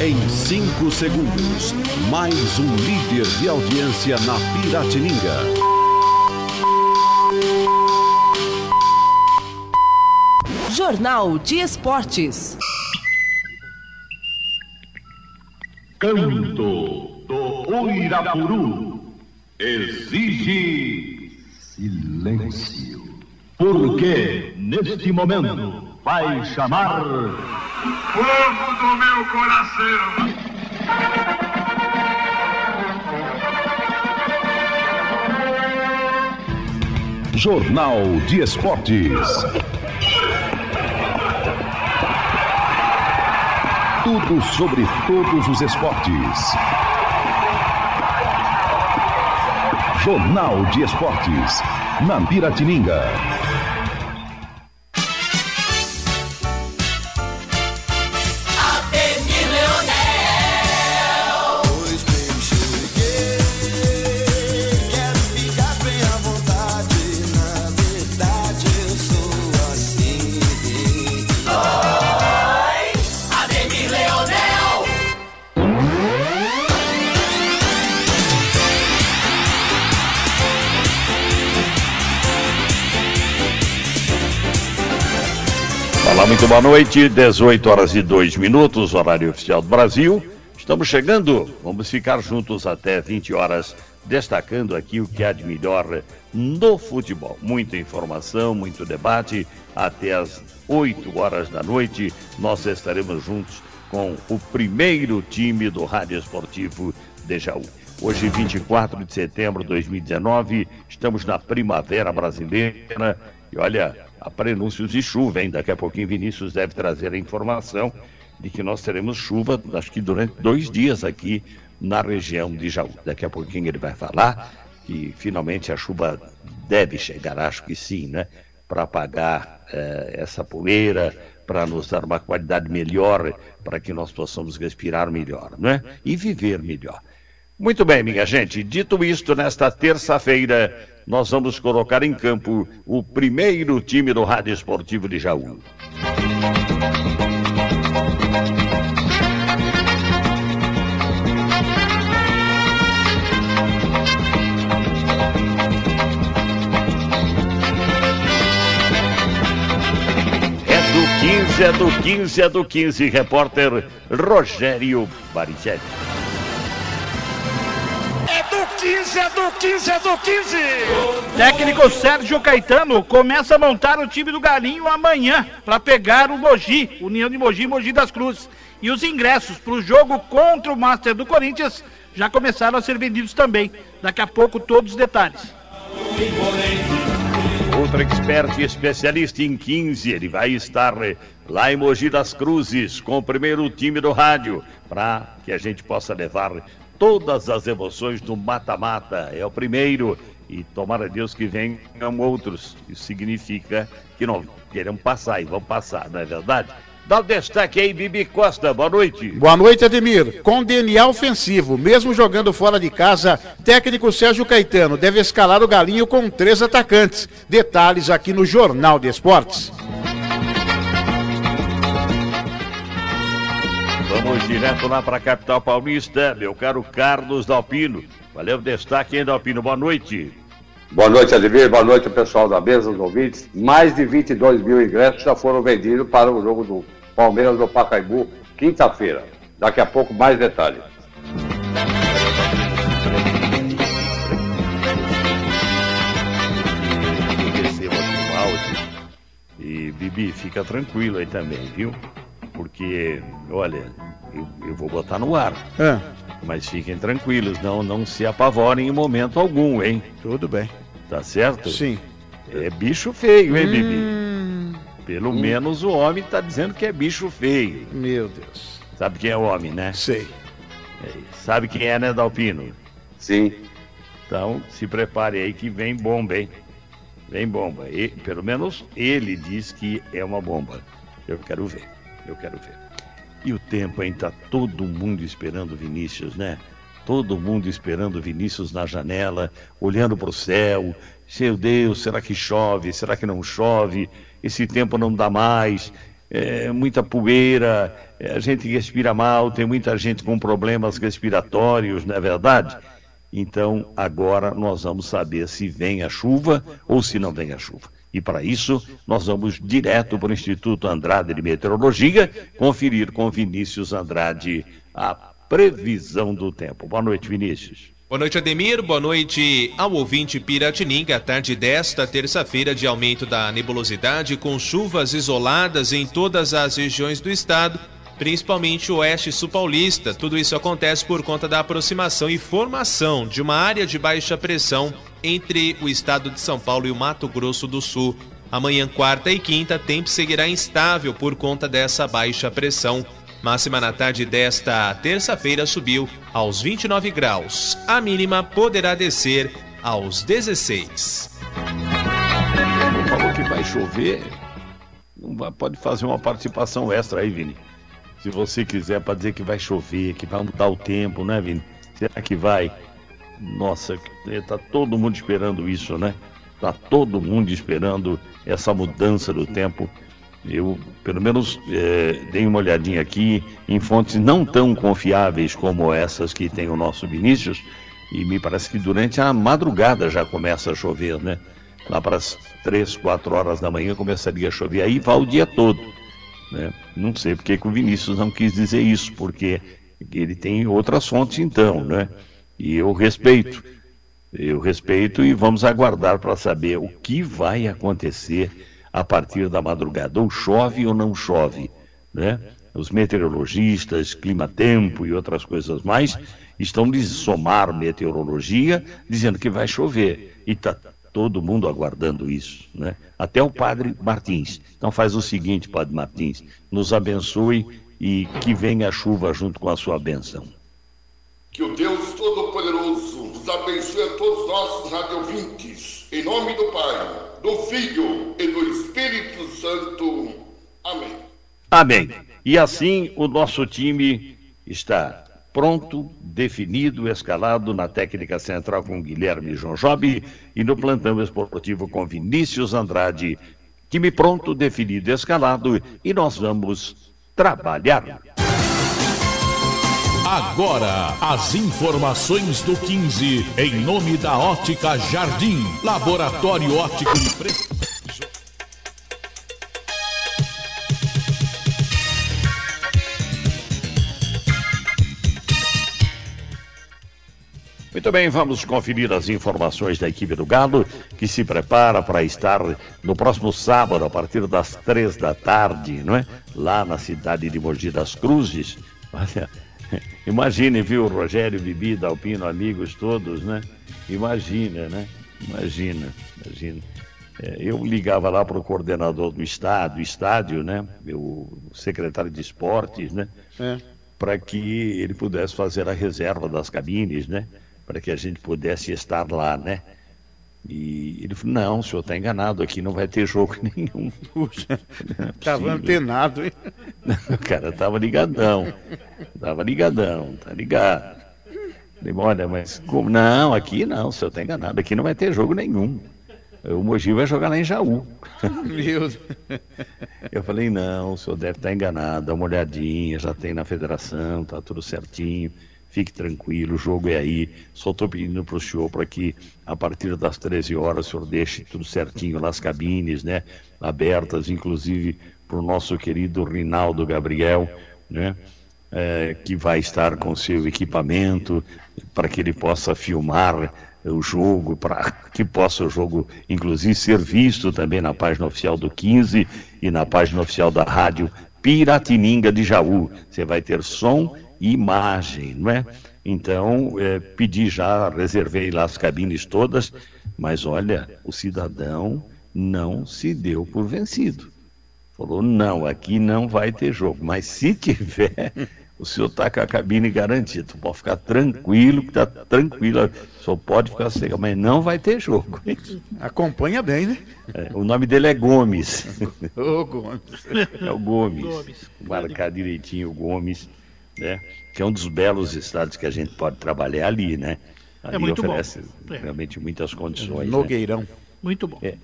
Em 5 segundos, mais um líder de audiência na Piratininga. Jornal de Esportes. Canto do Uirapuru exige silêncio. Porque neste momento vai chamar Povo do meu coração. Jornal de Esportes. Tudo sobre todos os esportes. Jornal de Esportes. Na Piratininga. Boa noite. 18 horas e 2 minutos, horário oficial do Brasil. Estamos chegando. Vamos ficar juntos até 20 horas, destacando aqui o que há de melhor no futebol. Muita informação, muito debate. Até as 8 horas da noite, nós estaremos juntos com o primeiro time do Rádio Esportivo de Jaú. Hoje, 24 de setembro de 2019, estamos na Primavera Brasileira. E olha, há prenúncios de chuva, hein? Daqui a pouquinho Vinícius deve trazer a informação de que nós teremos chuva, acho que durante dois dias aqui na região de Jaú. Daqui a pouquinho ele vai falar que finalmente a chuva deve chegar, acho que sim, né? Para apagar eh, essa poeira, para nos dar uma qualidade melhor, para que nós possamos respirar melhor, né? E viver melhor. Muito bem, minha gente. Dito isto, nesta terça-feira, nós vamos colocar em campo o primeiro time do Rádio Esportivo de Jaú. É do 15, é do 15, é do 15, repórter Rogério Baricelli. É do 15, é do 15, é do 15. Técnico Sérgio Caetano começa a montar o time do Galinho amanhã para pegar o Mogi, União de Mogi, Mogi das Cruzes. E os ingressos para o jogo contra o Master do Corinthians já começaram a ser vendidos também. Daqui a pouco todos os detalhes. Outro expert e especialista em 15, ele vai estar eh, lá em Mogi das Cruzes com o primeiro time do rádio, para que a gente possa levar todas as emoções do mata-mata. É o primeiro e tomara Deus que venham outros. Isso significa que não queremos passar e vão passar, não é verdade? Dá o destaque aí, Bibi Costa. Boa noite. Boa noite, Ademir. Com DNA ofensivo, mesmo jogando fora de casa, técnico Sérgio Caetano deve escalar o Galinho com três atacantes. Detalhes aqui no Jornal de Esportes. Vamos direto lá para a capital paulista, meu caro Carlos Dalpino. Valeu o destaque, hein, Dalpino? Boa noite. Boa noite, Ademir. Boa noite, pessoal da mesa, os ouvintes. Mais de 22 mil ingressos já foram vendidos para o jogo do Palmeiras no Pacaembu, quinta-feira. Daqui a pouco, mais detalhes. E, Bibi, fica tranquilo aí também, viu? Porque, olha, eu, eu vou botar no ar. Ah, Mas fiquem tranquilos, não, não se apavorem em momento algum, hein? tudo bem. Tá certo? Sim. É bicho feio, hein, Bibi? Hum, Pelo menos o homem tá dizendo que é bicho feio. meu Deus. Sabe quem é o homem, né? Sei. É, Sabe quem é, né, Dalpino? Sim. Então, se prepare aí que vem bomba, hein? Vem bomba. E, pelo menos ele diz que é uma bomba. Eu quero ver. Eu quero ver. E o tempo, hein? Tá todo mundo esperando Vinícius, né? Todo mundo esperando Vinícius na janela, olhando para o céu. Meu Deus, será que chove? Será que não chove? Esse tempo não dá mais. É, muita poeira, é, a gente respira mal, tem muita gente com problemas respiratórios, não é verdade? Então, agora nós vamos saber se vem a chuva ou se não vem a chuva. E para isso, nós vamos direto para o Instituto Andrade de Meteorologia conferir com Vinícius Andrade a previsão do tempo. Boa noite, Vinícius. Boa noite, Ademir. Boa noite ao ouvinte Piratininga. A tarde desta terça-feira de aumento da nebulosidade com chuvas isoladas em todas as regiões do estado principalmente o oeste sul-paulista. Tudo isso acontece por conta da aproximação e formação de uma área de baixa pressão entre o estado de São Paulo e o Mato Grosso do Sul. Amanhã, quarta e quinta, tempo seguirá instável por conta dessa baixa pressão. Máxima na tarde desta terça-feira subiu aos 29 graus. A mínima poderá descer aos 16. Falou que vai chover. Pode fazer uma participação extra aí, Vini. Se você quiser, para dizer que vai chover, que vai mudar o tempo, né, Vini? Será que vai? Nossa, tá todo mundo esperando isso, né? Tá todo mundo esperando essa mudança do tempo. Eu, pelo menos, é, dei uma olhadinha aqui em fontes não tão confiáveis como essas que tem o nosso Vinícius, e me parece que durante a madrugada já começa a chover, né? Lá para as 3, 4 horas da manhã começaria a chover, aí vai o dia todo. Né? Não sei porque que o Vinícius não quis dizer isso, porque ele tem outras fontes então, né? E eu respeito. Eu respeito e vamos aguardar para saber o que vai acontecer a partir da madrugada. Ou chove ou não chove, né? Os meteorologistas, clima-tempo e outras coisas mais estão de somar meteorologia dizendo que vai chover. E está todo mundo aguardando isso, né? Até o padre Martins. Então faz o seguinte, padre Martins, nos abençoe e que venha a chuva junto com a sua benção. Que o Deus abençoe a todos nossos radiovintes. Em nome do Pai, do Filho e do Espírito Santo. Amém. Amém. E assim o nosso time está pronto, definido, escalado na técnica central com Guilherme Jonjob e no plantão esportivo com Vinícius Andrade. Time pronto, definido, escalado e nós vamos trabalhar. Agora, as informações do 15, em nome da Ótica Jardim, Laboratório Óptico e Pre... Muito bem, vamos conferir as informações da equipe do Galo, que se prepara para estar no próximo sábado, a partir das três da tarde, não é? Lá na cidade de Mogi das Cruzes. Olha, imagine, viu, Rogério, Bibi, Dalpino, amigos todos, né? Imagina, né? Imagina, imagina. É, eu ligava lá para o coordenador do estádio, estádio, né? O secretário de esportes, né? É. Para que ele pudesse fazer a reserva das cabines, né? para que a gente pudesse estar lá, né? E ele falou, não, o senhor está enganado, aqui não vai ter jogo nenhum. Puxa, estava antenado, hein? o cara estava ligadão, estava ligadão, tá ligado. Falei, olha, mas como? Não, aqui não, o senhor está enganado, aqui não vai ter jogo nenhum. O Mogi vai jogar lá em Jaú. Meu Eu falei, não, o senhor deve estar enganado, dá uma olhadinha, já tem na federação, tá tudo certinho fique tranquilo, o jogo é aí. Só estou pedindo para o senhor para que a partir das 13 horas o senhor deixe tudo certinho lá as cabines, né? Abertas, inclusive para o nosso querido Rinaldo Gabriel, né? É, que vai estar com seu equipamento para que ele possa filmar o jogo, para que possa o jogo, inclusive, ser visto também na página oficial do 15 e na página oficial da rádio Piratininga de Jaú. Você vai ter som imagem, não é? Então, é, pedi já, reservei lá as cabines todas, mas olha, o cidadão não se deu por vencido. Falou, não, aqui não vai ter jogo, mas se tiver, o senhor está com a cabine garantida. Pode ficar tranquilo, que está tranquilo, só pode ficar seco, mas não vai ter jogo. Acompanha bem, né? É, o nome dele é Gomes. Ô, Gomes. É o Gomes. Gomes. Marcar direitinho o Gomes né? Que é um dos belos estados que a gente pode trabalhar ali, né? É ali é muito oferece bom. realmente muitas condições. Nogueirão. Né? Muito bom. É.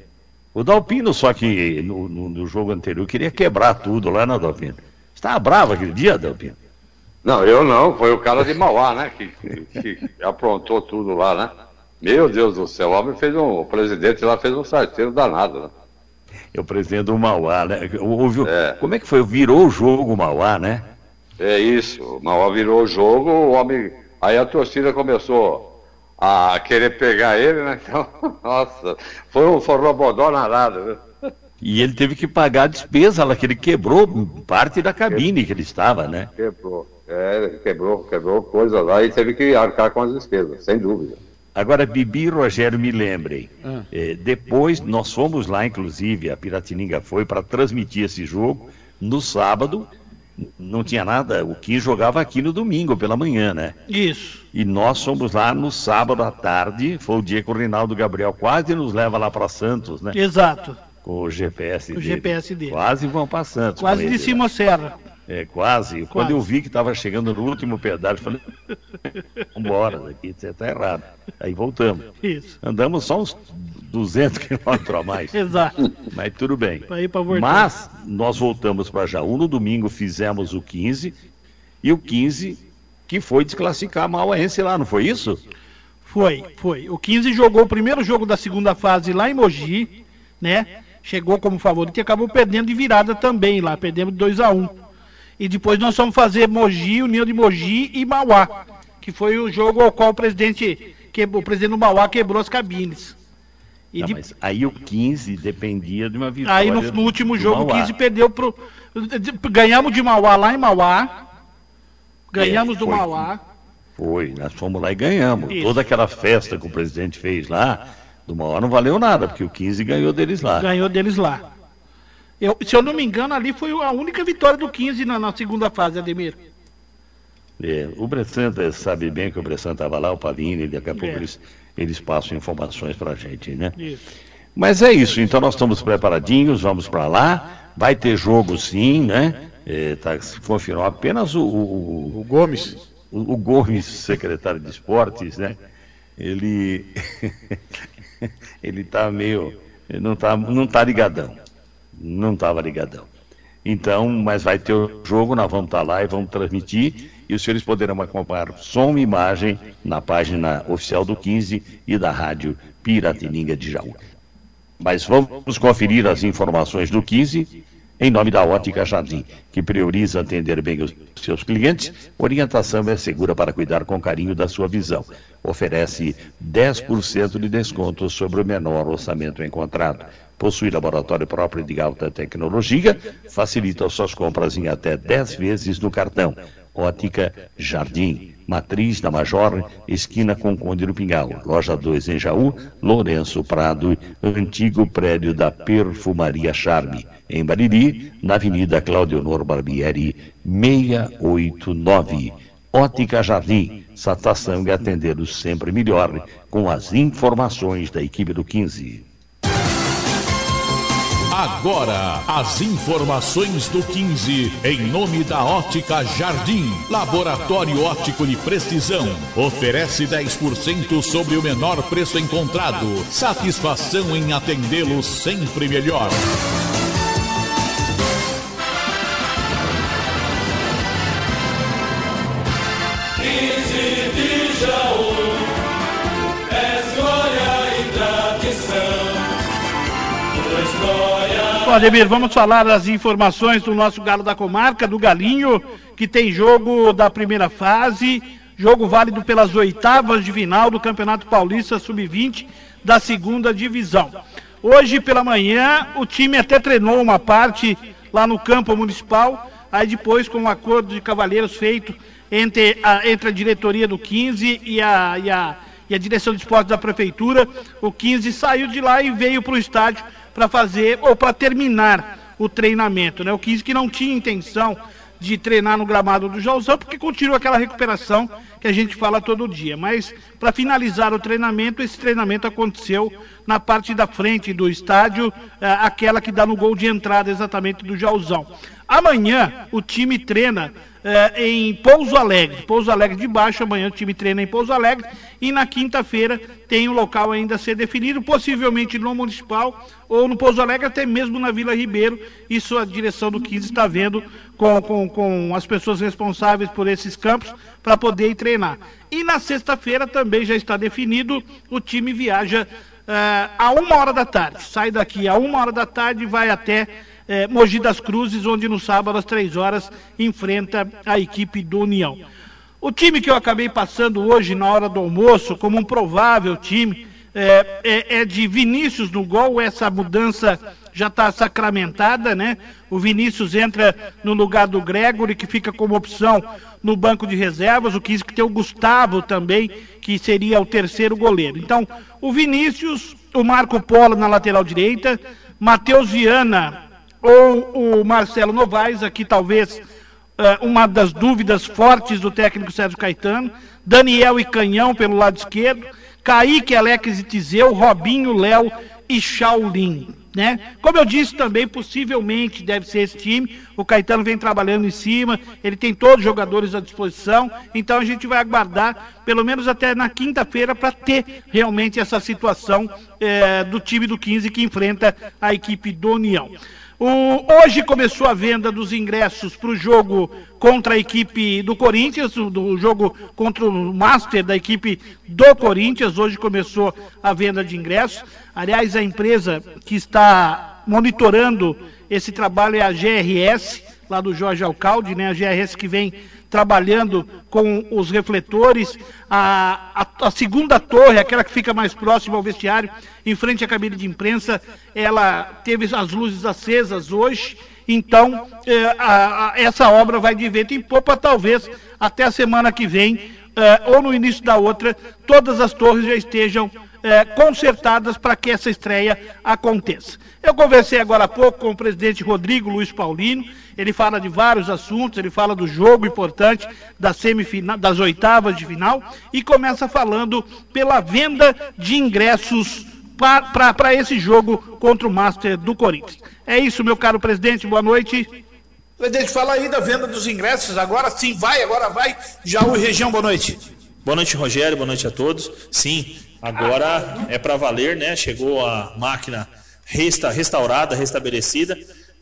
O Dalpino, só que no, no, no, jogo anterior, queria quebrar tudo lá na Dalpino. Estava bravo aquele dia, Delpino? Não, eu não, foi o cara de Mauá, né? Que, que, que aprontou tudo lá, né? Meu Deus do céu, o homem fez um. O presidente lá fez um sarteiro danado, né? É o presidente do Mauá, né? Ouviu, é. Como é que foi? Virou o jogo o Mauá, né? É isso, o Mauá virou o jogo, o homem. Aí a torcida começou a querer pegar ele, né? Então, nossa, foi um forrobodó narado, viu? E ele teve que pagar a despesa lá, que ele quebrou parte da cabine que ele estava, né? Quebrou, é, quebrou, quebrou coisa lá e teve que arcar com as despesas, sem dúvida. Agora, Bibi e Rogério, me lembrem. Ah. É, depois, nós fomos lá, inclusive, a Piratininga foi para transmitir esse jogo no sábado. Não tinha nada, o Kim jogava aqui no domingo pela manhã, né? Isso. E nós fomos lá no sábado à tarde, foi o dia que o Reinaldo Gabriel quase nos leva lá para Santos, né? Exato. Com o GPS o dele. GPS dele. Quase vão para Santos. Quase de cima serra. É, quase. quase. Quando eu vi que estava chegando no último pedágio, falei, vambora daqui, você está errado. Aí voltamos. Isso. Andamos só uns 200 quilômetros a mais. Exato. Mas tudo bem. Pra ir pra voltar. Mas nós voltamos para Jaú, no domingo fizemos o 15, e o 15 que foi desclassicar a Mauaense lá, não foi isso? Foi, foi. O 15 jogou o primeiro jogo da segunda fase lá em Mogi, né? Chegou como favorito e acabou perdendo de virada também lá, perdemos 2 a 1 um. E depois nós vamos fazer Mogi, União de Mogi e Mauá, que foi o jogo ao qual o presidente, que, o presidente do Mauá quebrou as cabines. E tá, de... Mas aí o 15 dependia de uma vitória. Aí no, no último jogo o 15 perdeu pro. Ganhamos de Mauá lá em Mauá. Ganhamos é, do Mauá. Foi, nós fomos lá e ganhamos. Isso. Toda aquela festa que o presidente fez lá, do Mauá não valeu nada, porque o 15 ganhou deles lá. Ganhou deles lá. Eu, se eu não me engano, ali foi a única vitória do 15 na, na segunda fase, Ademir. É, o Bressan sabe bem que o Bressan estava lá, o Palinho, e daqui a pouco é. eles, eles passam informações para a gente, né? Isso. Mas é isso, então nós estamos preparadinhos, vamos para lá. Vai ter jogo sim, né? É, tá, confirmou apenas o, o, o Gomes. O, o, Gomes, secretário de esportes, né? Ele. ele está meio. Não está não tá ligadão. Não estava ligadão. Então, mas vai ter o jogo, nós vamos estar tá lá e vamos transmitir. E os senhores poderão acompanhar som e imagem na página oficial do 15 e da rádio Piratininga de Jaú. Mas vamos conferir as informações do 15 em nome da Ótica Jardim, que prioriza atender bem os seus clientes. Orientação é segura para cuidar com carinho da sua visão. Oferece 10% de desconto sobre o menor orçamento encontrado possui laboratório próprio de alta tecnologia, facilita suas compras em até 10 vezes no cartão. Ótica Jardim, Matriz da Major, esquina com Conde do Pingal, loja 2 em Jaú, Lourenço Prado, antigo prédio da Perfumaria Charme, em Bariri, na Avenida Claudionor Barbieri, 689. Ótica Jardim, satisfação e atendê-lo sempre melhor, com as informações da equipe do 15. Agora, as informações do 15, em nome da Ótica Jardim, Laboratório Óptico de Precisão. Oferece 10% sobre o menor preço encontrado. Satisfação em atendê-lo sempre melhor. Ademir, vamos falar das informações do nosso Galo da Comarca, do Galinho, que tem jogo da primeira fase, jogo válido pelas oitavas de final do Campeonato Paulista Sub-20 da segunda divisão. Hoje pela manhã, o time até treinou uma parte lá no campo municipal, aí depois com um acordo de cavalheiros feito entre a, entre a diretoria do 15 e a, e a, e a direção de esportes da prefeitura, o 15 saiu de lá e veio para o estádio para fazer ou para terminar o treinamento. Né? O 15 que não tinha intenção de treinar no gramado do Jauzão, porque continua aquela recuperação que a gente fala todo dia. Mas para finalizar o treinamento, esse treinamento aconteceu na parte da frente do estádio, eh, aquela que dá no gol de entrada exatamente do Jauzão. Amanhã o time treina eh, em Pouso Alegre. Pouso Alegre de baixo, amanhã o time treina em Pouso Alegre. E na quinta-feira tem o um local ainda a ser definido, possivelmente no Municipal ou no Pouso Alegre, até mesmo na Vila Ribeiro. Isso a direção do 15 está vendo com, com, com as pessoas responsáveis por esses campos para poder ir treinar. E na sexta-feira também já está definido, o time viaja uh, a uma hora da tarde. Sai daqui a uma hora da tarde e vai até uh, Mogi das Cruzes, onde no sábado às três horas enfrenta a equipe do União. O time que eu acabei passando hoje na hora do almoço como um provável time é, é, é de Vinícius no gol, essa mudança já está sacramentada, né? O Vinícius entra no lugar do Gregory, que fica como opção no banco de reservas. O 15 que tem o Gustavo também, que seria o terceiro goleiro. Então, o Vinícius, o Marco Polo na lateral direita, Matheus Viana ou o Marcelo Novaes, aqui talvez uh, uma das dúvidas fortes do técnico Sérgio Caetano, Daniel e Canhão pelo lado esquerdo, Kaique, Alex e Tizeu, Robinho, Léo e Shaolin né? Como eu disse também, possivelmente deve ser esse time. O Caetano vem trabalhando em cima, ele tem todos os jogadores à disposição, então a gente vai aguardar pelo menos até na quinta-feira para ter realmente essa situação é, do time do 15 que enfrenta a equipe do União. O, hoje começou a venda dos ingressos para o jogo contra a equipe do Corinthians, do jogo contra o Master da equipe do Corinthians. Hoje começou a venda de ingressos. Aliás, a empresa que está monitorando esse trabalho é a GRS, lá do Jorge Alcalde, né? A GRS que vem trabalhando com os refletores. A, a, a, segunda torre, aquela que fica mais próxima ao vestiário, em frente à cabine de imprensa, ela teve as luzes acesas hoje. Então, eh, a, essa obra vai de vento em popa, talvez até a semana que vem, eh, ou no início da outra, todas as torres já estejam é, consertadas para que essa estreia aconteça. Eu conversei agora há pouco com o presidente Rodrigo Luiz Paulino, ele fala de vários assuntos, ele fala do jogo importante da semifinal, das oitavas de final e começa falando pela venda de ingressos para esse jogo contra o Master do Corinthians. É isso, meu caro presidente, boa noite. Presidente, fala aí da venda dos ingressos. Agora sim vai, agora vai. Jaú Região, boa noite. Boa noite, Rogério. Boa noite a todos. Sim, Agora é para valer, né? Chegou a máquina resta, restaurada, restabelecida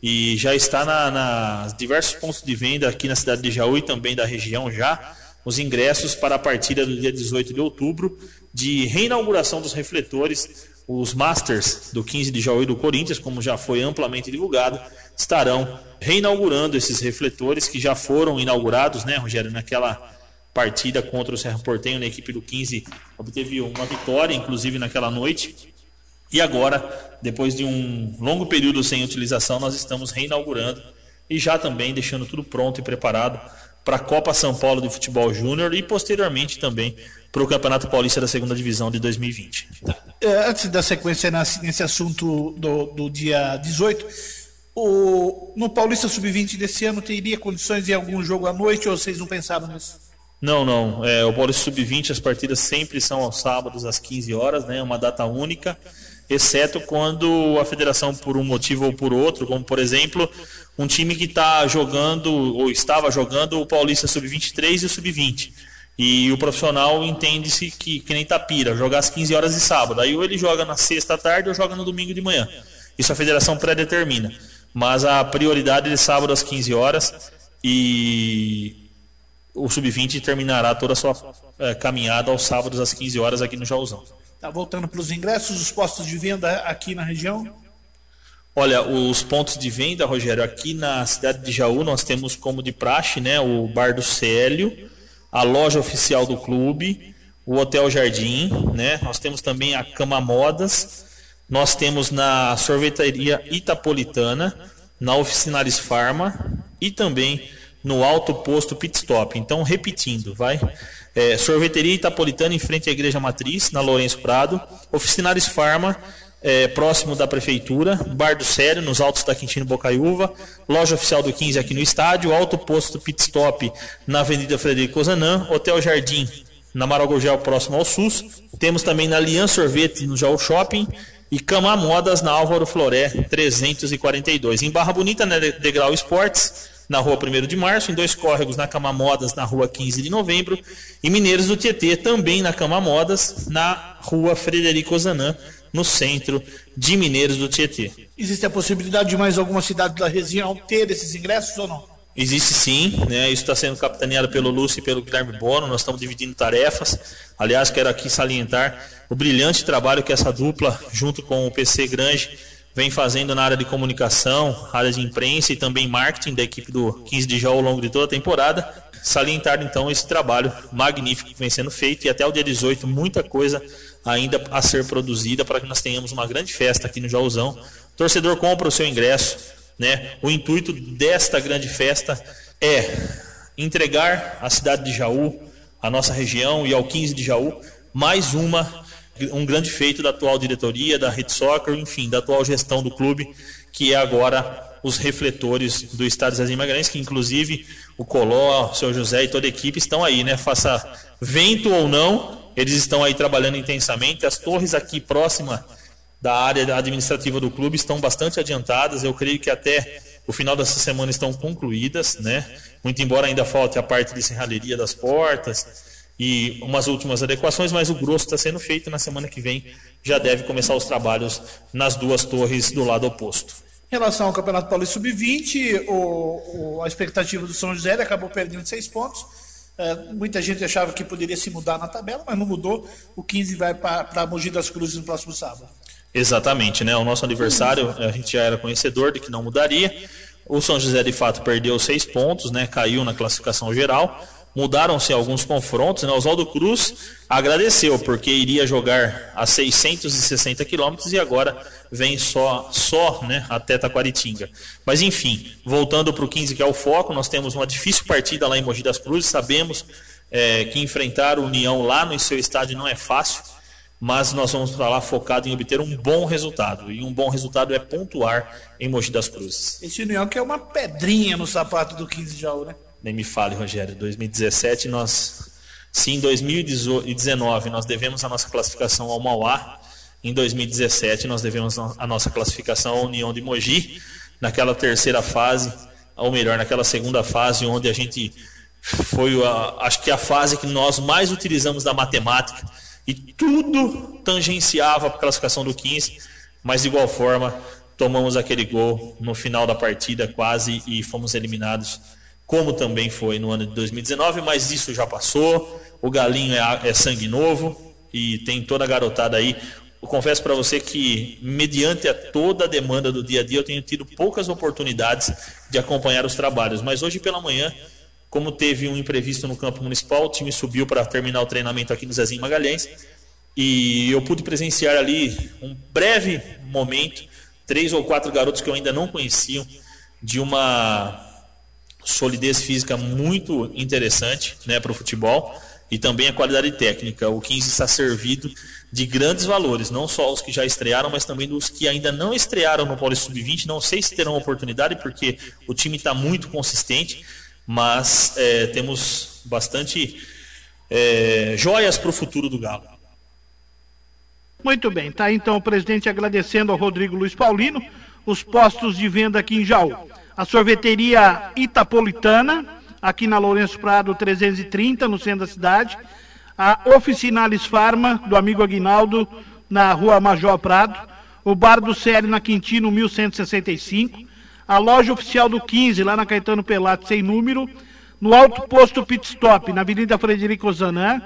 e já está na, na diversos pontos de venda aqui na cidade de Jaú e também da região já os ingressos para a partida do dia 18 de outubro de reinauguração dos refletores. Os Masters do 15 de Jaú e do Corinthians, como já foi amplamente divulgado, estarão reinaugurando esses refletores que já foram inaugurados, né, Rogério, naquela partida contra o Serra Portenho na equipe do 15 obteve uma vitória, inclusive naquela noite. E agora, depois de um longo período sem utilização, nós estamos reinaugurando e já também deixando tudo pronto e preparado para a Copa São Paulo de Futebol Júnior e posteriormente também para o Campeonato Paulista da Segunda Divisão de 2020. É, antes da sequência nesse assunto do, do dia 18, o, no Paulista Sub-20 desse ano teria condições de algum jogo à noite ou vocês não pensaram nisso? Não, não. É, o Paulista Sub-20, as partidas sempre são aos sábados às 15 horas, né? Uma data única, exceto quando a federação, por um motivo ou por outro, como por exemplo, um time que está jogando ou estava jogando o Paulista Sub-23 e o Sub-20. E o profissional entende-se que, que nem Tapira, jogar às 15 horas de sábado. Aí ou ele joga na sexta tarde ou joga no domingo de manhã. Isso a federação pré-determina. Mas a prioridade é sábado às 15 horas. E o Sub-20 terminará toda a sua é, caminhada aos sábados às 15 horas aqui no Jauzão. Tá voltando para os ingressos, os postos de venda aqui na região? Olha, os pontos de venda, Rogério, aqui na cidade de Jaú nós temos como de praxe, né, o Bar do Célio, a loja oficial do clube, o Hotel Jardim, né? Nós temos também a Cama Modas, nós temos na sorveteria Itapolitana, na Oficinalis Farma e também no alto posto pit stop. Então, repetindo, vai. É, sorveteria Itapolitana em frente à Igreja Matriz, na Lourenço Prado. Oficinares Farma, é, próximo da Prefeitura. Bar do Sério, nos altos da Quintino Bocaiúva. Loja oficial do 15 aqui no estádio. Alto posto pit stop na Avenida Frederico Ozanam. Hotel Jardim, na Maragogel, próximo ao SUS. Temos também na Lian Sorvete, no Jaú Shopping. E Cama Modas, na Álvaro Floré, 342. Em Barra Bonita, na Degrau Esportes na rua 1 de março, em dois córregos na Cama Modas, na rua 15 de novembro, e Mineiros do Tietê, também na Cama Modas, na rua Frederico Zanã, no centro de Mineiros do Tietê. Existe a possibilidade de mais alguma cidade da região ter esses ingressos ou não? Existe sim, né? Isso está sendo capitaneado pelo Lúcio e pelo Guilherme Bono. Nós estamos dividindo tarefas. Aliás, quero aqui salientar o brilhante trabalho que essa dupla, junto com o PC Grange, vem fazendo na área de comunicação, área de imprensa e também marketing da equipe do 15 de Jaú ao longo de toda a temporada. Salientar então esse trabalho magnífico que vem sendo feito e até o dia 18 muita coisa ainda a ser produzida para que nós tenhamos uma grande festa aqui no Jaúzão. Torcedor compra o seu ingresso, né? O intuito desta grande festa é entregar à cidade de Jaú, à nossa região e ao 15 de Jaú, mais uma um grande feito da atual diretoria, da Red Soccer, enfim, da atual gestão do clube, que é agora os refletores do Estado Zezinho Magalhães, que inclusive o Coló, o seu José e toda a equipe estão aí, né? Faça vento ou não, eles estão aí trabalhando intensamente. As torres aqui próxima da área administrativa do clube estão bastante adiantadas. Eu creio que até o final dessa semana estão concluídas, né? Muito embora ainda falte a parte de serralheria das portas e umas últimas adequações, mas o grosso está sendo feito na semana que vem já deve começar os trabalhos nas duas torres do lado oposto. Em relação ao Campeonato Paulista Sub-20, o, o, a expectativa do São José acabou perdendo seis pontos. É, muita gente achava que poderia se mudar na tabela, mas não mudou. O 15 vai para Mogi das Cruzes no próximo sábado. Exatamente, né? O nosso aniversário, a gente já era conhecedor de que não mudaria. O São José de fato perdeu seis pontos, né? Caiu na classificação geral. Mudaram-se alguns confrontos, né? Oswaldo Cruz agradeceu porque iria jogar a 660 quilômetros e agora vem só só, né, até Taquaritinga. Mas enfim, voltando para o 15 que é o foco, nós temos uma difícil partida lá em Mogi das Cruzes. Sabemos é, que enfrentar o União lá no seu estádio não é fácil mas nós vamos para lá focado em obter um bom resultado. E um bom resultado é pontuar em Mogi das Cruzes. Esse União que é uma pedrinha no sapato do 15 de Jaú, né? Nem me fale, Rogério. 2017 nós. Sim, em 2019 nós devemos a nossa classificação ao Mauá. Em 2017 nós devemos a nossa classificação à União de Mogi. Naquela terceira fase, ou melhor, naquela segunda fase, onde a gente foi, a, acho que a fase que nós mais utilizamos da matemática e tudo tangenciava a classificação do 15, mas de igual forma tomamos aquele gol no final da partida quase e fomos eliminados, como também foi no ano de 2019, mas isso já passou. O Galinho é, é sangue novo e tem toda a garotada aí. Eu confesso para você que, mediante a toda a demanda do dia a dia, eu tenho tido poucas oportunidades de acompanhar os trabalhos, mas hoje pela manhã como teve um imprevisto no campo municipal, o time subiu para terminar o treinamento aqui no Zezinho Magalhães. E eu pude presenciar ali um breve momento, três ou quatro garotos que eu ainda não conhecia, de uma solidez física muito interessante né, para o futebol e também a qualidade técnica. O 15 está servido de grandes valores, não só os que já estrearam, mas também dos que ainda não estrearam no Paulista Sub-20. Não sei se terão oportunidade, porque o time está muito consistente mas é, temos bastante é, joias para o futuro do Galo. Muito bem, tá então o presidente agradecendo ao Rodrigo Luiz Paulino os postos de venda aqui em Jaú. A sorveteria Itapolitana, aqui na Lourenço Prado 330, no centro da cidade. A Oficinalis Farma, do amigo Aguinaldo, na rua Major Prado. O Bar do Sério, na Quintino 1165 a loja oficial do 15, lá na Caetano Pelato, sem número, no Alto Posto Pit Stop, na Avenida Frederico Zanã,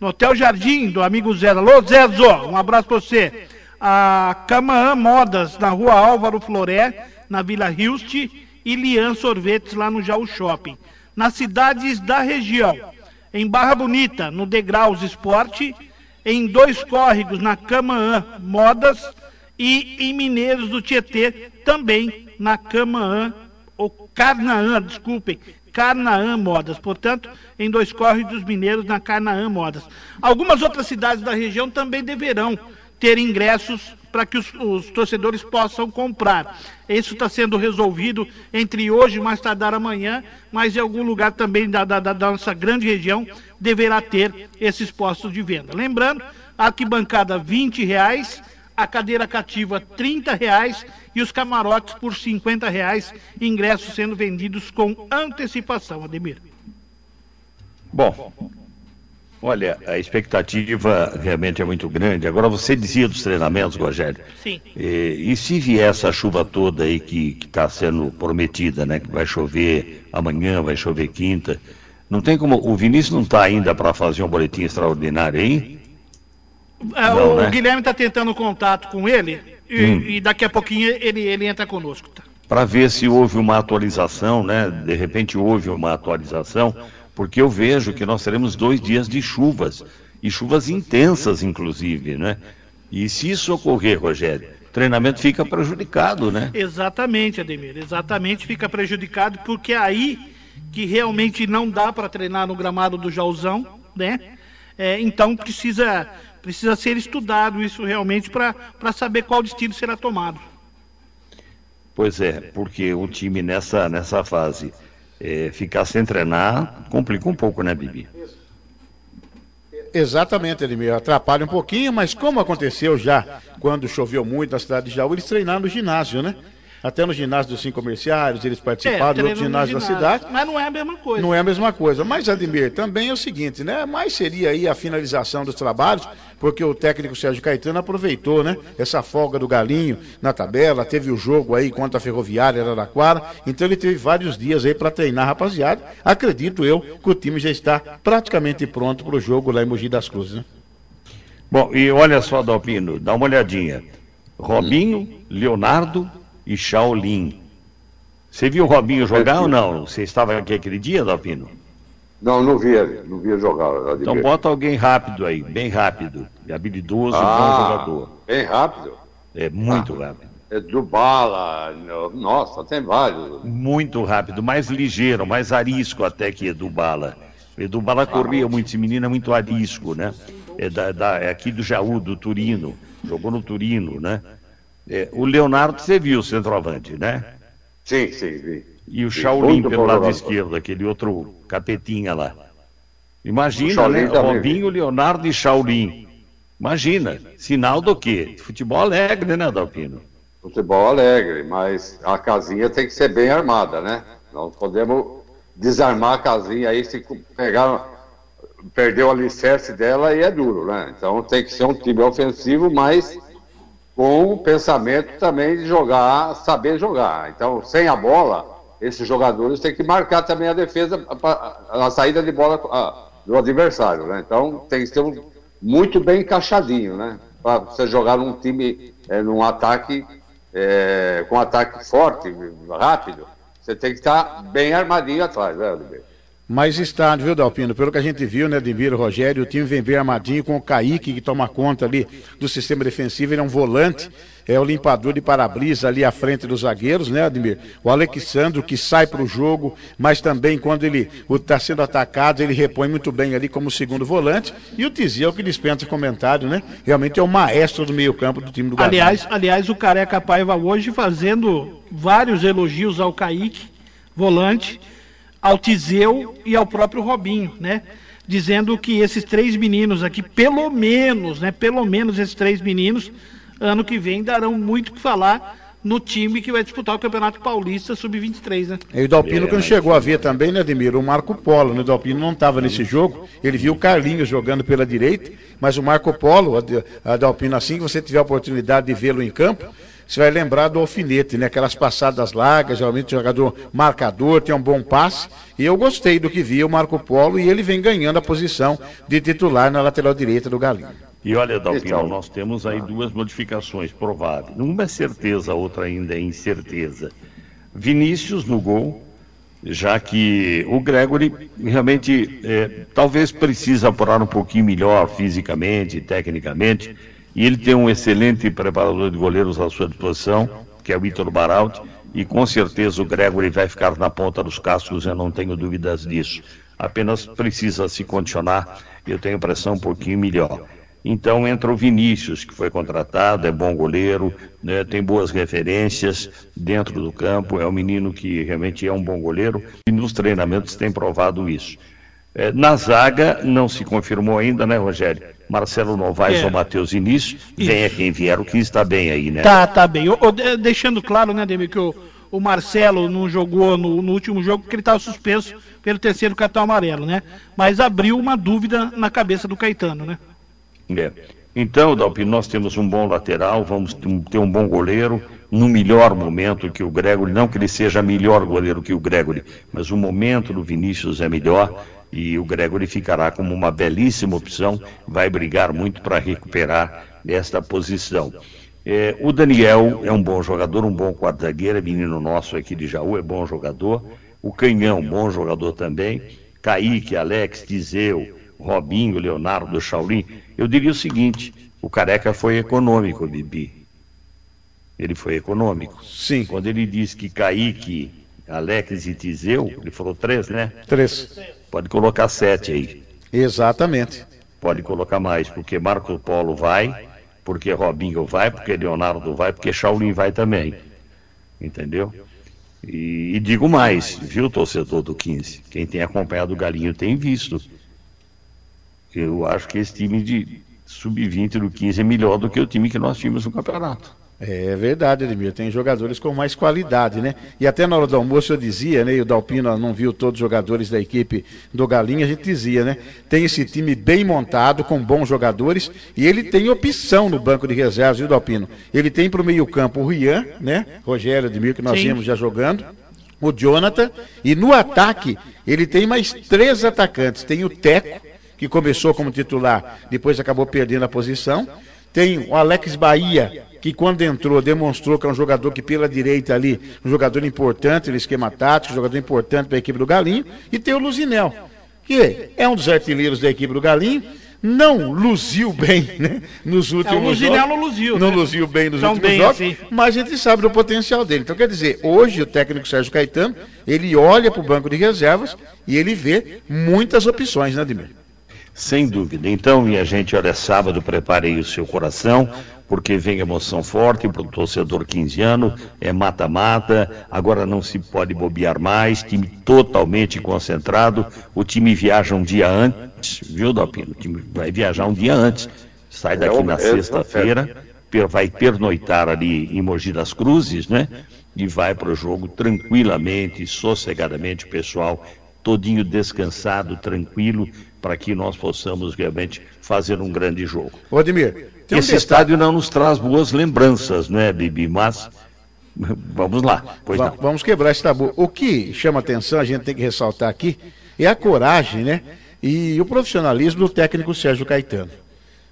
no Hotel Jardim, do amigo Zé. Alô, Zezo, um abraço pra você. A Camaã Modas, na rua Álvaro Floré, na Vila Hilst, e Lian Sorvetes, lá no Jaú Shopping. Nas cidades da região, em Barra Bonita, no Degraus Esporte, em Dois Córregos, na Camaã Modas, e em Mineiros do Tietê, também na Camaã, ou Carnaã, desculpem, Carnaã Modas. Portanto, em dois córregos mineiros na Carnaã Modas. Algumas outras cidades da região também deverão ter ingressos para que os, os, torcedores possam comprar. Isso está sendo resolvido entre hoje e mais tardar amanhã, mas em algum lugar também da, da, da nossa grande região deverá ter esses postos de venda. Lembrando, arquibancada R$ reais a cadeira cativa R$ reais e os camarotes por R$ reais, ingressos sendo vendidos com antecipação, Ademir. Bom, Olha, a expectativa realmente é muito grande. Agora, você dizia dos treinamentos, Rogério. Sim. E, e se vier essa chuva toda aí que está sendo prometida, né? Que vai chover amanhã, vai chover quinta. Não tem como. O Vinícius não está ainda para fazer um boletim extraordinário aí? É, Não, o né? Guilherme está tentando contato com ele e, Hum. e daqui a pouquinho ele, ele entra conosco. Tá? Para ver se houve uma atualização, né? De repente houve uma atualização, porque eu vejo que nós teremos dois dias de chuvas, e chuvas intensas, inclusive, né? E se isso ocorrer, Rogério, o treinamento fica prejudicado, né? Exatamente, Ademir. Exatamente, fica prejudicado porque é aí que realmente não dá para treinar no gramado do Jauzão, né? É, então precisa precisa ser estudado isso realmente para saber qual destino será tomado. Pois é, porque o time nessa, nessa fase eh, ficar sem treinar complica um pouco, né, Bibi? Exatamente, Edmir. Atrapalha um pouquinho, mas como aconteceu já quando choveu muito na cidade de Jaú, eles treinaram no ginásio, né? Até no ginásio dos cinco comerciários, eles participaram outros É, ginásios da cidade. Mas não é a mesma coisa. Não é a mesma coisa. Mas, Admir, também é o seguinte, né? Mais seria aí a finalização dos trabalhos, porque o técnico Sérgio Caetano aproveitou, né? Essa folga do Galinho na tabela, teve o jogo aí contra a Ferroviária Araraquara, então ele teve vários dias aí para treinar, rapaziada. Acredito eu que o time já está praticamente pronto para o jogo lá em Mogi das Cruzes, né? Bom, e olha só, Dalpino, dá uma olhadinha. Robinho, Leonardo e Shaolin. Você viu o Robinho jogar ou não? Você estava aqui aquele dia, Dalpino? Não, não via, não via jogar. Então bota alguém rápido aí, bem rápido, e habilidoso, Ah, bom jogador. Bem rápido. É muito rápido. É do Bala, no- nossa, tem vários. Muito rápido, mais ligeiro, mais arisco até que Edu Bala. Edu Bala corria muito, esse menino é muito arisco, né? É, da, da- é aqui do Jaú, do Turino, jogou no Turino, né? É, o Leonardo, você viu o centroavante, né? Sim, sim, vi. E o Shaolin pelo lado esquerdo, aquele outro capetinha lá. Imagina, né? Robinho, Leonardo e Shaolin. Imagina, sinal do quê? Futebol alegre, né, Dalpino? Futebol alegre, mas a casinha tem que ser bem armada, né? Não podemos desarmar a casinha aí se pegar, perder o alicerce dela aí é duro, né? Então tem que ser um time ofensivo, mas com o pensamento também de jogar, saber jogar. Então, sem a bola, esses jogadores têm que marcar também a defesa, a, a saída de bola do adversário, né? Então tem que ser muito bem encaixadinho, né? Para você jogar num time, eh, num ataque, eh, com ataque forte, rápido, você tem que estar bem armadinho atrás, né, Oliveira? Mas está, viu, Dalpino? Pelo que a gente viu, né, Ademir, Rogério, o time vem bem armadinho com o Kaique, que toma conta ali do sistema defensivo, ele é um volante, é o limpador de para-brisa ali à frente dos zagueiros, né, Ademir? O Alexandro, que sai para o jogo, mas também quando ele está sendo atacado, ele repõe muito bem ali como segundo volante. E o Tizio, que dispensa comentário, né? Realmente é o maestro do meio-campo do time do Galinho. Aliás, aliás, o Careca Paiva hoje fazendo vários elogios ao Kaique, volante, ao Tizeu e ao próprio Robinho, né? Dizendo que esses três meninos aqui, pelo menos, né? Pelo menos esses três meninos, ano que vem darão muito o que falar no time que vai disputar o Campeonato Paulista Sub-23, né? E o Dalpino, que não chegou a ver também, né, Ademir? O Marco Polo, né? O Dalpino não estava nesse jogo. Ele viu o Carlinhos jogando pela direita, mas o Marco Polo, a Dalpino, assim que você tiver a oportunidade de vê-lo em campo, você vai lembrar do alfinete, né? Aquelas passadas largas, geralmente o jogador marcador, tem um bom passe. E eu gostei do que vi o Marco Polo e ele vem ganhando a posição de titular na lateral direita do Galinho. E olha, Dalpino, Então. nós temos aí duas modificações prováveis. Uma é certeza, a outra ainda é incerteza. Vinícius no gol, já que o Gregory realmente eh, talvez precise apurar um pouquinho melhor fisicamente, tecnicamente, e ele tem um excelente preparador de goleiros à sua disposição, que é o Ítalo Baraldi, e com certeza o Gregory vai ficar na ponta dos cascos, eu não tenho dúvidas disso. Apenas precisa se condicionar, eu tenho pressão um pouquinho melhor. Então entra o Vinícius, que foi contratado, é bom goleiro, né, tem boas referências dentro do campo, é um menino que realmente é um bom goleiro e nos treinamentos tem provado isso. É, na zaga não se confirmou ainda, né, Rogério? Marcelo Novaes É. ou Matheus Início, venha quem vier, o que está bem aí, né? Tá, tá bem. Deixando claro, né, Demir, que o, o Marcelo não jogou no, no último jogo porque ele estava suspenso pelo terceiro cartão amarelo, né? Mas abriu uma dúvida na cabeça do Caetano, né? É. Então, Dalpino, nós temos um bom lateral, vamos ter um bom goleiro, no melhor momento que o Gregory, não que ele seja melhor goleiro que o Gregory, mas o momento do Vinícius é melhor e o Gregory ficará como uma belíssima opção, vai brigar muito para recuperar esta posição. É, o Daniel é um bom jogador, um bom quarto-zagueiro, é menino nosso aqui de Jaú, é bom jogador. O Canhão, bom jogador também. Kaique, Alex, Tizeu, Robinho, Leonardo, Shaolin. Eu diria o seguinte: o Careca foi econômico, Bibi. Ele foi econômico. Sim. Quando ele disse que Kaique, Alex e Tizeu, ele falou três, né? Três. Pode colocar sete aí. Exatamente. Pode colocar mais, porque Marco Polo vai, porque Robinho vai, porque Leonardo vai, porque Shaolin vai também. Entendeu? E, e, digo mais, viu, torcedor do 15? Quem tem acompanhado o Galinho tem visto. Eu acho que esse time de sub-20 do 15 é melhor do que o time que nós tínhamos no campeonato. É verdade, Edmir. Tem jogadores com mais qualidade, né? E até na hora do almoço eu dizia, né? E o Dalpino não viu todos os jogadores da equipe do Galinha, a gente dizia, né? Tem esse time bem montado, com bons jogadores, e ele tem opção no banco de reservas, viu, Dalpino? Ele tem para o meio-campo o Rian, né? Rogério Edmir, que nós Sim. vimos já jogando. O Jonathan. E no ataque, ele tem mais três atacantes. Tem o Teco, que começou como titular, depois acabou perdendo a posição. Tem o Alex Bahia, que quando entrou demonstrou que é um jogador que pela direita ali, um jogador importante no esquema tático, um jogador importante para a equipe do Galinho, e tem o Luzinel, que é um dos artilheiros da equipe do Galinho, não luziu bem, né? Nos últimos é, o Luzinel jogos. não luziu. Não né? luziu bem nos Tão últimos bem jogos, assim. mas a gente sabe do potencial dele. Então, quer dizer, hoje o técnico Sérgio Caetano, ele olha para o banco de reservas e ele vê muitas opções, né, Ademir? Sem dúvida. Então, minha gente, olha, sábado, preparei o seu coração, porque vem emoção forte para o torcedor quinziano, é mata-mata, agora não se pode bobear mais, time totalmente concentrado, o time viaja um dia antes, viu, Dalpino? O time vai viajar um dia antes, sai daqui é na sexta-feira, vai pernoitar ali em Mogi das Cruzes, né? E vai para o jogo tranquilamente, sossegadamente, o pessoal todinho descansado, tranquilo, para que nós possamos realmente fazer um grande jogo. Ô, Um esse detalhe... estádio não nos traz boas lembranças, né, Bibi? Mas vamos lá. Va vamos quebrar esse tabu. O que chama atenção, a gente tem que ressaltar aqui, é a coragem, né? E o profissionalismo do técnico Sérgio Caetano.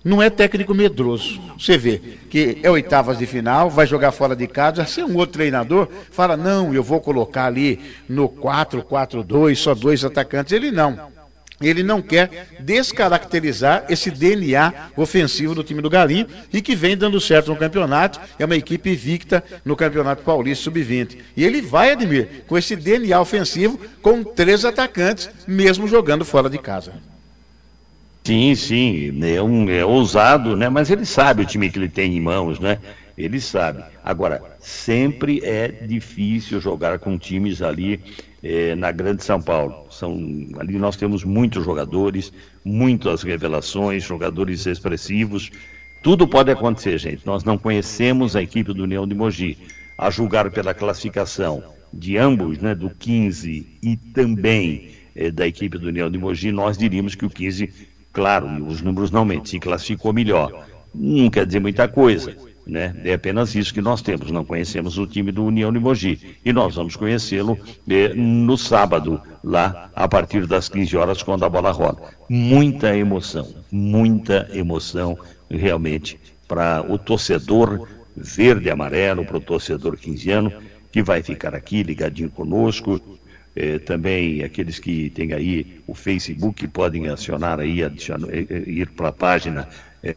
Não é técnico medroso. Você vê que é oitavas de final, vai jogar fora de casa. Se um outro treinador fala, não, eu vou colocar ali no 4-4-2, só dois atacantes. Ele não. Ele não quer descaracterizar esse DNA ofensivo do time do Galinho e que vem dando certo no campeonato. É uma equipe invicta no Campeonato Paulista Sub-20. E ele vai, Admir, com esse DNA ofensivo com três atacantes, mesmo jogando fora de casa. Sim, sim, é, um, é ousado, né? Mas ele sabe o time que ele tem em mãos, né? Ele sabe. Agora, sempre é difícil jogar com times ali eh, na Grande São Paulo. São, ali nós temos muitos jogadores, muitas revelações, jogadores expressivos. Tudo pode acontecer, gente. Nós não conhecemos a equipe do União de Mogi. A julgar pela classificação de ambos, né, do 15 e também eh, da equipe do União de Mogi, nós diríamos que o 15, claro, os números não mentem, se classificou melhor. Não quer dizer muita coisa né? É apenas isso que nós temos. Não conhecemos o time do União de. E nós vamos conhecê-lo eh, no sábado, lá a partir das 15 horas, quando a bola rola. Muita emoção, muita emoção realmente para o torcedor verde e amarelo, para o torcedor quinziano, que vai ficar aqui ligadinho conosco. Eh, também aqueles que têm aí o Facebook podem acionar aí, adicionar, eh, eh, ir para a página é,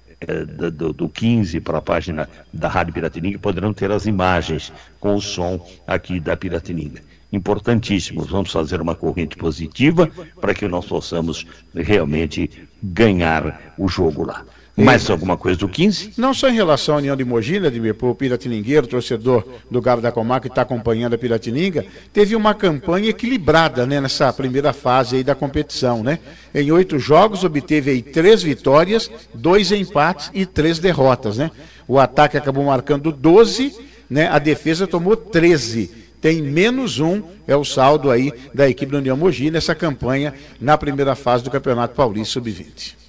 do, do 15 para a página da Rádio Piratininga poderão ter as imagens com o som aqui da Piratininga. Importantíssimo, vamos fazer uma corrente positiva para que nós possamos realmente ganhar o jogo lá. Mais alguma coisa do 15? Não só em relação à União de Mogi, Admir, para o Piratiningueiro, torcedor do Galo da Comarca que está acompanhando a Piratininga, teve uma campanha equilibrada né, nessa primeira fase aí da competição. Né? Em oito jogos, obteve aí três vitórias, dois empates e três derrotas. Né? O ataque acabou marcando 12, né, a defesa tomou 13 tem menos um, é o saldo aí da equipe do União Mogi nessa campanha na primeira fase do Campeonato Paulista Sub-20.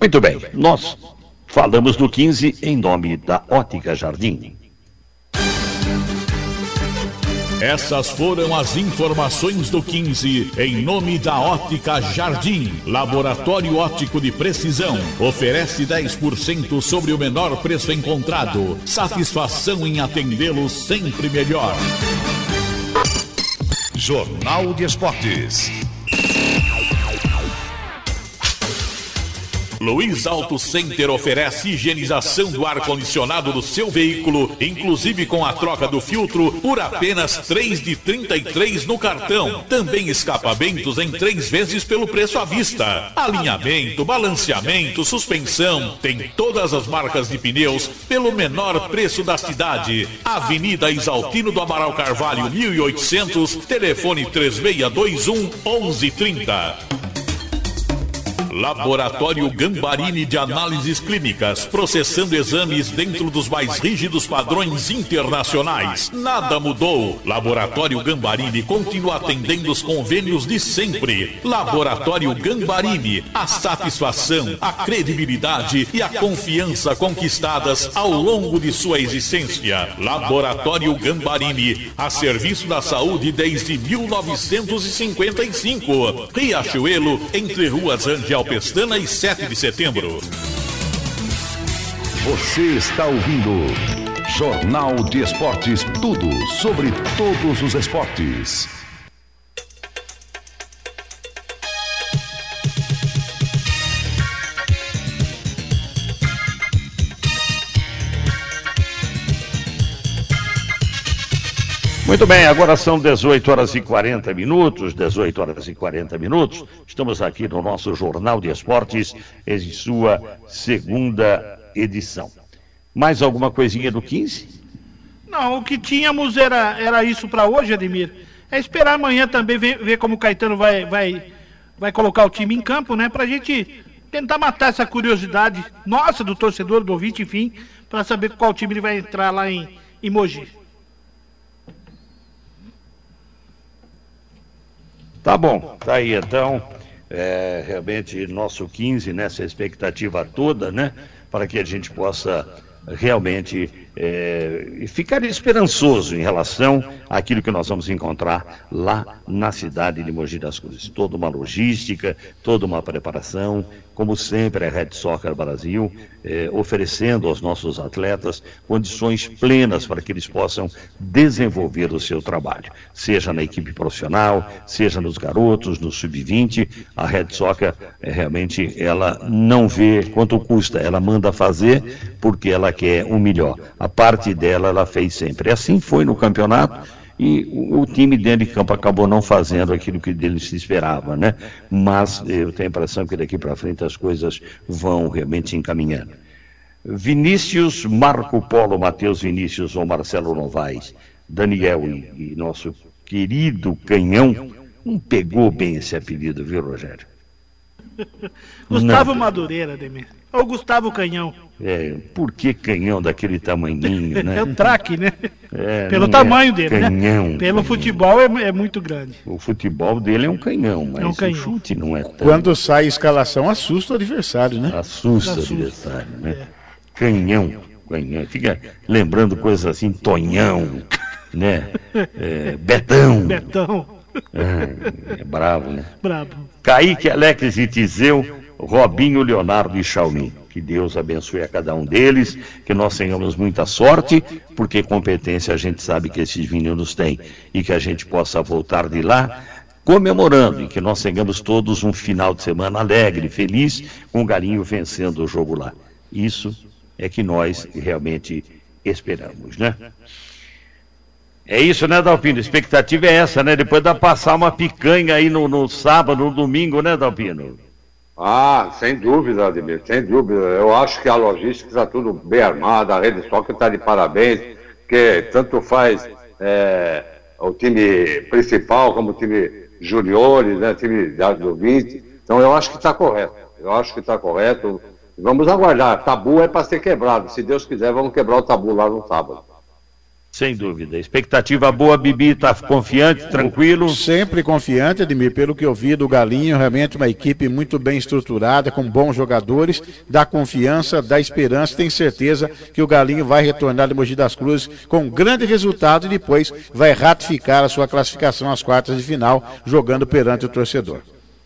Muito bem, nós falamos do 15 em nome da Ótica Jardim. Essas foram as informações do 15 em nome da Ótica Jardim. Laboratório Óptico de Precisão. Oferece 10% sobre o menor preço encontrado. Satisfação em atendê-lo sempre melhor. Jornal de Esportes. Luiz Auto Center oferece higienização do ar-condicionado do seu veículo, inclusive com a troca do filtro, por apenas 3 de 33 no cartão. Também escapamentos em três vezes pelo preço à vista. Alinhamento, balanceamento, suspensão. Tem todas as marcas de pneus pelo menor preço da cidade. Avenida Isaltino do Amaral Carvalho, 1800, telefone 3621 1130. Laboratório Gambarini de Análises Clínicas, processando exames dentro dos mais rígidos padrões internacionais. Nada mudou. Laboratório Gambarini continua atendendo os convênios de sempre. Laboratório Gambarini, a satisfação, a credibilidade e a confiança conquistadas ao longo de sua existência. Laboratório Gambarini, a serviço da saúde desde 1955. Riachuelo, entre ruas Angel Pestana e 7 de setembro. Você está ouvindo Jornal de Esportes, tudo sobre todos os esportes. Muito bem, agora são 18 horas e 40 minutos, 18 horas e 40 minutos. Estamos aqui no nosso Jornal de Esportes, em sua segunda edição. Mais alguma coisinha do 15? Não, o que tínhamos era, era isso para hoje, Ademir. É esperar amanhã também ver, ver como o Caetano vai, vai, vai colocar o time em campo, né? Pra gente tentar matar essa curiosidade nossa, do torcedor, do ouvinte, enfim, para saber qual time ele vai entrar lá em, em Mogi. Tá bom, tá aí então. É, realmente nosso 15 nessa expectativa toda, né? Para que a gente possa realmente é, ficar esperançoso em relação àquilo que nós vamos encontrar lá na cidade de Mogi das Cruzes. Toda uma logística, toda uma preparação, como sempre a Red Soccer Brasil, é, oferecendo aos nossos atletas condições plenas para que eles possam desenvolver o seu trabalho, seja na equipe profissional, seja nos garotos, no sub-20, a Red Soccer é, realmente ela não vê quanto custa, ela manda fazer porque ela quer o melhor a parte dela ela fez sempre. Assim foi no campeonato e o, o, time dentro de campo acabou não fazendo aquilo que dele se esperava, né? Mas eu tenho a impressão que daqui para frente as coisas vão realmente encaminhando. Vinícius, Marco Polo, Matheus Vinícius ou Marcelo Novaes, Daniel e, e nosso querido canhão, não pegou bem esse apelido, viu, Rogério? Gustavo não. Madureira, Demir. Ou Gustavo Canhão. É, por que canhão daquele tamanhinho, né? É o traque, né? É, Pelo tamanho é dele, né? canhão, né? Pelo canhão. futebol é, é, muito grande. O futebol dele é um canhão, mas é um canhão. o chute não é tão... Quando sai a escalação, assusta o adversário, né? Assusta, assusta. o adversário, né? É. Canhão, canhão. Fica lembrando coisas assim, Tonhão, né? É, Betão. Betão. É, é bravo, né? Bravo. Kaique, Alex e Tizeu, Robinho, Leonardo e Chalmin. Que Deus abençoe a cada um deles, que nós tenhamos muita sorte, porque competência a gente sabe que esses meninos têm, e que a gente possa voltar de lá comemorando e que nós tenhamos todos um final de semana alegre, feliz, com o Galinho vencendo o jogo lá. Isso é que nós realmente esperamos, né? É isso, né, Dalpino? A expectativa é essa, né? Depois dá passar uma picanha aí no, no sábado, no domingo, né, Dalpino? Ah, sem dúvida, Ademir, sem dúvida. Eu acho que a logística está tudo bem armada, a rede soccer está de parabéns, que tanto faz é, o time principal como o time juniores, né, time do 20. Então eu acho que está correto. Eu acho que está correto. Vamos aguardar. Tabu é para ser quebrado. Se Deus quiser, vamos quebrar o tabu lá no sábado. Sem dúvida. Expectativa boa, Bibi, está confiante, tranquilo? Sempre confiante, Admir, pelo que eu vi do Galinho, realmente uma equipe muito bem estruturada, com bons jogadores, dá confiança, dá esperança, tem certeza que o Galinho vai retornar de Mogi das Cruzes com um grande resultado e depois vai ratificar a sua classificação às quartas de final, jogando perante o torcedor.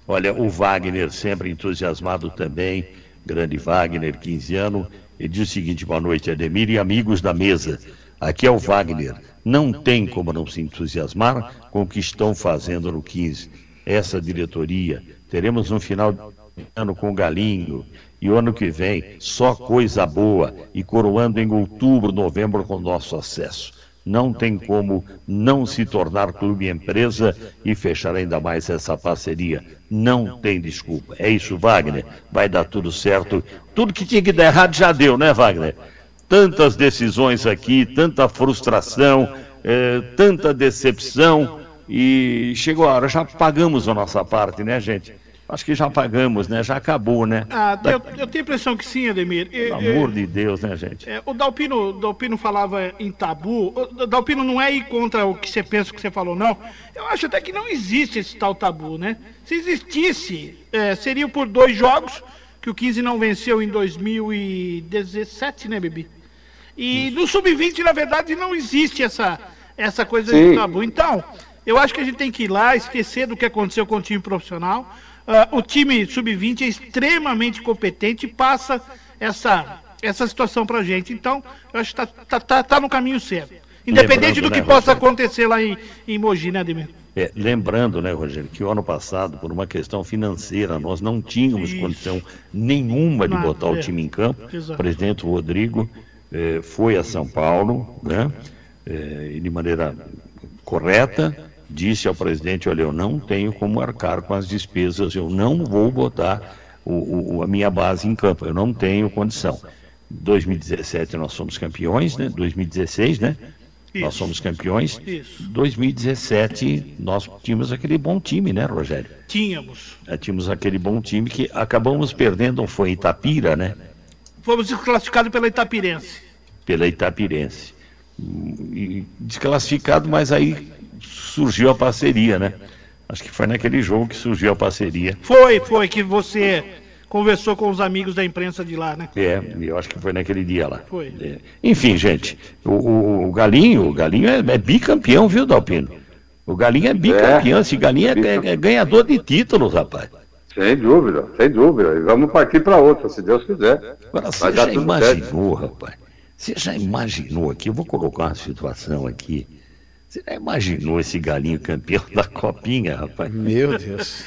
Olha, o Wagner sempre entusiasmado também, grande Wagner, 15 anos, ele diz o seguinte, boa noite, Ademir e amigos da mesa. Aqui é o Wagner. Não tem como não se entusiasmar com o que estão fazendo no 15. Essa diretoria. Teremos um final de ano com o Galinho. E o ano que vem, só coisa boa. E coroando em outubro, novembro, com nosso acesso. Não tem como não se tornar clube empresa e fechar ainda mais essa parceria. Não tem desculpa. É isso, Wagner. Vai dar tudo certo. Tudo que tinha que dar errado já deu, né, Wagner? Tantas decisões aqui, tanta frustração, eh, tanta decepção e chegou a hora, já pagamos a nossa parte, né, gente? Acho que já pagamos, né? Já acabou, né? Ah, eu, eu tenho a impressão que sim, Ademir. Pelo amor de Deus, né, gente? É, o Dalpino, Dalpino falava em tabu. O Dalpino não é ir contra o que você pensa, o que você falou, não. Eu acho até que não existe esse tal tabu, né? Se existisse, é, seria por dois jogos, que o 15 não venceu em 2017, né, Bibi? E no sub-20, na verdade, não existe essa, essa coisa Sim. de tabu. Então, eu acho que a gente tem que ir lá, esquecer do que aconteceu com o time profissional. Ah, o time sub-20 é extremamente competente e passa essa, essa situação pra gente. Então, eu acho que tá, tá, tá, tá no caminho certo. Independente Lembrando, do que né, possa Rogério? acontecer lá em, em Mogi, né, Ademir? É, lembrando, né, Rogério, que o ano passado, por uma questão financeira, nós não tínhamos Isso. condição nenhuma de Nada, botar o é. time em campo. Exato. O presidente Rodrigo eh, foi a São Paulo, né, eh, e de maneira correta, disse ao presidente, olha, eu não tenho como arcar com as despesas, eu não vou botar o- o- a minha base em campo, eu não tenho condição. 2017 nós somos campeões, né? 2016, né? Nós somos campeões. Isso. 2017 nós tínhamos aquele bom time, né, Rogério? Tínhamos. É, tínhamos aquele bom time que acabamos perdendo, foi Itapira, né? Fomos desclassificados pela Itapirense. Pela Itapirense. E desclassificado, mas aí surgiu a parceria, né? Acho que foi naquele jogo que surgiu a parceria. Foi, foi que você conversou com os amigos da imprensa de lá, né? É, eu acho que foi naquele dia lá. Foi. É. Enfim, gente, o, o- Galinho, o Galinho é, é bicampeão, viu, Dalpino? O Galinho é bicampeão, esse Galinho é, é- é ganhador de títulos, rapaz. Sem dúvida, sem dúvida. E vamos partir para outra, se Deus quiser. Agora, você já imaginou, rapaz? Você já imaginou aqui? Eu vou colocar uma situação aqui. Você já imaginou esse galinho campeão da copinha, rapaz? Meu Deus.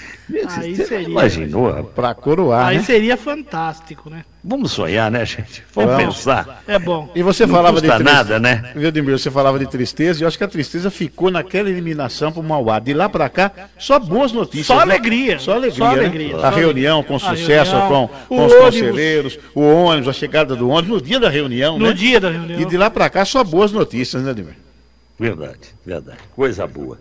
Aí Você seria. imaginou, rapaz? Pra coroar, Aí né? seria fantástico, né? Vamos sonhar, né, gente? Vamos, Vamos. pensar. É bom. E você Não falava de custa tristeza. nada, né? Viu, Demir? Você falava de tristeza e eu acho que a tristeza ficou naquela eliminação pro Mauá. De lá pra cá, só boas notícias. Só né? alegria. Só alegria. Só né? alegria, A só reunião com. A sucesso, reunião, com, com os ônibus. conselheiros, o ônibus, a chegada do ônibus, no dia da reunião, No né? dia da reunião. E de lá pra cá, só boas notícias, né, Demir? Verdade, verdade. Coisa boa.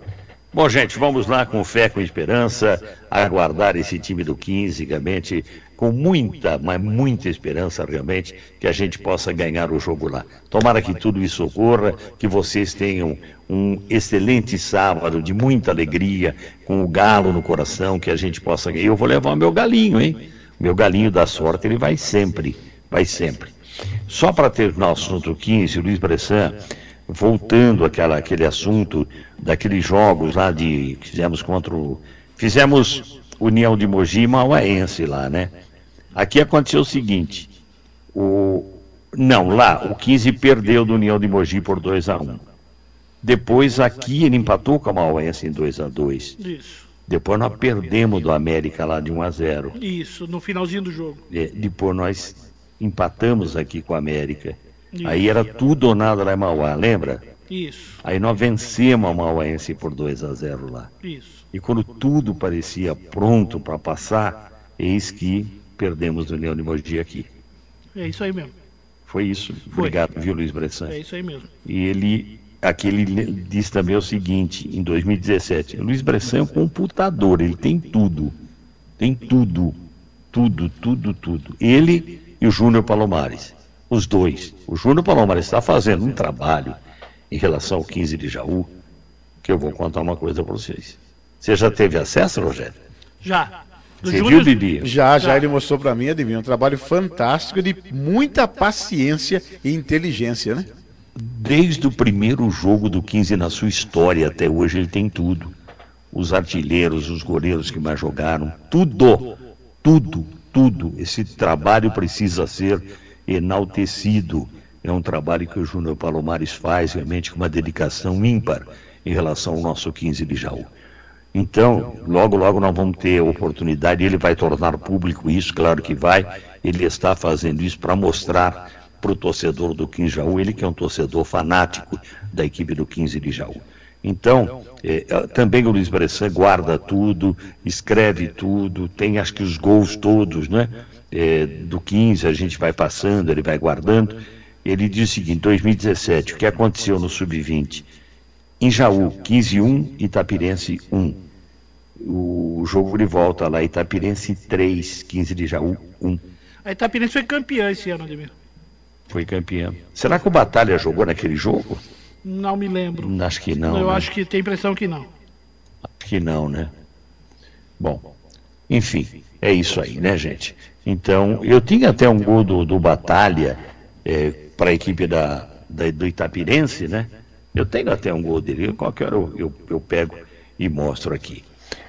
Bom, gente, vamos lá com fé, com esperança, aguardar esse time do 15, realmente, com muita, mas muita esperança, realmente, que a gente possa ganhar o jogo lá. Tomara que tudo isso ocorra, que vocês tenham um excelente sábado, de muita alegria, com o galo no coração, que a gente possa ganhar. Eu vou levar meu galinho, hein? Meu galinho da sorte, ele vai sempre, vai sempre. Só para terminar o assunto 15, o Luiz Bressan, voltando àquela, àquele assunto daqueles jogos lá de que fizemos contra o. Fizemos União de Mogi e Mauaense lá, né? Aqui aconteceu o seguinte. O, não, lá, o 15 perdeu do União de Mogi por 2 a 1 Depois aqui ele empatou com a Mauaense em 2 a 2 Isso, Depois nós perdemos do América lá de 1 a 0 isso, no finalzinho do jogo. é, depois nós empatamos aqui com a América. Isso. Aí era tudo ou nada lá em Mauá, lembra? Isso, Aí nós vencemos a Mauaense por 2 a 0 lá. isso. E quando tudo parecia pronto para passar, eis que perdemos do União de Mogi aqui. É isso aí mesmo. Foi isso. Obrigado, viu, Luiz Bressan? É isso aí mesmo. E ele, aqui ele le- diz também o seguinte, em 2017, Luiz Bressan é um computador, ele tem tudo. Tem tudo. Tudo, tudo, tudo. Ele e o Júnior Palomares. Os dois. O Júnior Palomares está fazendo um trabalho em relação ao 15 de Jaú, que eu vou contar uma coisa para vocês. Você já teve acesso, Rogério? Já. Do Você Júnior- viu, Bibi? Já, já ele mostrou para mim, Ademir, um trabalho fantástico de muita paciência e inteligência, né? Desde o primeiro jogo do 15 na sua história até hoje, ele tem tudo. Os artilheiros, os goleiros que mais jogaram, tudo, tudo, tudo. Esse trabalho precisa ser enaltecido. É um trabalho que o Júnior Palomares faz realmente com uma dedicação ímpar em relação ao nosso 15 de Jaú. Então, logo, logo nós vamos ter oportunidade, ele vai tornar público isso, claro que vai. Ele está fazendo isso para mostrar para o torcedor do 15 de Jaú, ele que é um torcedor fanático da equipe do 15 de Jaú. Então, eh, eh, também o Luiz Bressan guarda tudo, escreve tudo, tem acho que os gols todos, né? Eh, do 15 a gente vai passando, ele vai guardando. Ele diz o seguinte: 2017, o que aconteceu no Sub-20? Em Jaú, 15-1, Itapirense 1. O jogo de volta lá, Itapirense 3, 15 de Jaú 1. A Itapirense foi campeã esse ano, Ademir. Foi campeão. Será que o Batalha jogou naquele jogo? Não me lembro. Acho que não. Eu né? acho que tem impressão que não. Acho que não, né? Bom, enfim, é isso aí, né, gente? Então, eu tinha até um gol do, do Batalha para a equipe da, da- do Itapirense, né? Eu tenho até um gol dele, qualquer hora eu, eu, eu pego e mostro aqui.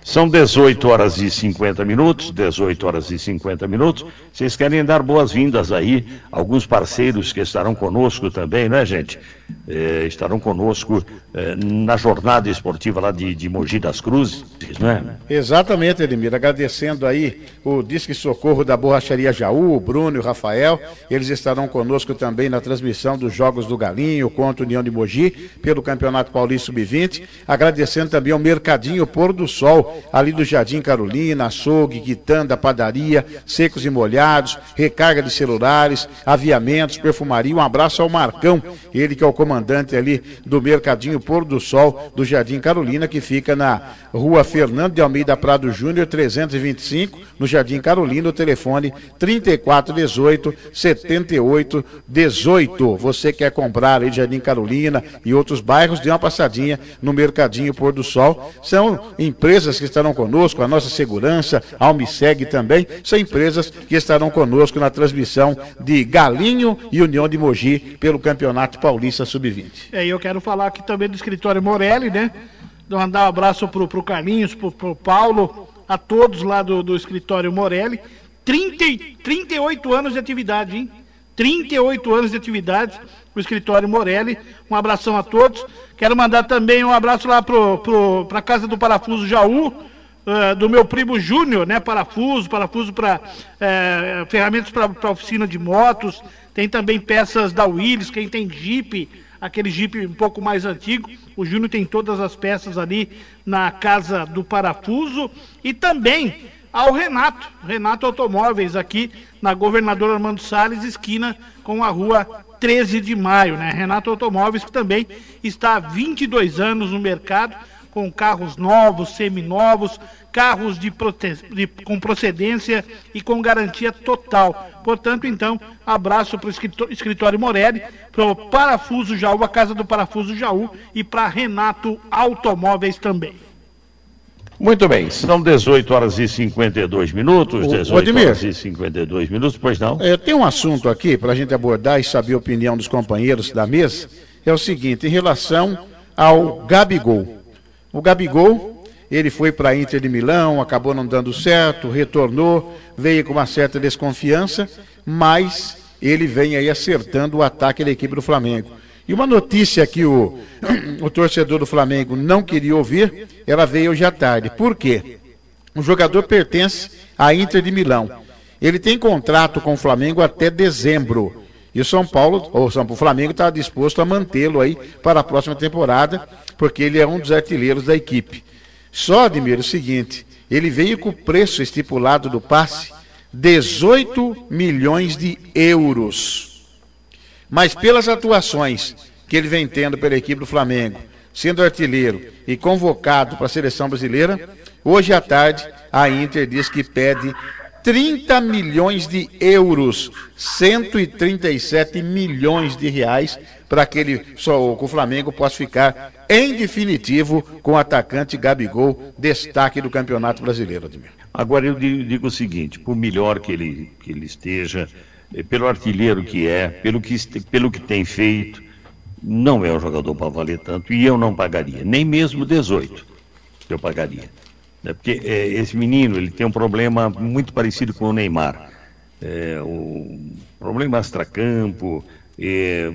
São 18 horas e 50 minutos, 18 horas e 50 minutos. Vocês querem dar boas-vindas aí, alguns parceiros que estarão conosco também, né, gente? Eh, estarão conosco eh, na jornada esportiva lá de, de Mogi das Cruzes, né? Exatamente, Edmir. Agradecendo aí o Disque Socorro da Borracharia Jaú, o Bruno e o Rafael. Eles estarão conosco também na transmissão dos Jogos do Galinho contra União de Mogi pelo Campeonato Paulista Sub-20. Agradecendo também ao Mercadinho Pôr do Sol, ali do Jardim Carolina, açougue, quitanda, padaria, secos e molhados, recarga de celulares, aviamentos, perfumaria. Um abraço ao Marcão, ele que é o comandante ali do Mercadinho Pôr do Sol do Jardim Carolina, que fica na rua Fernando de Almeida Prado Júnior, 325, no Jardim Carolina, o telefone 3418 7818. Você quer comprar aí Jardim Carolina e outros bairros, dê uma passadinha no Mercadinho Pôr do Sol. São empresas que estarão conosco, a nossa segurança, a Almiceg também, são empresas que estarão conosco na transmissão de Galinho e União de Mogi pelo Campeonato Paulista Sub-20. É, e eu quero falar aqui também do escritório Morelli, né? Mandar um abraço pro, pro Carlinhos, pro, pro Paulo, a todos lá do, do escritório Morelli. 30, e- 38 anos de atividade, hein? 38 anos de atividade, o escritório Morelli. Um abração a todos. Quero mandar também um abraço lá pro, pra Casa do Parafuso Jaú, eh, do meu primo Júnior, né? Parafuso, parafuso para ferramentas para oficina de motos. Tem também peças da Willis, quem tem Jeep, aquele Jeep um pouco mais antigo. O Júnior tem todas as peças ali na Casa do Parafuso. E também ao Renato, Renato Automóveis, aqui na Governador Armando Salles, esquina com a rua 13 de maio, né? Renato Automóveis, que também está há 22 anos no mercado, com carros novos, seminovos, carros de de- com procedência e com garantia total. Portanto, então, abraço para o escritório Morelli, para o Parafuso Jaú, a Casa do Parafuso Jaú, e para Renato Automóveis também. Muito bem, são 18 horas e 52 minutos, Ô, 18 Ademir. horas e 52 minutos, pois não? É, tem um assunto aqui para a gente abordar e saber a opinião dos companheiros da mesa. É o seguinte, em relação ao Gabigol. O Gabigol, ele foi para a Inter de Milão, acabou não dando certo, retornou, veio com uma certa desconfiança, mas ele vem aí acertando o ataque da equipe do Flamengo. E uma notícia que o, o torcedor do Flamengo não queria ouvir, ela veio hoje à tarde. Por quê? O jogador pertence à Inter de Milão. Ele tem contrato com o Flamengo até dezembro. E o São Paulo, ou São o Flamengo está disposto a mantê-lo aí para a próxima temporada, porque ele é um dos artilheiros da equipe. Só, Admiro, o seguinte, ele veio com o preço estipulado do passe, 18 milhões de euros. Mas pelas atuações que ele vem tendo pela equipe do Flamengo, sendo artilheiro e convocado para a seleção brasileira, hoje à tarde a Inter diz que pede 30 milhões de euros, 137 milhões de reais para que ele só o Flamengo possa ficar em definitivo com o atacante Gabigol, destaque do Campeonato Brasileiro, Admir. Agora eu di- digo o seguinte, por melhor que ele, que ele esteja, pelo artilheiro que é, pelo que, pelo que tem feito, não é um jogador para valer tanto e eu não pagaria, nem mesmo 18 eu pagaria. Né, Porque eh, esse menino ele tem um problema muito parecido com o Neymar. É, o problema extracampo. eh,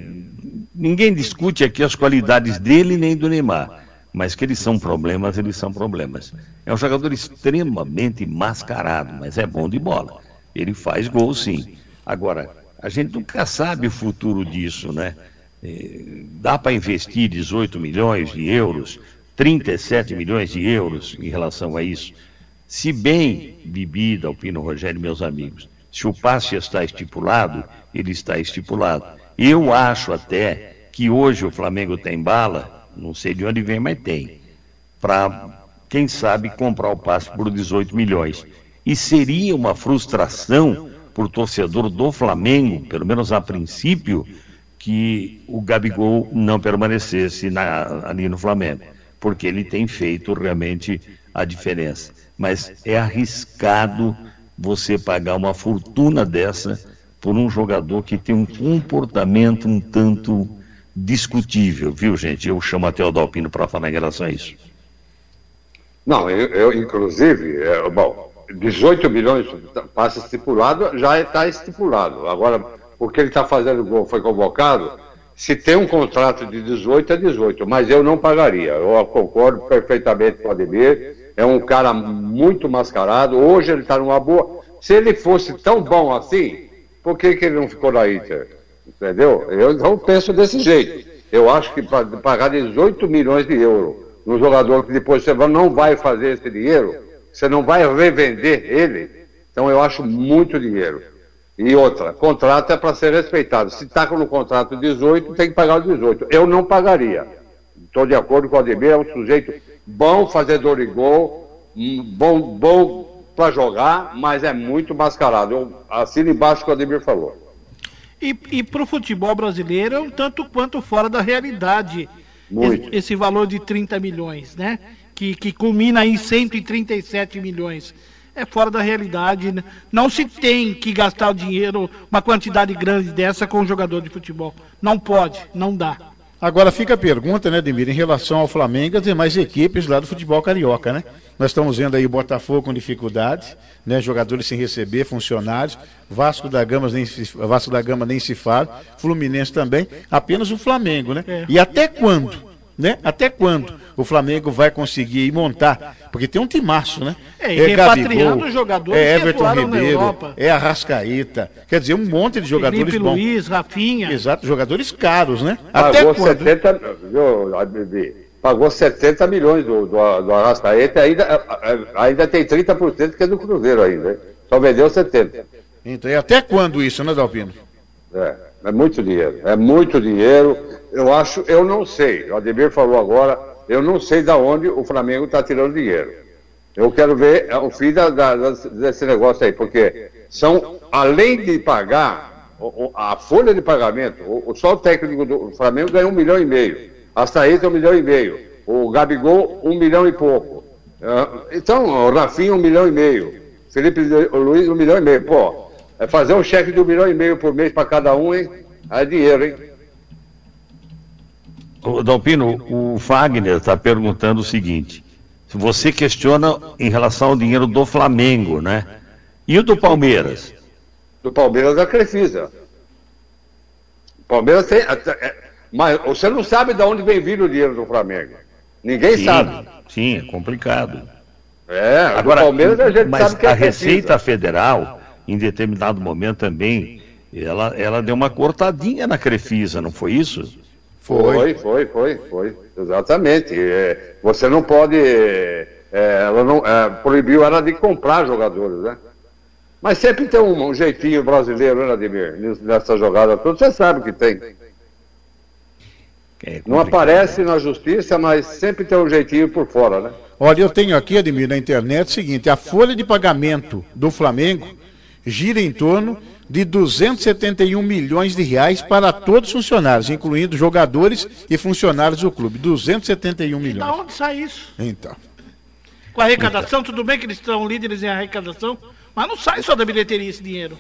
ninguém discute aqui as qualidades dele nem do Neymar. Mas que eles são problemas, eles são problemas. É um jogador extremamente mascarado, mas é bom de bola. Ele faz gol sim. Agora, a gente nunca sabe o futuro disso, né? Eh, Dá para investir 18 milhões de euros, 37 milhões de euros em relação a isso. Se bem, Bibi, Dalpino, Rogério, meus amigos, se o passe está estipulado, ele está estipulado. Eu acho até que hoje o Flamengo tem bala, não sei de onde vem, mas tem, para, quem sabe, comprar o passe por 18 milhões. E seria uma frustração o torcedor do Flamengo, pelo menos a princípio, que o Gabigol não permanecesse na- ali no Flamengo, porque ele tem feito realmente a diferença. Mas é arriscado você pagar uma fortuna dessa por um jogador que tem um comportamento um tanto discutível, viu, gente? Eu chamo até o Dalpino para falar em relação a isso. Não, eu, eu, inclusive, é, bom, 18 milhões passe estipulado, já está estipulado. Agora, porque ele está fazendo gol, foi convocado, se tem um contrato de 18, é 18, mas eu não pagaria. Eu concordo perfeitamente com o Ademir, é um cara muito mascarado, hoje ele está numa boa. Se ele fosse tão bom assim, por que, que ele não ficou na Inter? Entendeu? Eu não penso desse jeito. Eu acho que para pagar 18 milhões de euros num jogador que depois você não vai fazer esse dinheiro, você não vai revender ele, então eu acho muito dinheiro. E outra, contrato é para ser respeitado. Se está no contrato 18, tem que pagar o 18. Eu não pagaria. Estou de acordo com o Ademir, é um sujeito bom fazedor de gol, bom, bom para jogar, mas é muito mascarado. Eu assino embaixo o que o Ademir falou. E, e para o futebol brasileiro é um tanto quanto fora da realidade esse, esse valor de 30 milhões, né? Que, que culmina em 137 milhões. É fora da realidade. né? Não se tem que gastar o dinheiro, uma quantidade grande dessa com um jogador de futebol. Não pode, não dá. Agora fica a pergunta, né, Demir, em relação ao Flamengo e as demais equipes lá do futebol carioca, né? Nós estamos vendo aí o Botafogo com dificuldades, né? Jogadores sem receber, funcionários, Vasco da Gama nem se, Vasco da Gama nem se fala, Fluminense também, apenas o Flamengo, né? É. E até quando? Né? Até quando o Flamengo vai conseguir montar? Porque tem um timaço, né? É, e repatriando jogadores é que Everton Ribeiro, Europa. é Arrascaíta, quer dizer, um monte de jogadores Felipe bons. Luiz, Rafinha. Exato, jogadores caros, né? Até Pagou quando? 70, viu, Ademir? Pagou 70 milhões do, do, do Arrascaeta, ainda, ainda tem 30% que é do Cruzeiro ainda. hein? Só vendeu 70%. Então, e até quando isso, né, Dalpino? É, é muito dinheiro. É muito dinheiro. Eu acho, eu não sei. O Ademir falou agora, eu não sei da onde o Flamengo está tirando dinheiro. Eu quero ver é, o fim da, da- desse negócio aí, porque são, além de pagar, a folha de pagamento, só o técnico do Flamengo ganha um milhão e meio. A Saída um milhão e meio. O Gabigol, um milhão e pouco. Ah, Então, o Rafinha, um milhão e meio. Felipe Luiz, um milhão e meio. Pô, é fazer um cheque de um milhão e meio por mês para cada um, hein? É dinheiro, hein? Dalpino, o Wagner está perguntando o seguinte: se você questiona em relação ao dinheiro do Flamengo, né? E o do Palmeiras? Do Palmeiras da Crefisa. O Palmeiras tem. é, Mas você não sabe de onde vem vindo o dinheiro do Flamengo. Ninguém Sim, sabe. Sim, é complicado. É, Agora, Palmeiras a gente mas sabe que é a. Receita Federal, em determinado momento também, ela, ela deu uma cortadinha na Crefisa, não foi isso? Foi, foi, foi, foi. Exatamente. É, você não pode. é, ela não, é, proibiu ela de comprar jogadores, né? Mas sempre tem um, um jeitinho brasileiro, né, Ademir? Nessa jogada toda, você sabe que tem. É Não aparece na justiça, mas sempre tem um jeitinho por fora, né? Olha, eu tenho aqui, Ademir, na internet o seguinte: a folha de pagamento do Flamengo gira em torno de 271 milhões de reais para todos os funcionários, incluindo jogadores e funcionários do clube. 271 Da milhões. onde sai isso? Então. Com a arrecadação, tudo bem que eles são líderes em arrecadação, mas não sai só da bilheteria esse dinheiro.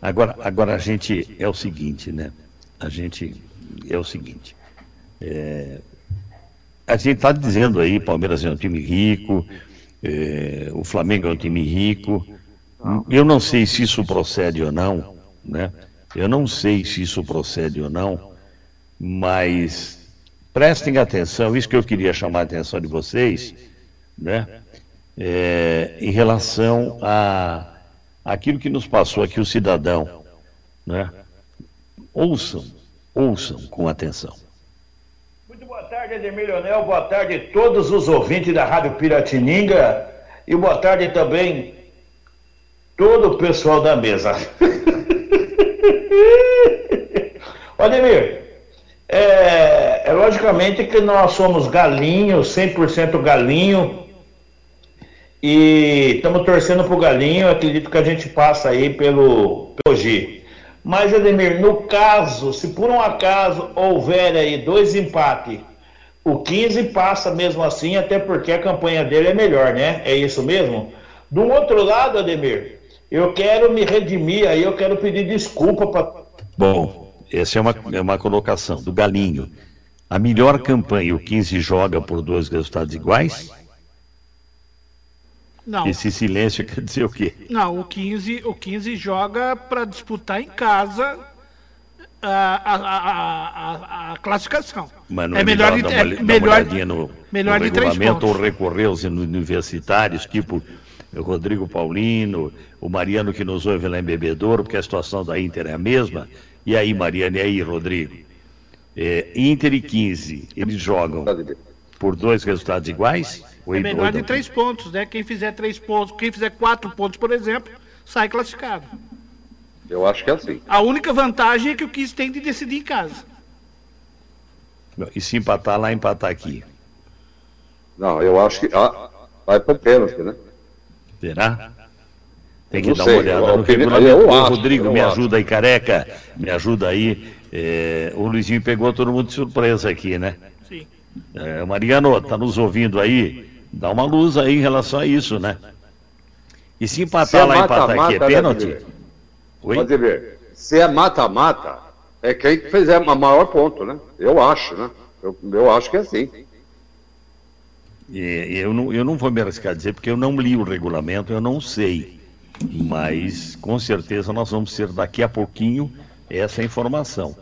Agora, agora a gente é o seguinte, né? A gente é o seguinte. é, a gente está dizendo aí, Palmeiras é um time rico, é, o Flamengo é um time rico. Eu não sei se isso procede ou não, né? Eu não sei se isso procede ou não, mas prestem atenção, isso que eu queria chamar a atenção de vocês, né? É, em relação a aquilo que nos passou aqui o cidadão, né? Ouçam, ouçam com atenção. Boa tarde, Ademir Leonel. Boa tarde a todos os ouvintes da Rádio Piratininga. E boa tarde também todo o pessoal da mesa. Ô, Ademir, é, é logicamente que nós somos galinho, 100% galinho. E estamos torcendo pro galinho. Acredito que a gente passa aí pelo, pelo G. Mas, Ademir, no caso, se por um acaso houver aí dois empates, o 15 passa mesmo assim, até porque a campanha dele é melhor, né? É isso mesmo? Do outro lado, Ademir, eu quero me redimir aí, eu quero pedir desculpa para. Bom, essa é uma, é uma colocação do Galinho. A melhor campanha, o 15 joga por dois resultados iguais? Não. Esse silêncio quer dizer o quê? Não, o 15, o 15 joga para disputar em casa a, a, a, a, a classificação. Mas não é melhor, dar de, uma, é dar uma melhor, olhadinha no, melhor no de três regulamento ou recorrer aos universitários, tipo o Rodrigo Paulino, o Mariano que nos ouve lá em Bebedouro, porque a situação da Inter é a mesma. E aí, Mariano, e aí, Rodrigo? É, Inter e 15, eles jogam por dois resultados iguais? Ou É melhor de três pontos, né? Quem fizer três pontos, quem fizer quatro pontos, por exemplo, sai classificado. Eu acho que é assim. A única vantagem é que o 15 tem de decidir em casa. E se empatar lá, empatar aqui. Não, eu acho que. Ah, vai pro pênalti, né? Será? Tem que dar uma olhada no regulamento. Ô, Rodrigo, me ajuda aí, careca. Me ajuda aí. É, o Luizinho pegou todo mundo de surpresa aqui, né? Sim. É, Mariano, tá nos ouvindo aí? Dá uma luz aí em relação a isso, né? E se empatar Se é lá, empatar aqui, é né, pênalti? Ademir? Pode ver. Se é mata-mata, é quem que fizer o maior ponto, né? Eu acho, né? Eu, eu acho que é assim. Eu, não, eu não vou me arriscar a dizer, porque eu não li o regulamento, eu não sei. Mas com certeza nós vamos ter daqui a pouquinho essa informação.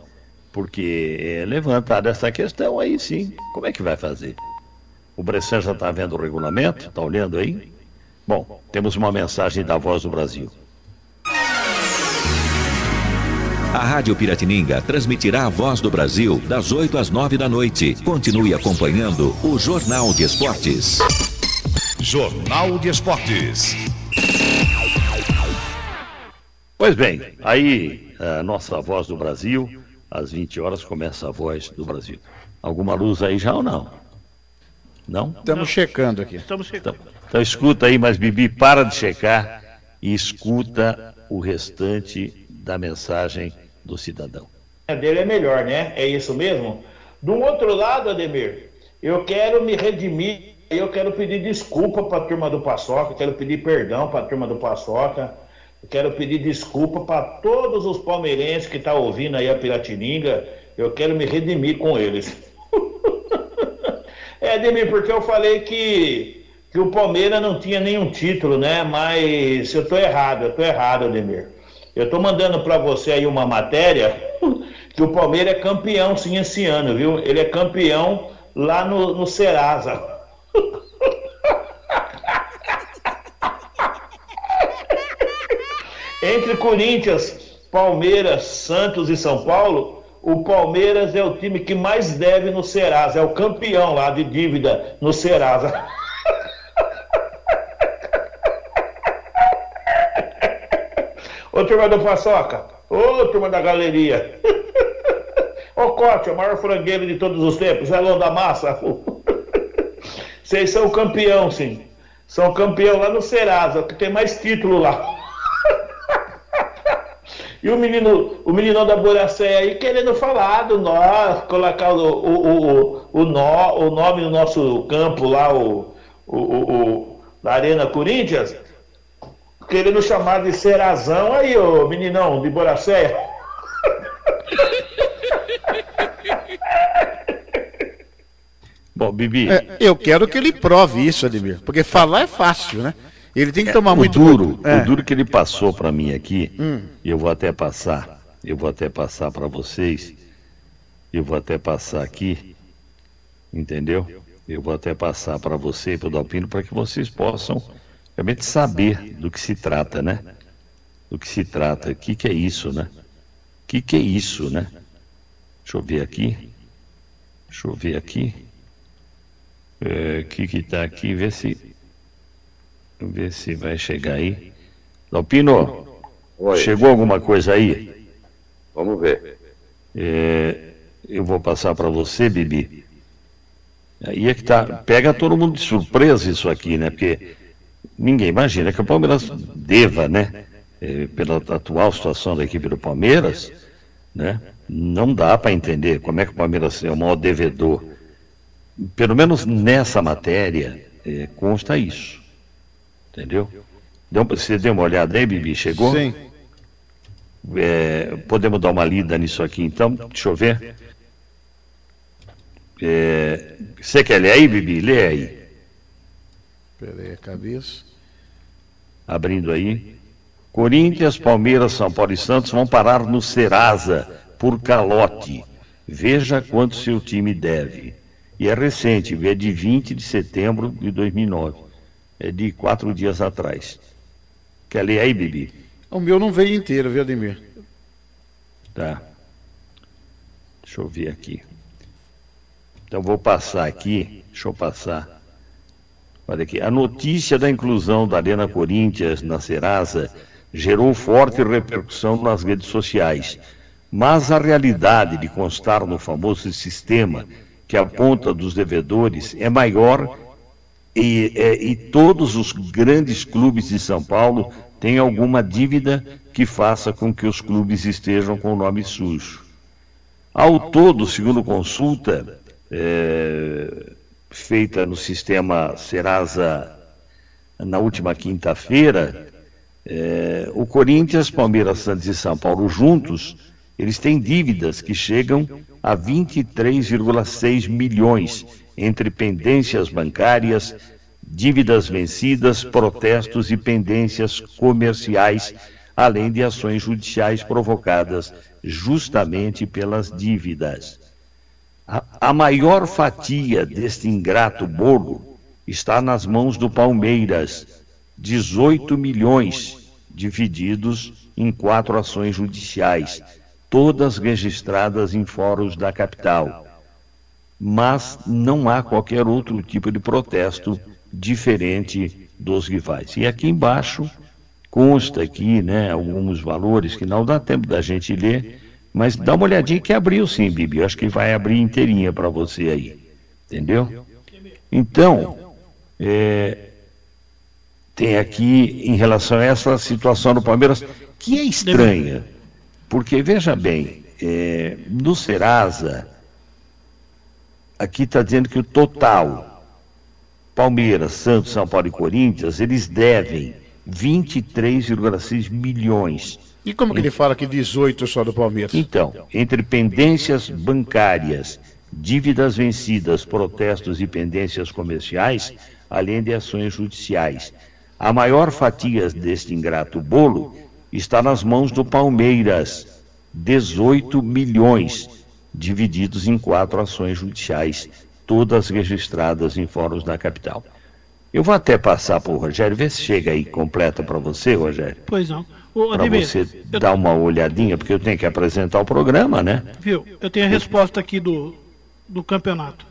Porque é levantada essa questão aí sim. Como é que vai fazer? O Bressan já está vendo o regulamento? Está olhando aí? Bom, temos uma mensagem da Voz do Brasil. A Rádio Piratininga transmitirá a voz do Brasil das 8 às 9 da noite. Continue acompanhando o Jornal de Esportes. Jornal de Esportes. Pois bem, aí a nossa Voz do Brasil, às 20 horas começa a Voz do Brasil. Alguma luz aí já ou não? Não? Estamos checando aqui. Estamos checando. Então escuta aí, mas Bibi, para de checar e escuta o restante da mensagem do cidadão. A dele é melhor, né? É isso mesmo? Do outro lado, Ademir, eu quero me redimir, eu quero pedir desculpa para a turma do Paçoca, quero pedir perdão para a turma do Paçoca, quero pedir desculpa para todos os palmeirenses que estão ouvindo aí a Piratininga, eu quero me redimir com eles. é, Ademir, porque eu falei que, que o Palmeiras não tinha nenhum título, né? Mas eu tô errado, eu tô errado, Ademir. Eu tô mandando para você aí uma matéria que o Palmeiras é campeão sim esse ano, viu? Ele é campeão lá no, no Serasa. Entre Corinthians, Palmeiras, Santos e São Paulo, o Palmeiras é o time que mais deve no Serasa, é o campeão lá de dívida no Serasa. Ô turma do Paçoca, ô turma da galeria. Ô Cocote, o maior frangueiro de todos os tempos, Elon da Massa. Vocês são campeão, sim. São campeão lá no Serasa, que tem mais título lá. E o menino, o menino da Boracé aí querendo falar do nós, colocar o, o, o, o, nó, o nome do nosso campo lá, o, o, o, o, Arena Corinthians, querendo chamar de Serazão aí, ô meninão de Boracé. Bom, Bibi. É, eu quero que ele prove isso, Ademir, porque falar é fácil, né? Ele tem que É, tomar o muito duro, É. o duro que ele passou para mim aqui, Hum. eu vou até passar, eu vou até passar para vocês, eu vou até passar aqui, entendeu? Eu vou até passar para você e para o Dalpino para que vocês possam realmente saber do que se trata, né? Do que se trata, o que, que é isso, né? O que, que é isso, né? Deixa eu ver aqui, deixa eu ver aqui, É, o que que está aqui, ver se ver se vai chegar aí. Dalpino, Oi. chegou alguma coisa aí? Vamos ver. É, eu vou passar para você, Bibi. Aí é que tá. Pega todo mundo de surpresa isso aqui, né? Porque ninguém imagina que o Palmeiras deva, né? É, pela atual situação da equipe do Palmeiras, né? Não dá para entender como é que o Palmeiras é o maior devedor. Pelo menos nessa matéria é, consta isso. Entendeu? Deu, você deu uma olhada aí, Bibi? Chegou? Sim. É, podemos dar uma lida nisso aqui, então? Deixa eu ver. É, você quer ler aí, Bibi? Lê aí. Peraí, a cabeça. Abrindo aí. Corinthians, Palmeiras, São Paulo e Santos vão parar no Serasa por calote. Veja quanto seu time deve. E é recente, é de 20 de setembro de 2009. É de quatro dias atrás. Quer ler aí, Bibi? O meu não veio inteiro, viu, Ademir? Tá. Deixa eu ver aqui. Então vou passar aqui. Deixa eu passar. Olha aqui. A notícia da inclusão da Arena Corinthians na Serasa gerou forte repercussão nas redes sociais. Mas a realidade de constar no famoso sistema que aponta dos devedores é maior e, é, e todos os grandes clubes de São Paulo têm alguma dívida que faça com que os clubes estejam com o nome sujo. Ao todo, segundo consulta é, feita no sistema Serasa na última quinta-feira, é, o Corinthians, Palmeiras, Santos e São Paulo juntos, eles têm dívidas que chegam a 23,6 milhões entre pendências bancárias, dívidas vencidas, protestos e pendências comerciais, além de ações judiciais provocadas justamente pelas dívidas. A, a maior fatia deste ingrato bolo está nas mãos do Palmeiras, 18 milhões divididos em quatro ações judiciais, todas registradas em fóruns da capital. Mas não há qualquer outro tipo de protesto diferente dos rivais. E aqui embaixo consta aqui, né, alguns valores que não dá tempo da gente ler, mas dá uma olhadinha que abriu sim, Bibi. Eu acho que vai abrir inteirinha para você aí. Entendeu? Então, é, tem aqui em relação a essa situação do Palmeiras, que é estranha, porque veja bem, é, no Serasa, aqui está dizendo que o total, Palmeiras, Santos, São Paulo e Corinthians, eles devem 23,6 milhões. E como que ele fala que 18 só do Palmeiras? Então, entre pendências bancárias, dívidas vencidas, protestos e pendências comerciais, além de ações judiciais. A maior fatia deste ingrato bolo está nas mãos do Palmeiras, 18 milhões, divididos em quatro ações judiciais, todas registradas em fóruns da capital. Eu vou até passar para o Rogério, ver se chega aí completa para você, Rogério. Pois não. Para você eu- dar uma olhadinha, porque eu tenho que apresentar o programa, né? Viu? Eu tenho a resposta aqui do, do campeonato.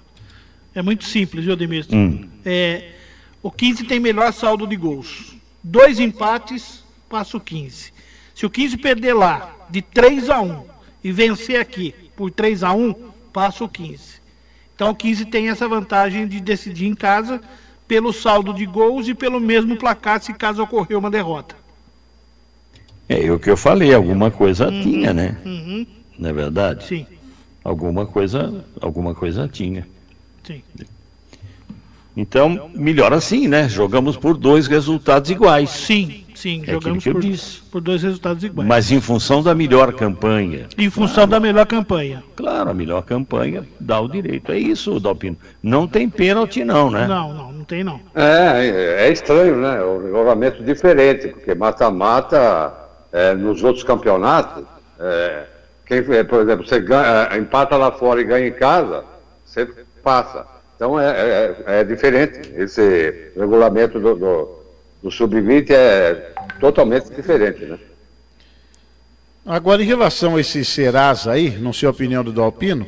É muito simples, viu, Ademir? Hum. É, o 15 tem melhor saldo de gols. Dois empates, passa o 15. Se o 15 perder lá de 3 a 1 e vencer aqui, por 3 a 1 passa o 15. Então o 15 tem essa vantagem de decidir em casa pelo saldo de gols e pelo mesmo placar se caso ocorrer uma derrota. É o que eu falei, alguma coisa Uhum, tinha, né? uhum. Não é verdade? Sim. Alguma coisa, alguma coisa tinha. Sim. Então, melhor assim, né? Jogamos por dois resultados iguais. Sim, sim, É jogamos que eu por, disse. por dois resultados iguais. Mas em função da melhor campanha. Em função da melhor campanha. Claro, a melhor campanha dá o direito. É isso, Dalpino. Não tem pênalti, não, né? Não, não, não tem não. É, é estranho, né? O regulamento diferente, porque mata-mata é, nos outros campeonatos, é, quem, é, por exemplo, você ganha, é, empata lá fora e ganha em casa, você passa. Então é, é- é diferente. Esse regulamento do, do, do sub-20 é totalmente diferente, né? Agora, em relação a esse Serasa aí, não sei a opinião do Dalpino,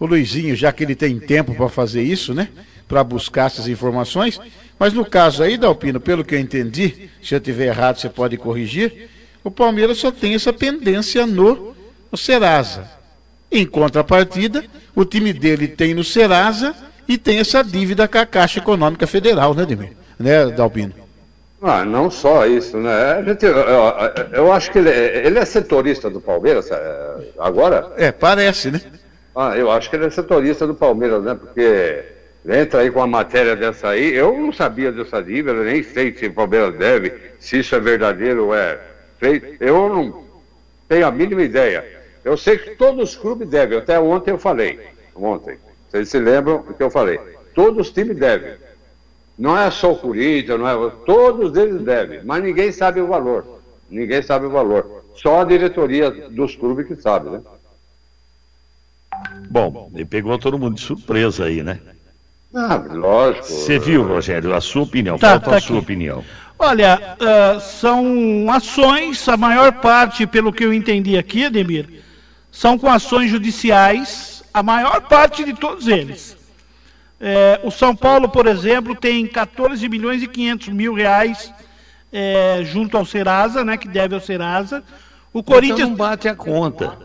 o Luizinho, já que ele tem tempo para fazer isso, né? Para buscar essas informações. Mas no caso aí, Dalpino, pelo que eu entendi, se eu estiver errado, você pode corrigir. O Palmeiras só tem essa pendência no, no Serasa. Em contrapartida, o time dele tem no Serasa e tem essa dívida com a Caixa Econômica Federal, né, Demir? Né, Dalpino? Ah, não só isso, né? A gente, eu, eu- acho que ele, é- ele é setorista do Palmeiras é, agora. É, parece, né? Ah, eu acho que ele é setorista do Palmeiras, né? Porque entra aí com uma matéria dessa aí. Eu não sabia dessa dívida, nem sei se o Palmeiras deve, se isso é verdadeiro ou é feito. Eu não tenho a mínima ideia. Eu sei que todos os clubes devem. Até ontem eu falei. Ontem. Vocês se lembram do que eu falei? Todos os times devem. Não é só o Corinthians, não é. Todos eles devem, mas ninguém sabe o valor. Ninguém sabe o valor. Só a diretoria dos clubes que sabe, né? Bom, ele pegou todo mundo de surpresa aí, né? Ah, lógico. Você viu, Rogério, a sua opinião? Tá, Falta tá a sua aqui. opinião. Olha, ah, são ações, a maior parte, pelo que eu entendi aqui, Ademir, são com ações judiciais, a maior parte de todos eles. É, o São Paulo, por exemplo, tem 14 milhões e 500 mil reais é, junto ao Serasa, né, que deve ao Serasa. O Corinthians... Então não bate a conta.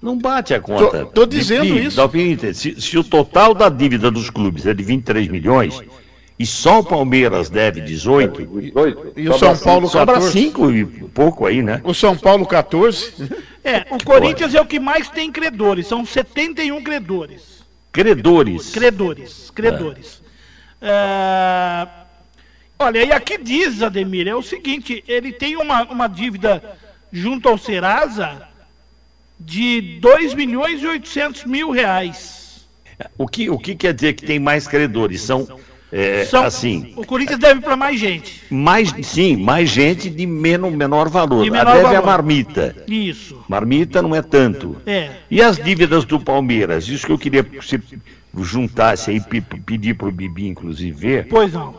Não bate a conta. Tô dizendo De- isso. Se, se o total da dívida dos clubes é de 23 milhões e só o Palmeiras deve 18, E o São Paulo sobra 14. 5 e pouco aí, né? O São Paulo 14. É, o Corinthians é o que mais tem credores, são 71 credores. Credores. Credores, credores. É, Olha, e aqui diz, Ademir, é o seguinte, ele tem uma, uma dívida junto ao Serasa de 2 milhões e 800 mil reais. O que, o que quer dizer que tem mais credores? São, é, São- assim, O Corinthians deve para mais gente. mais, sim, mais gente de menor, menor valor. De a menor deve é a valor. marmita. Isso. Marmita não é tanto. É. E as dívidas do Palmeiras? Isso que eu queria que você juntasse aí, pe- pedir para o Bibi, inclusive, ver. Pois não.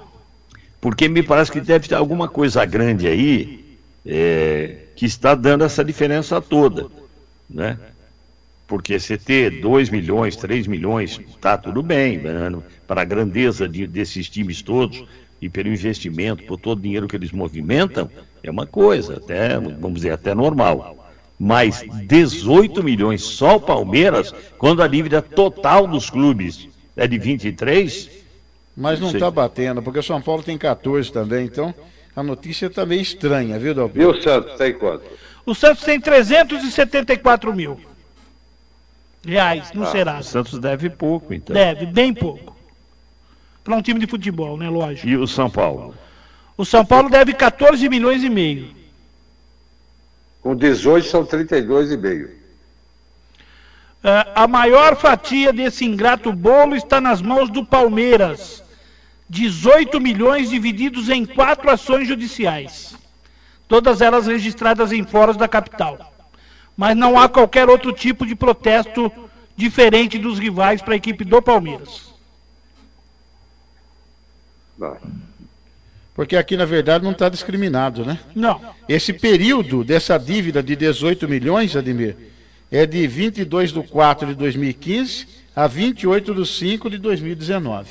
Porque me parece que deve ter alguma coisa grande aí é, que está dando essa diferença toda, né? Porque você ter 2 milhões, 3 milhões, tá tudo bem, né? para a grandeza de- desses times todos e pelo investimento, por todo o dinheiro que eles movimentam, é uma coisa, até, vamos dizer, até normal. Mas 18 milhões só o Palmeiras, quando a dívida total dos clubes é de 23, Mas não está batendo, porque o São Paulo tem 14 também, então a notícia tá meio estranha, viu, E Dalpino? o Santos tem quanto? O Santos tem 374 mil reais no o Serasa. Santos deve pouco, então. Deve, bem pouco. Para um time de futebol, né? Lógico. E o São Paulo? O São Paulo deve 14 milhões e meio. Com 18 são 32,5. Ah, a maior fatia desse ingrato bolo está nas mãos do Palmeiras. 18 milhões divididos em quatro ações judiciais. Todas elas registradas em fóruns da capital. Mas não há qualquer outro tipo de protesto diferente dos rivais para a equipe do Palmeiras. Porque aqui, na verdade, não está discriminado, né? Não. Esse período dessa dívida de 18 milhões, Ademir, é de 22 de 4 de 2015 a 28 de 5 de 2019.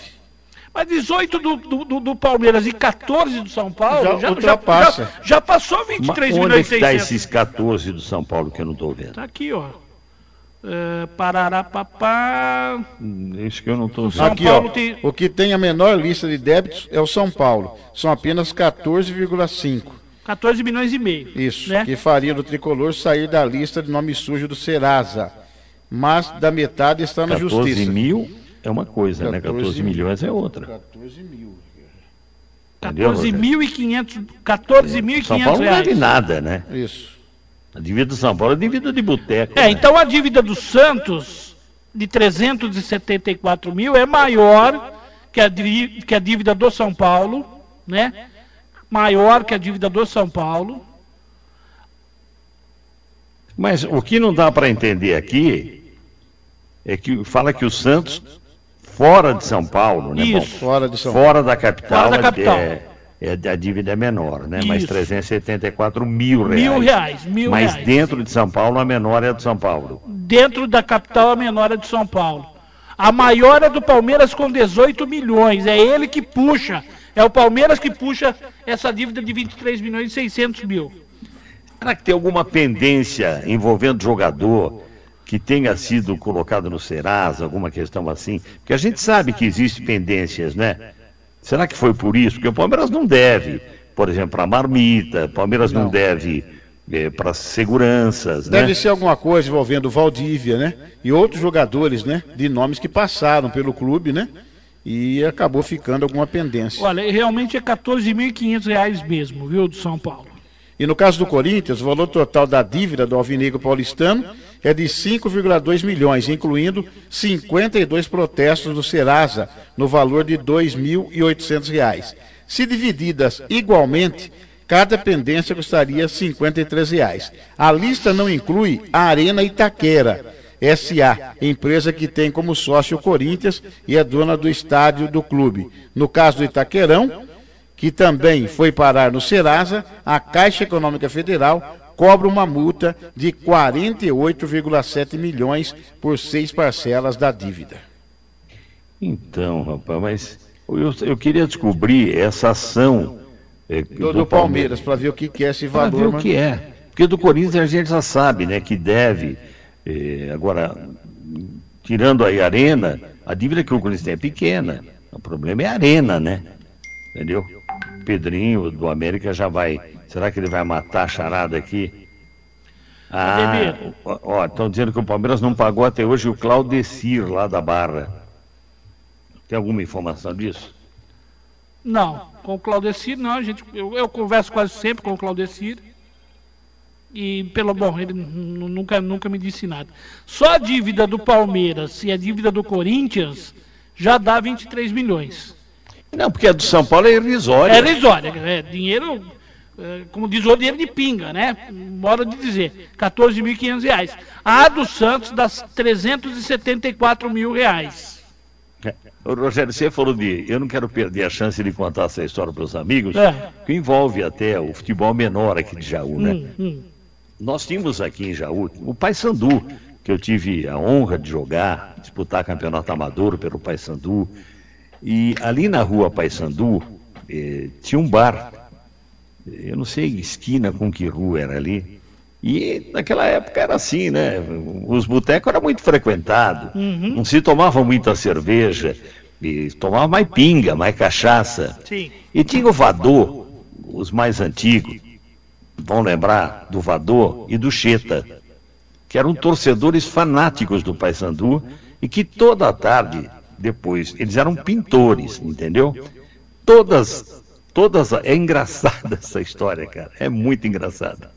Mas 18 do, do, do- do Palmeiras e 14 do São Paulo Já ultrapassa. já- já passou 23 Mas onde é milhões e que está 600. esses 14 do São Paulo que eu não estou vendo? Tá aqui, ó. Uh, Pararapapá. Isso que eu não estou São Aqui, ó, tem- o que tem a menor lista de débitos é o São Paulo. São apenas 14,5. 14 milhões e meio. Isso, Né? que faria do tricolor sair da lista de nome sujo do Serasa. Mas da metade está na 14 justiça. mil é uma coisa, né? 14 milhões é outra. 14 mil. Entendeu, Rogério? 14.500 São 14.500 Paulo não reais. deve nada, né? Isso. A dívida do São Paulo é dívida de boteco. É, então a dívida do Santos, de 374 mil, é maior que a, que a dívida do São Paulo, né? Maior que a dívida do São Paulo. Mas o que não dá para entender aqui é que fala que o Santos, fora de São Paulo, né? Isso. Fora de São Fora da capital, Fora da capital. É, é- a dívida é menor, né? Mas Isso. 374 mil reais. Mil reais, mil Mas reais. dentro de São Paulo, a menor é a de São Paulo. Dentro da capital, a menor é de São Paulo. A maior é do Palmeiras com 18 milhões. É ele que puxa. É o Palmeiras que puxa essa dívida de 23 milhões e 600 mil. Será que tem alguma pendência envolvendo jogador que tenha sido colocado no Serasa, alguma questão assim? Porque a gente sabe que existem pendências, né? Será que foi por isso? Porque o Palmeiras não deve, por exemplo, para marmita, o Palmeiras não, deve para seguranças, né? Deve ser alguma coisa envolvendo o Valdívia, né? E outros jogadores, né? De nomes que passaram pelo clube, né? E acabou ficando alguma pendência. Olha, realmente é 14.500 reais mesmo, viu, do São Paulo. E no caso do Corinthians, o valor total da dívida do Alvinegro Paulistano é de 5,2 milhões, incluindo 52 protestos do Serasa, no valor de 2.800 reais. Se divididas igualmente, cada pendência custaria 53 reais. A lista não inclui a Arena Itaquera, SA, empresa que tem como sócio o Corinthians e é dona do estádio do clube. No caso do Itaquerão, que também foi parar no Serasa, a Caixa Econômica Federal cobra uma multa de 48,7 milhões por seis parcelas da dívida. Então, rapaz, mas eu, eu queria descobrir essa ação eh, Do, do Palmeiras, para ver o que, que é esse Para valor. ver o mas- que é. Porque do Corinthians a gente já sabe, né, que deve. eh, agora, tirando aí a arena, a dívida que o Corinthians tem é pequena. O problema é a arena, né? Entendeu? Pedrinho do América já vai. Será que ele vai matar a charada aqui? Ah, ó, estão dizendo que o Palmeiras não pagou até hoje o Claudecir lá da Barra. Tem alguma informação disso? Não, com o Claudecir não, a gente, eu, eu converso quase sempre com o Claudecir. E pelo bom, ele nunca, nunca me disse nada. Só a dívida do Palmeiras e a dívida do Corinthians já dá 23 milhões. Não, porque a do São Paulo é irrisória. É irrisória, é dinheiro, como diz o dinheiro de pinga, né? Modo de dizer, 14.500 reais. A do Santos dá 374 mil reais. É. Rogério, você falou de. Eu não quero perder a chance de contar essa história para os amigos, É. que envolve até o futebol menor aqui de Jaú, né? Hum, hum. Nós tínhamos aqui em Jaú o Paysandu, que eu tive a honra de jogar, disputar campeonato amador pelo Paysandu. E ali na rua Paysandu eh, tinha um bar. Eu não sei esquina com que rua era ali. E naquela época era assim, né? Os botecos eram muito frequentados. Uhum. Não se tomava muita cerveja. E tomava mais pinga, mais cachaça. Sim. E tinha o Vador, os mais antigos, vão lembrar do Vador e do Cheta, que eram torcedores fanáticos do Paysandu e que toda a tarde, depois, eles eram pintores, entendeu? Todas, todas, é engraçada essa história, cara, é muito engraçada.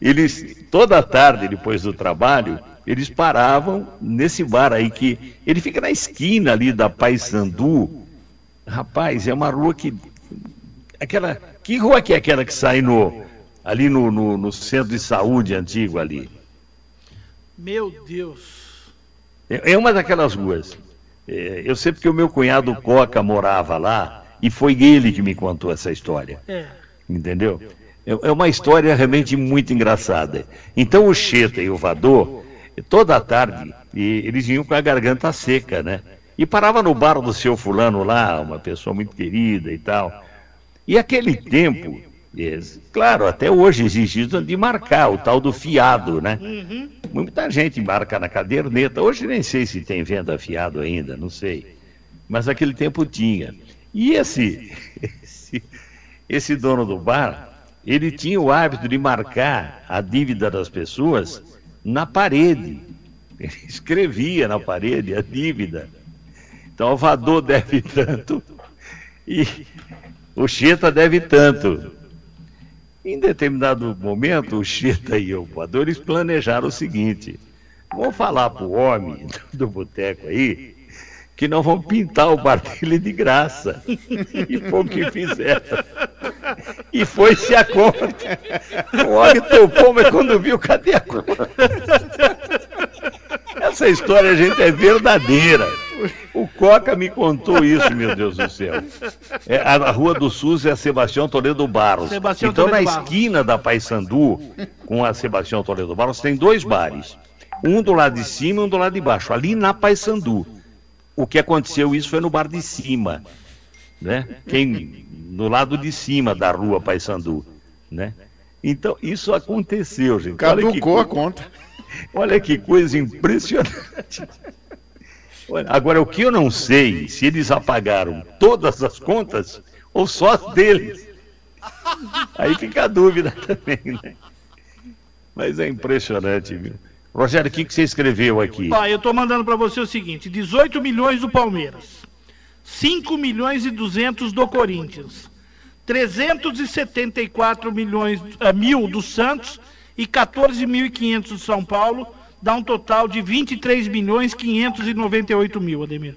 Eles, toda a tarde, depois do trabalho, eles paravam nesse bar aí que ele fica na esquina ali da Paysandu. Rapaz, é uma rua que aquela que rua que é aquela que sai no ali no, no, no centro de saúde antigo ali? Meu Deus. É, é uma daquelas ruas. É, eu sei porque o meu cunhado Coca morava lá e foi ele que me contou essa história. É. Entendeu? É é uma história realmente muito engraçada. Então o Cheta e o Vador, toda a tarde, eles vinham com a garganta seca, né? E parava no bar do seu fulano lá, uma pessoa muito querida e tal. E aquele tempo, é, claro, até hoje existe isso de marcar o tal do fiado, né? Muita gente embarca na caderneta. Hoje nem sei se tem venda fiado ainda, não sei. Mas naquele tempo tinha. E esse, esse, esse dono do bar, ele tinha o hábito de marcar a dívida das pessoas na parede. Ele escrevia na parede a dívida. Então o Vador deve tanto e o Cheta deve tanto. Em determinado momento, o Cheta e o Vador eles planejaram o seguinte: vamos falar para o homem do boteco aí que não vão pintar o bar dele de graça. E foi o que fizeram. E foi-se a conta. O homem topou, mas quando viu, cadê a conta? Essa história, gente, é verdadeira. O Coca me contou isso, meu Deus do céu. É, a Rua do SUS é a Sebastião Toledo Barros. Sebastião então, Toledo na Barros. esquina da Paysandu, com a Sebastião Toledo Barros, tem dois bares. Um do lado de cima e um do lado de baixo, ali na Paysandu. O que aconteceu isso foi no bar de cima, né? Quem no lado de cima da rua Paysandu, né? Então, isso aconteceu, gente. Olha que Caducou a co- conta. Olha que coisa impressionante. Olha, agora, o que eu não sei, se eles apagaram todas as contas ou só as deles. Aí fica a dúvida também, né? Mas é impressionante, viu? Rogério, o que, que você escreveu aqui? Ó, eu tô mandando para você o seguinte: 18 milhões do Palmeiras, 5 milhões e 200 do Corinthians, 374 milhões, eh, mil do Santos e 14.500 do São Paulo, dá um total de 23 milhões 598 mil, Ademir.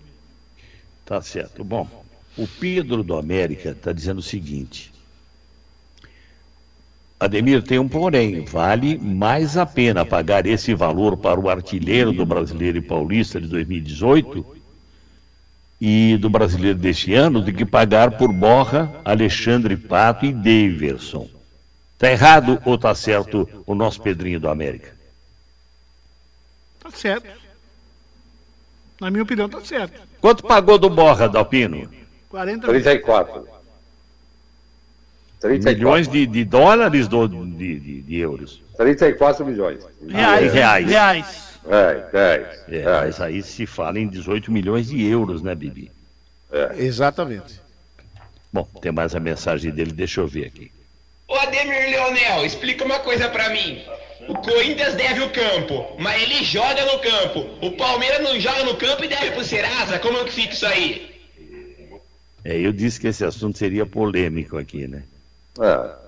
Tá certo. Bom, o Pedro do América está dizendo o seguinte. Ademir, tem um porém. Vale mais a pena pagar esse valor para o artilheiro do Brasileiro e Paulista de 2018 e do Brasileiro deste ano do que pagar por Borra, Alexandre Pato e Daverson. Tá errado ou tá certo o nosso Pedrinho do América? Tá certo. Na minha opinião, tá certo. Quanto pagou do Borra, Dalpino? 40 34. 34. Milhões de, de dólares ou de, de- de euros? 34 milhões. Reais. Reais. Reais. É, 10. É, mas aí se fala em 18 milhões de euros, né, Bibi? Exatamente. Bom, tem mais a mensagem dele, deixa eu ver aqui. Ô Ademir Leonel, explica uma coisa pra mim. O Corinthians deve o campo, mas ele joga no campo. O Palmeiras não joga no campo e deve pro Serasa. Como é que fica isso aí? É, eu disse que esse assunto seria polêmico aqui, né? É.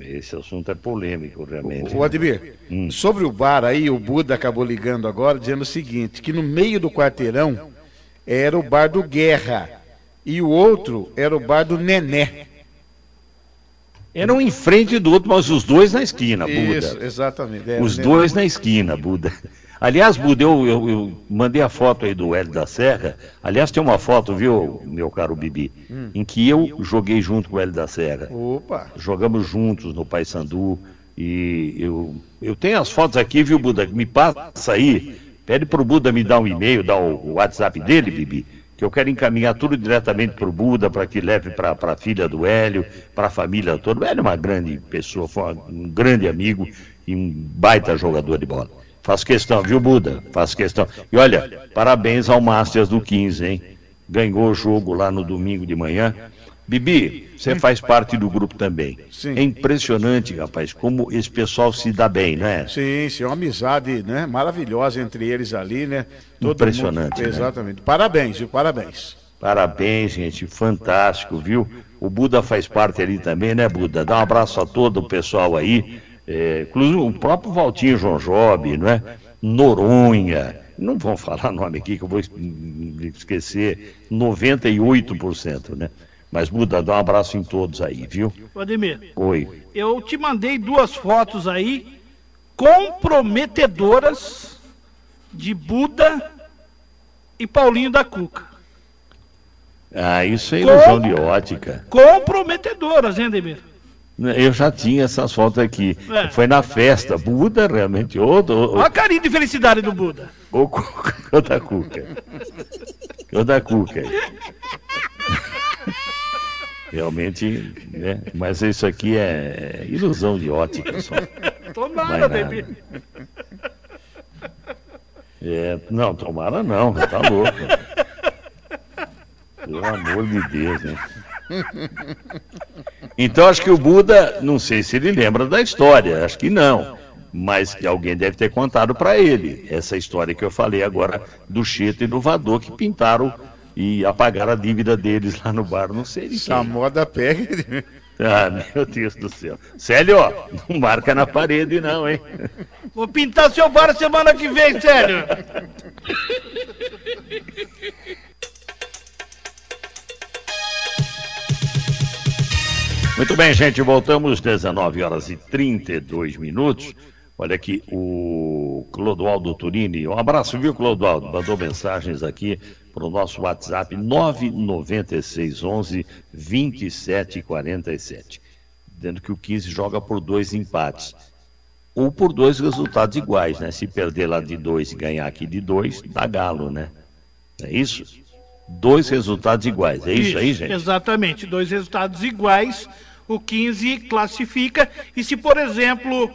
Esse assunto é polêmico, realmente. O Ademir, sobre o bar aí, o Buda acabou ligando agora dizendo o seguinte, que no meio do quarteirão era o bar do Guerra e o outro era o bar do Nené. Era um em frente do outro, mas os dois na esquina, Isso, Buda. exatamente. é, Os o dois na esquina, Buda. Aliás, Buda, eu, eu- eu mandei a foto aí do Hélio da Serra. Aliás, tem uma foto, viu, meu caro Bibi, Hum. em que eu joguei junto com o Hélio da Serra. Opa! Jogamos juntos no Paysandu. E eu, eu tenho as fotos aqui, viu, Buda? Me passa aí. Pede pro Buda me dar um e-mail, dar o, WhatsApp dele, Bibi, que eu quero encaminhar tudo diretamente pro Buda para que leve para a filha do Hélio, para a família toda. O Hélio é uma grande pessoa, foi um grande amigo e um baita jogador de bola. Faço questão, viu, Buda? Faço questão. E olha, parabéns ao Masters do 15, hein? Ganhou o jogo lá no domingo de manhã. Bibi, você faz parte do grupo também. É impressionante, rapaz, como esse pessoal se dá bem, não é? Sim, sim, uma amizade né, maravilhosa entre eles ali, né? Impressionante, né? Exatamente. Parabéns, viu? Parabéns. Parabéns, gente, fantástico, viu? O Buda faz parte ali também, né, Buda? Dá um abraço a todo o pessoal aí, é, inclusive o próprio Valtinho João Job, não é? Noronha, não vão falar nome aqui que eu vou es- esquecer, 98%, né? Mas, Buda, dá um abraço em todos aí, viu? Ademir, Oi. eu te mandei duas fotos aí comprometedoras de Buda e Paulinho da Cuca. Ah, isso é ilusão de ótica. Comprometedoras, hein, Ademir? Eu já tinha essas fotos aqui. É. Foi na festa. Buda, realmente, outro. Olha a carinha de felicidade do Buda. O da Cuca. O da Cuca. Realmente, né? Mas isso aqui é ilusão de ótica só. Tomara, Vai Ademir. É, não, tomara não, tá louco. Pelo amor de Deus, né? Então acho que o Buda, não sei se ele lembra da história, acho que não. Mas que alguém deve ter contado para ele essa história que eu falei agora do Cheto e do Vador que pintaram e apagaram a dívida deles lá no bar, não sei quem. moda pega. Ah, meu Deus do céu. Célio, ó, não marca na parede não, hein? Vou pintar seu bar semana que vem, sério. Muito bem, gente, voltamos 19 horas e 32 minutos. Olha aqui, o Clodoaldo Turini, um abraço, viu, Clodoaldo? Mandou mensagens aqui para o nosso WhatsApp 99611 2747, dizendo que o 15 joga por dois empates. Ou por dois resultados iguais, né? Se perder lá de dois e ganhar aqui de dois, dá galo, né? É isso? Dois resultados iguais, é isso, aí, gente? Exatamente, dois resultados iguais, o 15 classifica, e se, por exemplo,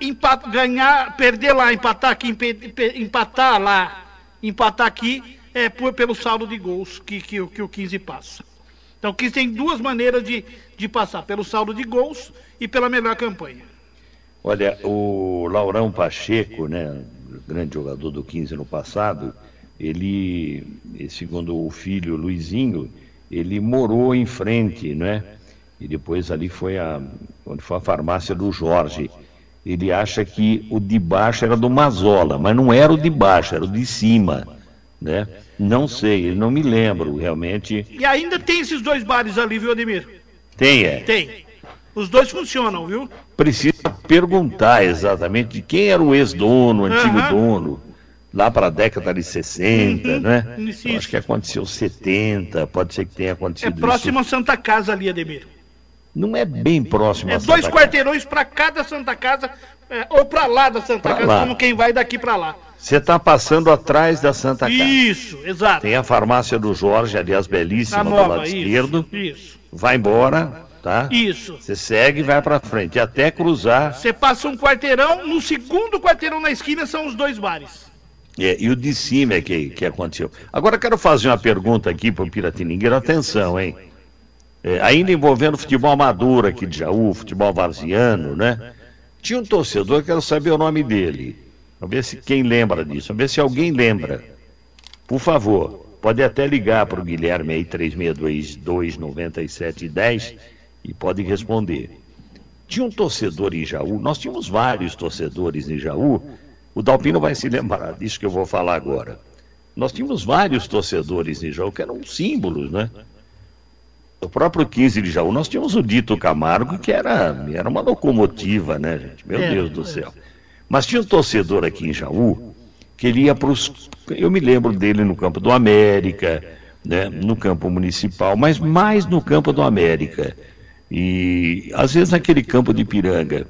empa- ganhar, perder lá, empatar aqui, empatar lá, empatar aqui, é por- pelo saldo de gols que, que, o- que o 15 passa. Então o 15 tem duas maneiras de, de passar, pelo saldo de gols e pela melhor campanha. Olha, o Laurão Pacheco, né, grande jogador do 15 no passado, ele, segundo o filho Luizinho, ele morou em frente, né? E depois ali foi a, onde foi a farmácia do Jorge. Ele acha que o de baixo era do Mazola, mas não era o de baixo, era o de cima, né? Não sei, não me lembro realmente. E ainda tem esses dois bares ali, viu, Ademir? Tem, é. Tem. Os dois funcionam, viu? precisa perguntar exatamente de quem era o ex-dono, o antigo Aham. dono, lá para a década de 60, Uhum, né? acho que aconteceu 70, pode ser que tenha É acontecido próximo isso. à Santa Casa ali, Ademir. Não é bem próximo É dois Santa quarteirões para cada Santa Casa, é, ou para lá da Santa Pra Casa, lá. como quem vai daqui para lá. Você está passando atrás da Santa Casa. Isso, exato. Tem a farmácia do Jorge, aliás, belíssima, A do nova, lado isso, esquerdo. isso. Vai embora, tá? Isso. Você segue e vai para frente, até cruzar. Você passa um quarteirão, no segundo quarteirão na esquina são os dois bares. É, e o de cima é que, que aconteceu. Agora quero fazer uma pergunta aqui para o Piratiningueiro, atenção, hein? É, ainda envolvendo futebol amador aqui de Jaú, futebol varziano, né? Tinha um torcedor, quero saber o nome dele. Vamos ver se quem lembra disso, vamos ver se alguém lembra. Por favor, pode até ligar para o Guilherme aí, 3622-9710 e pode responder. Tinha um torcedor em Jaú, nós tínhamos vários torcedores em Jaú, o Dalpino vai se lembrar disso que eu vou falar agora. Nós tínhamos vários torcedores em Jaú que eram símbolos, né? O próprio 15 de Jaú, nós tínhamos o Dito Camargo, que era, era uma locomotiva, né, gente? Meu É, Deus do céu. Mas tinha um torcedor aqui em Jaú que ele ia para os. Eu me lembro dele no campo do América, né, no campo municipal, mas mais no campo do América. E às vezes naquele campo de Piranga.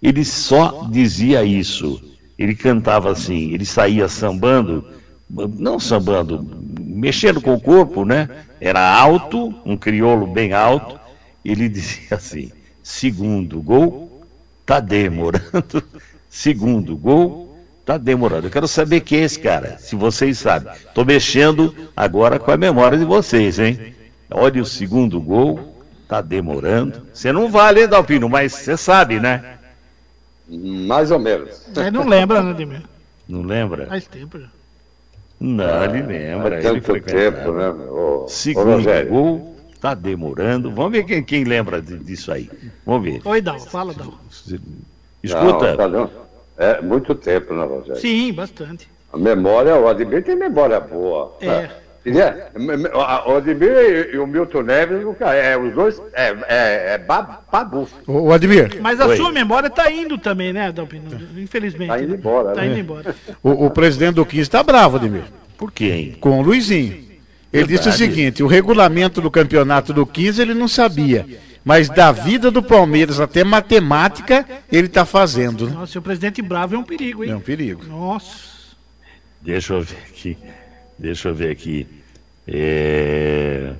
Ele só dizia isso. Ele cantava assim, ele saía sambando, não sambando, mexendo com o corpo, né? Era alto, um crioulo bem alto. Ele dizia assim: segundo gol, tá demorando. Segundo gol, tá demorando. Eu quero saber quem é esse cara, se vocês sabem. Tô mexendo agora com a memória de vocês, hein? Olha o segundo gol, tá demorando. Você não vale, hein, Dalpino, mas você sabe, né? Mais ou menos. Aí não lembra, né, Ademir? Não lembra? Faz tempo já. Não, ele lembra. Ele tanto frequentava. tempo, né, meu? Ô, ô, Segundo Rogério. gol, tá demorando. Vamos ver quem, quem lembra de- disso aí. Vamos ver. Oi, Dal, fala, Dal. Escuta. Não, tá não. É muito tempo, né, Rogério? Sim, bastante. A memória, o Ademir tem memória boa. É. Né? Me- O Ademir e, o Milton Neves, nunca- é, os dois, é, é, é ba- babu. Ô, Ademir. Mas a Oi. sua memória tá indo também, né, Dalpino? Infelizmente. Tá indo embora, Tá né? indo embora. O, o presidente do 15 está bravo, Ademir. Por quê? Com o Luizinho. Ele disse o seguinte: o regulamento do campeonato do 15 ele não sabia. Mas da vida do Palmeiras até matemática ele está fazendo. né? Nossa, o presidente bravo é um perigo, hein? É um perigo. Nossa. Deixa eu ver aqui. Deixa eu ver aqui. É,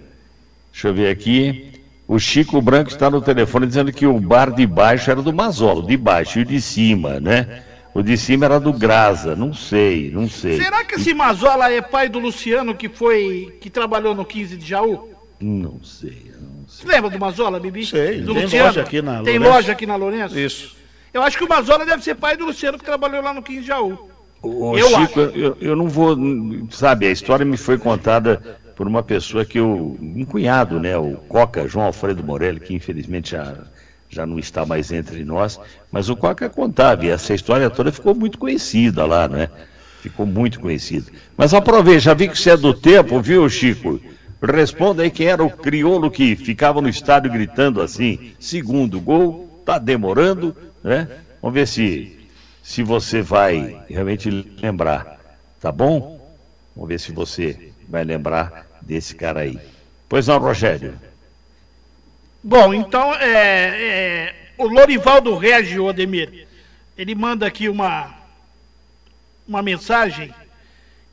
Deixa eu ver aqui. O Chico Branco está no telefone dizendo que o bar de baixo era do Mazola, o de baixo e o de cima, né? O de cima era do Graça, não sei, não sei. Será que esse Mazola é pai do Luciano que foi. que trabalhou no 15 de Jaú? Não sei, não Você lembra do Mazola, Bibi? Sei, do tem Luciano? loja aqui na Tem Lourenço. loja aqui na Lourenço? Isso. Eu acho que o Mazola deve ser pai do Luciano que trabalhou lá no 15 de Jaú. Ô, Eu Chico, eu, eu não vou. Sabe, a história me foi contada por uma pessoa que eu. Um cunhado, né? O Coca, João Alfredo Morelli, que infelizmente já, já não está mais entre nós. Mas o Coca contava, e essa história toda ficou muito conhecida lá, né? Ficou muito conhecida. Mas aproveite, já vi que você é do tempo, viu, Chico? Responda aí quem era o crioulo que ficava no estádio gritando assim: segundo gol, tá demorando, né? Vamos ver se se você vai realmente lembrar, tá bom? Vamos ver se você vai lembrar desse cara aí. Pois não, Rogério. Bom, então é, é, o Lorivaldo Regio Ademir, ele manda aqui uma, uma mensagem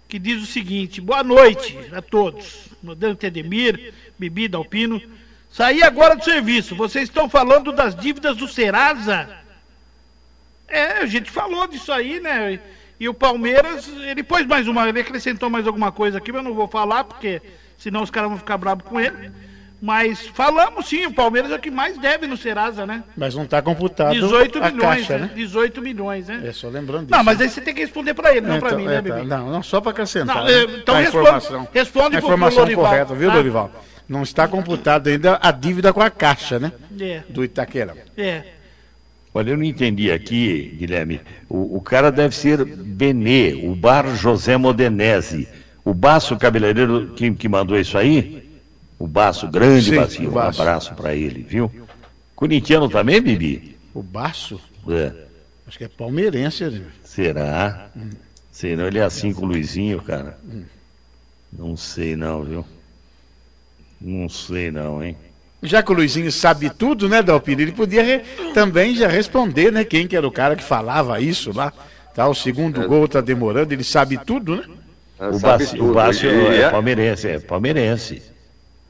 que diz o seguinte: boa noite a todos. Modante Ademir, Bibi Dalpino. Saí agora do serviço. Vocês estão falando das dívidas do Serasa? É, a gente falou disso aí, né? E o Palmeiras, ele pôs mais uma, ele acrescentou mais alguma coisa aqui, mas eu não vou falar, porque senão os caras vão ficar bravos com ele. Mas falamos sim, o Palmeiras é o que mais deve no Serasa, né? Mas não está computado 18 a milhões, caixa, né? né? 18 milhões, né? É só lembrando disso. Não, mas aí você tem que responder pra ele, não pra Então, mim, é, né. Bibi? Não, não, só para acrescentar. Não, né? é, então a responde- informação, responde a pro- pro informação Lorival, correta, viu, tá? Dorival? Não está computado ainda a dívida com a Caixa, né? É. Do Itaquera. É. Olha, eu não entendi aqui, Guilherme. O, o cara deve ser Benê, o bar José Modenese. O Baço Cabeleireiro que, que mandou isso aí? O Baço, grande Sim, Bacinho. o Um abraço para ele, viu? Corintiano também, Bibi? O Baço? É. Acho que é palmeirense. né? Será? Será? Ele é assim com o Luizinho, cara? Não sei não, viu? Não sei não, hein? Já que o Luizinho sabe tudo, né, Dalpino? Ele podia re- também já responder, né? Quem que era o cara que falava isso lá. Tá, o segundo gol tá demorando, ele sabe tudo, né? O sabe Baço, tudo. o Baço E- é, é- palmeirense, é palmeirense.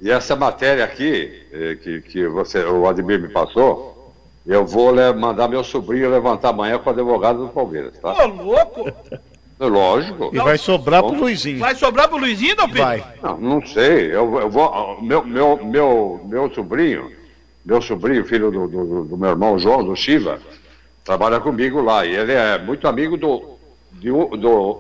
E essa matéria aqui, eh, que, que você, o Ademir me passou, eu vou mandar meu sobrinho levantar amanhã com o advogado do Palmeiras, tá? Ô, louco! Lógico. E vai sobrar pro Luizinho. Vai sobrar pro Luizinho, não, Pedro? Vai. Não, não sei. Eu, eu vou. Meu, meu, meu, meu sobrinho, meu sobrinho, filho do, do, do meu irmão João, do Chiva, trabalha comigo lá. E ele é muito amigo do, de um- do,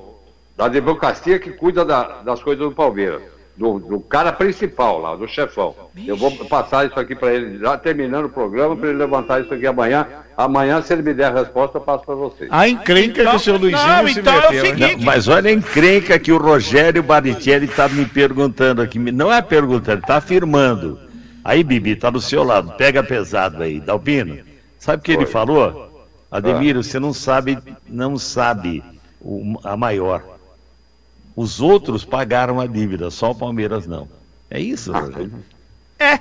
da advocacia que cuida da- das coisas do Palmeiras. Do, do cara principal lá, do chefão. Eu vou passar isso aqui para ele, já terminando o programa, para ele levantar isso aqui amanhã. Amanhã, se ele me der a resposta, eu passo para vocês. A encrenca que o seu Luizinho não, se então é o meteu. seguinte- né? Não, mas olha a encrenca que o Rogério Barichelli está me perguntando aqui. Não é perguntando, está afirmando. Aí, Bibi, está do seu lado. Pega pesado aí. Dalpino, sabe o que ele falou? Ah. você não sabe, não sabe o- a maior. Os outros pagaram a dívida, só o Palmeiras não. É isso, Rogério? É,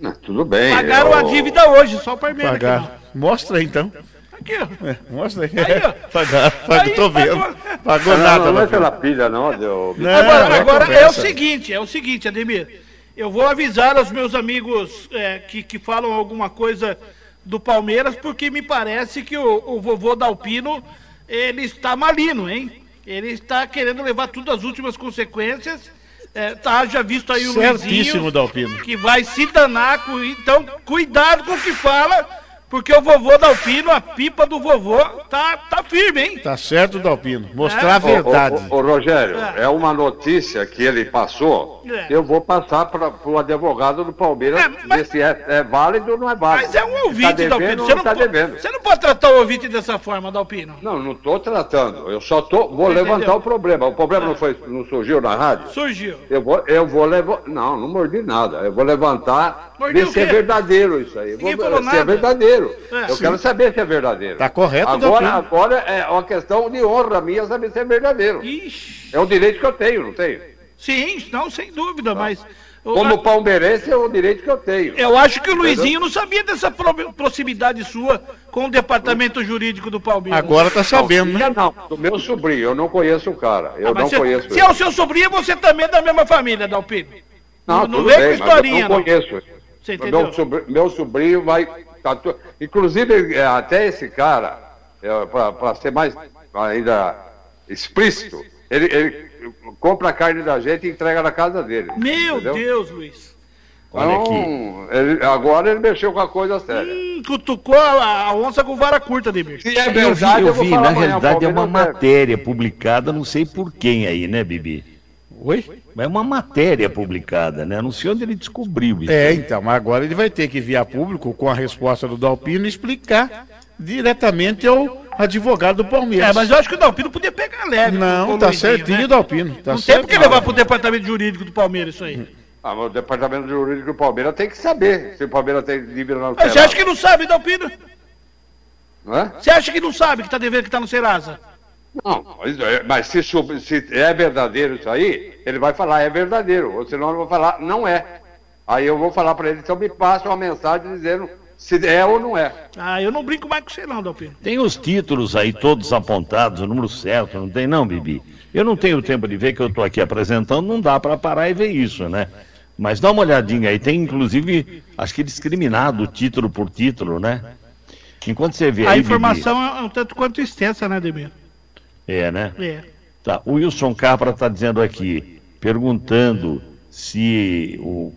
Não, tudo bem. pagaram eu- a dívida hoje, só o Palmeiras. Pagar. Mostra aí, então. Aqui, ó. É, mostra aí. Aí, ó. Pagar, pagar, Aí, tô vendo. pagou. Pagou Não, nada, não, não é pela pilha, não, deu. Não, Agora, é agora é o seguinte, é o seguinte, Ademir. Eu vou avisar aos meus amigos é, que, que falam alguma coisa do Palmeiras, porque me parece que o, o vovô Dalpino, ele está malino, hein? Ele está querendo levar tudo às últimas consequências. É, tá, já visto aí o Certíssimo, Luizinho, Dalpino. que vai se danar. Com, então, cuidado com o que fala, porque o vovô Dalpino, a pipa do vovô, tá, tá firme, hein? Tá certo, Dalpino. Mostrar a Ô, verdade. ô, ô, Rogério, É. é uma notícia que ele passou. É. Eu vou passar para o advogado do Palmeiras É, mas- ver se é, é válido ou não é válido. Mas é um Se ouvinte, tá devendo Dalpino. Você não pode, devendo. você não pode tratar o ouvinte dessa forma, Dalpino. Não, não estou tratando. Eu só tô, vou Entendeu? levantar o problema. O problema não, foi, não surgiu na rádio? Surgiu. Eu vou, eu vou levar. Não, não mordi nada. Eu vou levantar, Mordiu ver se é verdadeiro isso aí. Ninguém vou, falou se é nada. Verdadeiro. É. eu Sim. quero saber se é verdadeiro. Tá correto, Agora, agora é uma questão de honra minha saber se é verdadeiro. Ixi. É um direito que eu tenho, não tenho? Sim, não, sem dúvida, mas. eu- Como palmeirense é o direito que eu tenho. Eu acho que o Luizinho não sabia dessa pro- proximidade sua com o departamento jurídico do Palmeiras. Agora tá sabendo, né? Não, do meu sobrinho, eu não conheço o cara. Eu Ah, não se, conheço se ele. é o seu sobrinho, você também é da mesma família, Dalpino. Não, não tudo vem bem, com mas eu historinha, não não. conheço. Você entendeu? Meu, sobr- meu sobrinho vai. Tá tu- Inclusive, é, até esse cara, para ser mais ainda explícito, ele, ele compra a carne da gente e entrega na casa dele. Meu entendeu? Deus, Luiz. Então, ele- agora ele mexeu com a coisa séria. Hum, cutucou a, a onça com vara curta, Demir. Se é eu vi, verdade, eu eu vou vi, falar na realidade é uma matéria publicada, não sei por quem aí, né, Bibi? Oi? É uma matéria publicada, né? Não sei onde ele descobriu isso. É, então, mas agora ele vai ter que vir a público com a resposta do Dalpino e explicar diretamente ao advogado do Palmeiras. É, mas eu acho que o Dalpino podia pegar leve. Não, o tá Luizinho, certinho, né? Dalpino. Tá não tem porque levar pro departamento jurídico do Palmeiras isso aí. Ah, mas o departamento jurídico do Palmeiras tem que saber se o Palmeiras tem na Mas você acha que não sabe, Dalpino? Não é? Você acha que não sabe que tá devendo que tá no Serasa? Não, mas, é, se, se é verdadeiro isso aí, ele vai falar é verdadeiro, ou senão ele vai falar não é. Aí eu vou falar para ele, então me passa uma mensagem dizendo se é ou não é. Ah, eu não brinco mais com você não, Dalpino. Tem os títulos aí todos apontados, o número certo, não tem não, Bibi? Eu não tenho tempo de ver que eu estou aqui apresentando, não dá para parar e ver isso, né? Mas dá uma olhadinha aí, tem inclusive, acho que discriminado título por título, né? Enquanto você vê A aí, informação é um tanto quanto extensa, né, Demir? É, né? É. Tá, o Wilson Capra está dizendo aqui, perguntando se o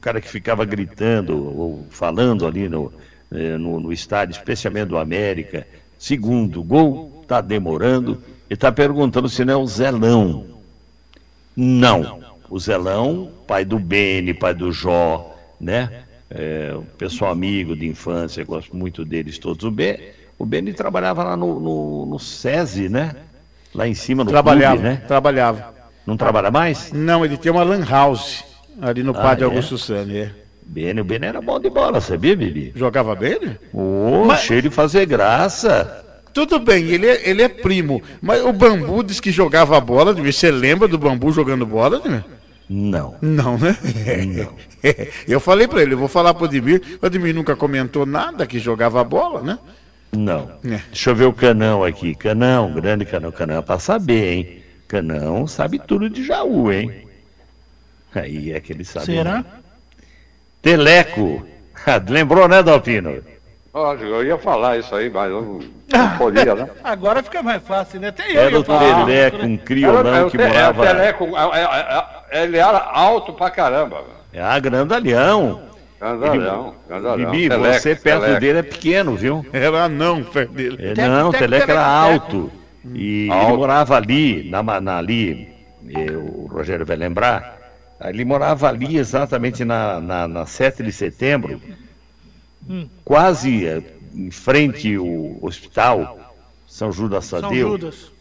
cara que ficava gritando ou falando ali no, eh, no, no estádio, especialmente do América, segundo gol, está demorando, e está perguntando se não é o Zelão. Não. O Zelão, pai do Beni, pai do Jó, né? É, o pessoal amigo de infância, gosto muito deles todos. O, ben, o Beni trabalhava lá no, no, no SESI, né? Lá em cima no Trabalhava, clube, né? trabalhava. Não trabalha mais? Não, ele tem uma lan house ali no Ah, Padre é? Augusto Sani, é. O Beni era bom de bola, sabia, Bibi? Jogava bem, né? Ô, Mas- cheio de fazer graça. Tudo bem, ele é, ele é primo, mas o Bambu disse que jogava bola, você lembra do Bambu jogando bola, Ademir? Não. Não, né? Eu falei pra ele, eu vou falar pro Ademir, o Ademir nunca comentou nada que jogava bola, né? Não. É. Deixa eu ver o Canão aqui. Canão, grande Canão. Canão é pra saber, hein? Canão sabe tudo de Jaú, hein? Aí é que ele sabe. Será? Teleco. Lembrou, né, Dalpino? Lógico, eu ia falar isso aí, mas eu não, não podia, né? Agora fica mais fácil, né? Até eu Era ia o falar. Teleco, um Era- criolão que é, é, morava. Teleco, é, é, é, ele era alto pra caramba. É a Grandalhão. Grandalhão, grandalhão. Bibi, você perto dele é pequeno, viu? Era não perto dele. É, não, o Teleco era alto. E ele Alto. morava ali, na, na- ali, o Rogério vai lembrar, ele morava ali exatamente na, na, na 7 de setembro, quase eh, em frente ao hospital São Judas São Tadeu.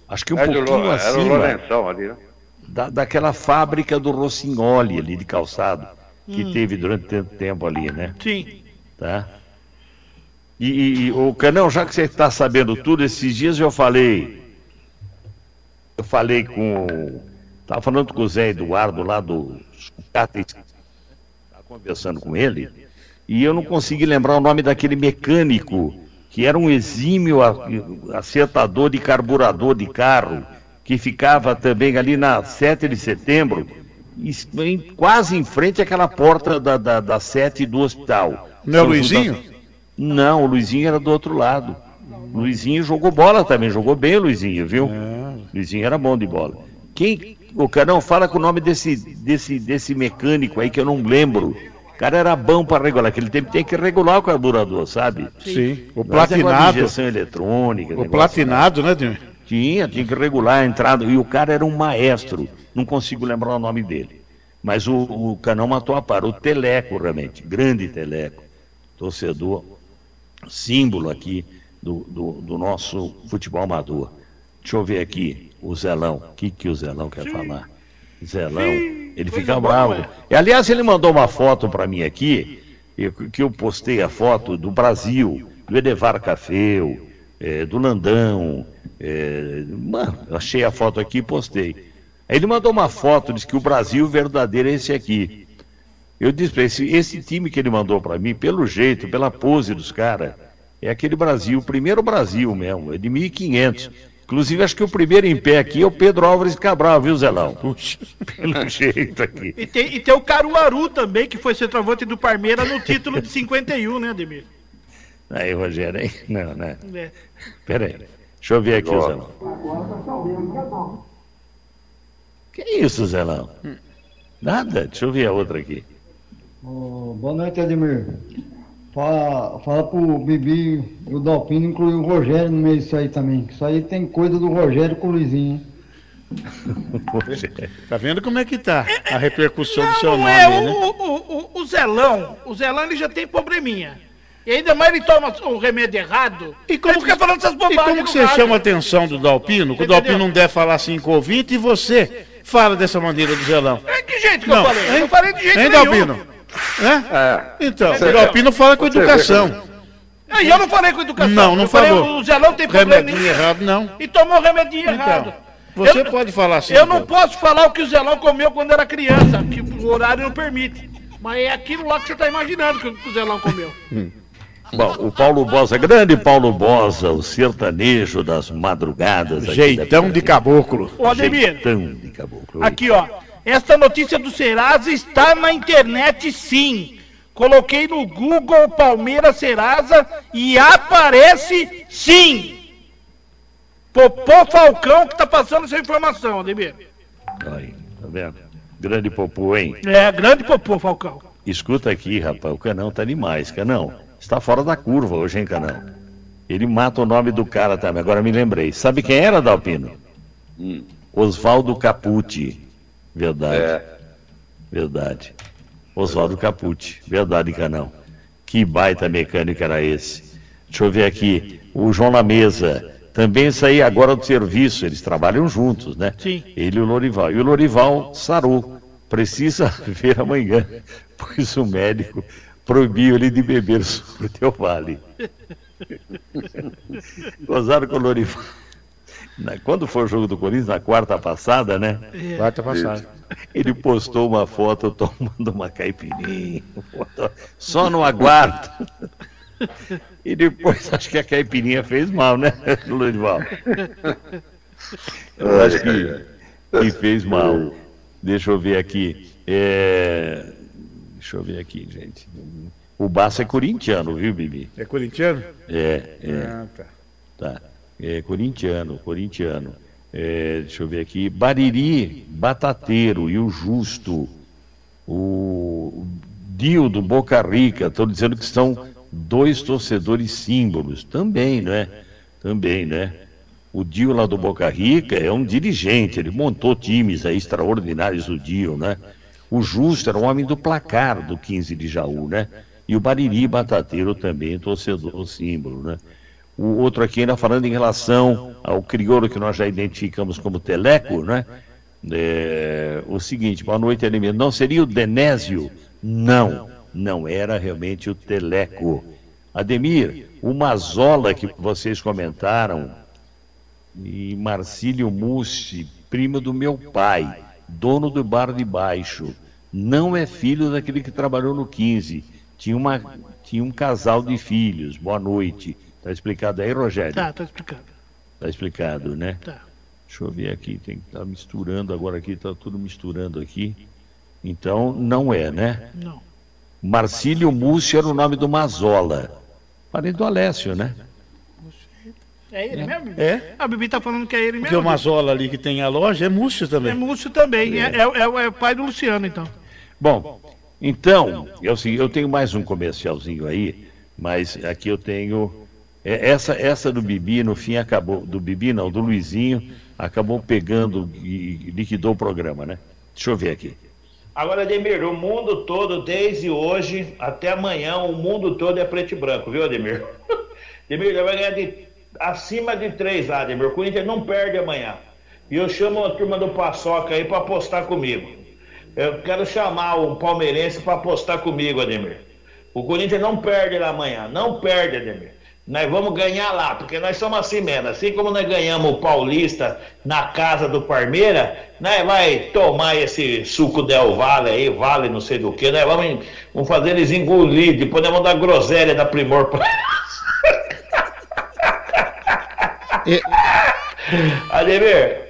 Acho que um É pouquinho era o acima Lourenção ali, né? da, daquela fábrica do Rossignoli ali de calçado, que teve durante tanto tempo ali, né? Sim. tá? E, e- e, o Canão, já que você está sabendo tudo, esses dias eu falei, eu falei com, estava falando com o Zé Eduardo lá do Sucata, estava conversando com ele, e eu não consegui lembrar o nome daquele mecânico que era um exímio acertador de carburador de carro, que ficava também ali na 7 de setembro, em- quase em frente àquela porta da, da, da 7 do hospital. Não é o Luizinho? Judas- Não, o Luizinho era do outro lado. O Luizinho jogou bola também, jogou bem o Luizinho, viu? Luizinho era bom de bola. Quem, o Canão, fala com o nome desse, desse, desse mecânico aí que eu não lembro. O cara era bom para regular, aquele tempo tem que regular o carburador, sabe? Sim. O é platinado. injeção eletrônica. O negócio, platinado, né, Ademir? tinha, tinha que regular a entrada. E o cara era um maestro. Não consigo lembrar o nome dele. Mas o, o Canão matou a par. O Teleco, realmente. Grande Teleco. Torcedor. Símbolo aqui do, do, do nosso futebol amador. Deixa eu ver aqui. O Zelão. O que, que o Zelão quer falar? Zelão. Ele fica bravo. E, aliás, ele mandou uma foto para mim aqui. que eu postei a foto do Brasil. Do Edevar Cafeu. eh, do Landão. eh, mano, achei a foto aqui e postei. Aí ele mandou uma foto, disse que o Brasil verdadeiro é esse aqui. Eu disse pra ele, esse, esse time que ele mandou para mim, pelo jeito, pela pose dos caras, é aquele Brasil, o primeiro Brasil mesmo, é de 1500. Inclusive, acho que o primeiro em pé aqui é o Pedro Álvares Cabral, viu, Zelão? Pelo jeito aqui. E tem, e tem o Caruaru também, que foi centroavante do Parmeira no título de 51, né, Ademir? Aí, Rogério, hein? Não, né? É. Pera aí. Deixa eu ver aqui, o Zelão. Que isso, Zelão? Nada? Deixa eu ver a outra aqui. Ô, boa noite, Ademir. Fala, fala pro Bibi e o Dalpino incluir o Rogério no meio disso aí também. que Isso aí tem coisa do Rogério com o Luizinho, hein? Tá vendo como é que tá a repercussão do seu Não nome, é, o, né? o, o, o Zelão, o Zelão ele já tem probleminha. E ainda mais ele toma o remédio errado. E como ele fica falando essas E bobagens. como que você rádio. chama a atenção do Dalpino? Que o? Dalpino não deve falar assim com o ouvinte e você fala dessa maneira do Zelão. É que jeito que Não, eu falei? Eu hein? não falei de jeito Hein, nenhum. Dalpino? Né? Então, Você- o Dalpino fala com educação. É, E eu não falei com educação. Não, não eu falei, falou. O Zelão tem problema. Remedinho errado, não. E tomou o remedinho Então, errado. você Eu- pode falar assim. Eu não então. posso falar o que o Zelão comeu quando era criança, que o horário não permite. Mas é aquilo lá que você está imaginando que o Zelão comeu. Bom, o Paulo Bosa, grande Paulo Bosa, o sertanejo das madrugadas. aqui Jeitão da de caboclo. Ô, Ademir. Jeitão de caboclo. Aqui, ó. Esta notícia do Serasa está na internet, sim. Coloquei no Google Palmeiras Serasa e aparece sim. Popô Falcão que tá passando essa informação, Ademir. Aí, tá vendo? Grande Popô, hein? É, grande Popô Falcão. Escuta aqui, rapaz, o Canão tá demais, Canão. Está fora da curva hoje, hein, Canão? Ele mata o nome do cara também, agora me lembrei. Sabe quem era, Dalpino? Oswaldo Capucci. Verdade. Verdade. Oswaldo Capucci. Verdade, Canão. Que baita mecânico era esse. Deixa eu ver aqui. O João na mesa. Também saí agora do serviço. Eles trabalham juntos, né? Sim. Ele e o Lorival. E o Lorival sarou. Precisa ver amanhã, pois o médico proibiu ele de beber sobre o teu vale. Gozaram com o Lorival. Quando foi o jogo do Corinthians, na quarta passada, né? É. Quarta passada. Ele postou uma foto tomando uma caipirinha. Só no aguardo. E depois acho que a caipirinha fez mal, né, Lorival? Eu acho que, que fez mal. Deixa eu ver aqui. É, Deixa eu ver aqui, gente. O Baço é corintiano, viu, Bibi? É corintiano? É, é. Ah, tá. Tá. É, corintiano, corintiano. É, deixa eu ver aqui. Bariri, Batateiro e o Justo. O Dio do Boca Rica. Estão dizendo que são dois torcedores símbolos. Também, né? Também, né? O Dio lá do Boca Rica é um dirigente, ele montou times aí extraordinários do Dio, né? O Justo era um homem do placar do 15 de Jaú, né? E o Bariri Batateiro também, torcedor símbolo, né? O outro aqui ainda falando em relação ao crioulo que nós já identificamos como Teleco, né? É, o seguinte, boa noite, Ademir. Não seria o Denésio? Não, não era realmente o Teleco. Ademir, o Mazola que vocês comentaram, e Marcílio Mussi, primo do meu pai, dono do bar de baixo, não é filho daquele que trabalhou no 15. Tinha, uma, tinha um casal de filhos. Boa noite. Tá explicado aí, Rogério? Tá, tá explicado. Tá explicado, né? Tá. Deixa eu ver aqui, tem que estar misturando agora aqui, tá tudo misturando aqui. Então, não é, né? Não. Marcílio Múcio era o nome do Mazola. Parente do Alessio, né? É ele mesmo? Bibi? É? A Bibi tá falando que é ele Porque mesmo. o Mazola ali que tem a loja é Múcio também. É Múcio também. É, é, é o- é o pai do Luciano, então. Bom, então, eu, assim, eu tenho mais um comercialzinho aí, mas aqui eu tenho. é, essa, essa do Bibi, no fim, acabou. Do Bibi, não, do Luizinho, acabou pegando e liquidou o programa, né? Deixa eu ver aqui. Agora, Ademir, o mundo todo, desde hoje até amanhã, o mundo todo é preto e branco, viu, Ademir? Ademir, ele vai ganhar de, acima de três lá, Ademir. O Corinthians não perde amanhã. E eu chamo a turma do Paçoca aí para apostar comigo. Eu quero chamar o palmeirense para apostar comigo, Ademir. O Corinthians não perde lá amanhã, não perde, Ademir. Nós vamos ganhar lá, porque nós somos assim mesmo. Assim como nós ganhamos o Paulista na casa do Parmeira, nós vai tomar esse suco Del Vale aí, Vale não sei do que, nós vamos, vamos fazer eles engolir, depois nós vamos dar groselha da Primor pra... Ademir,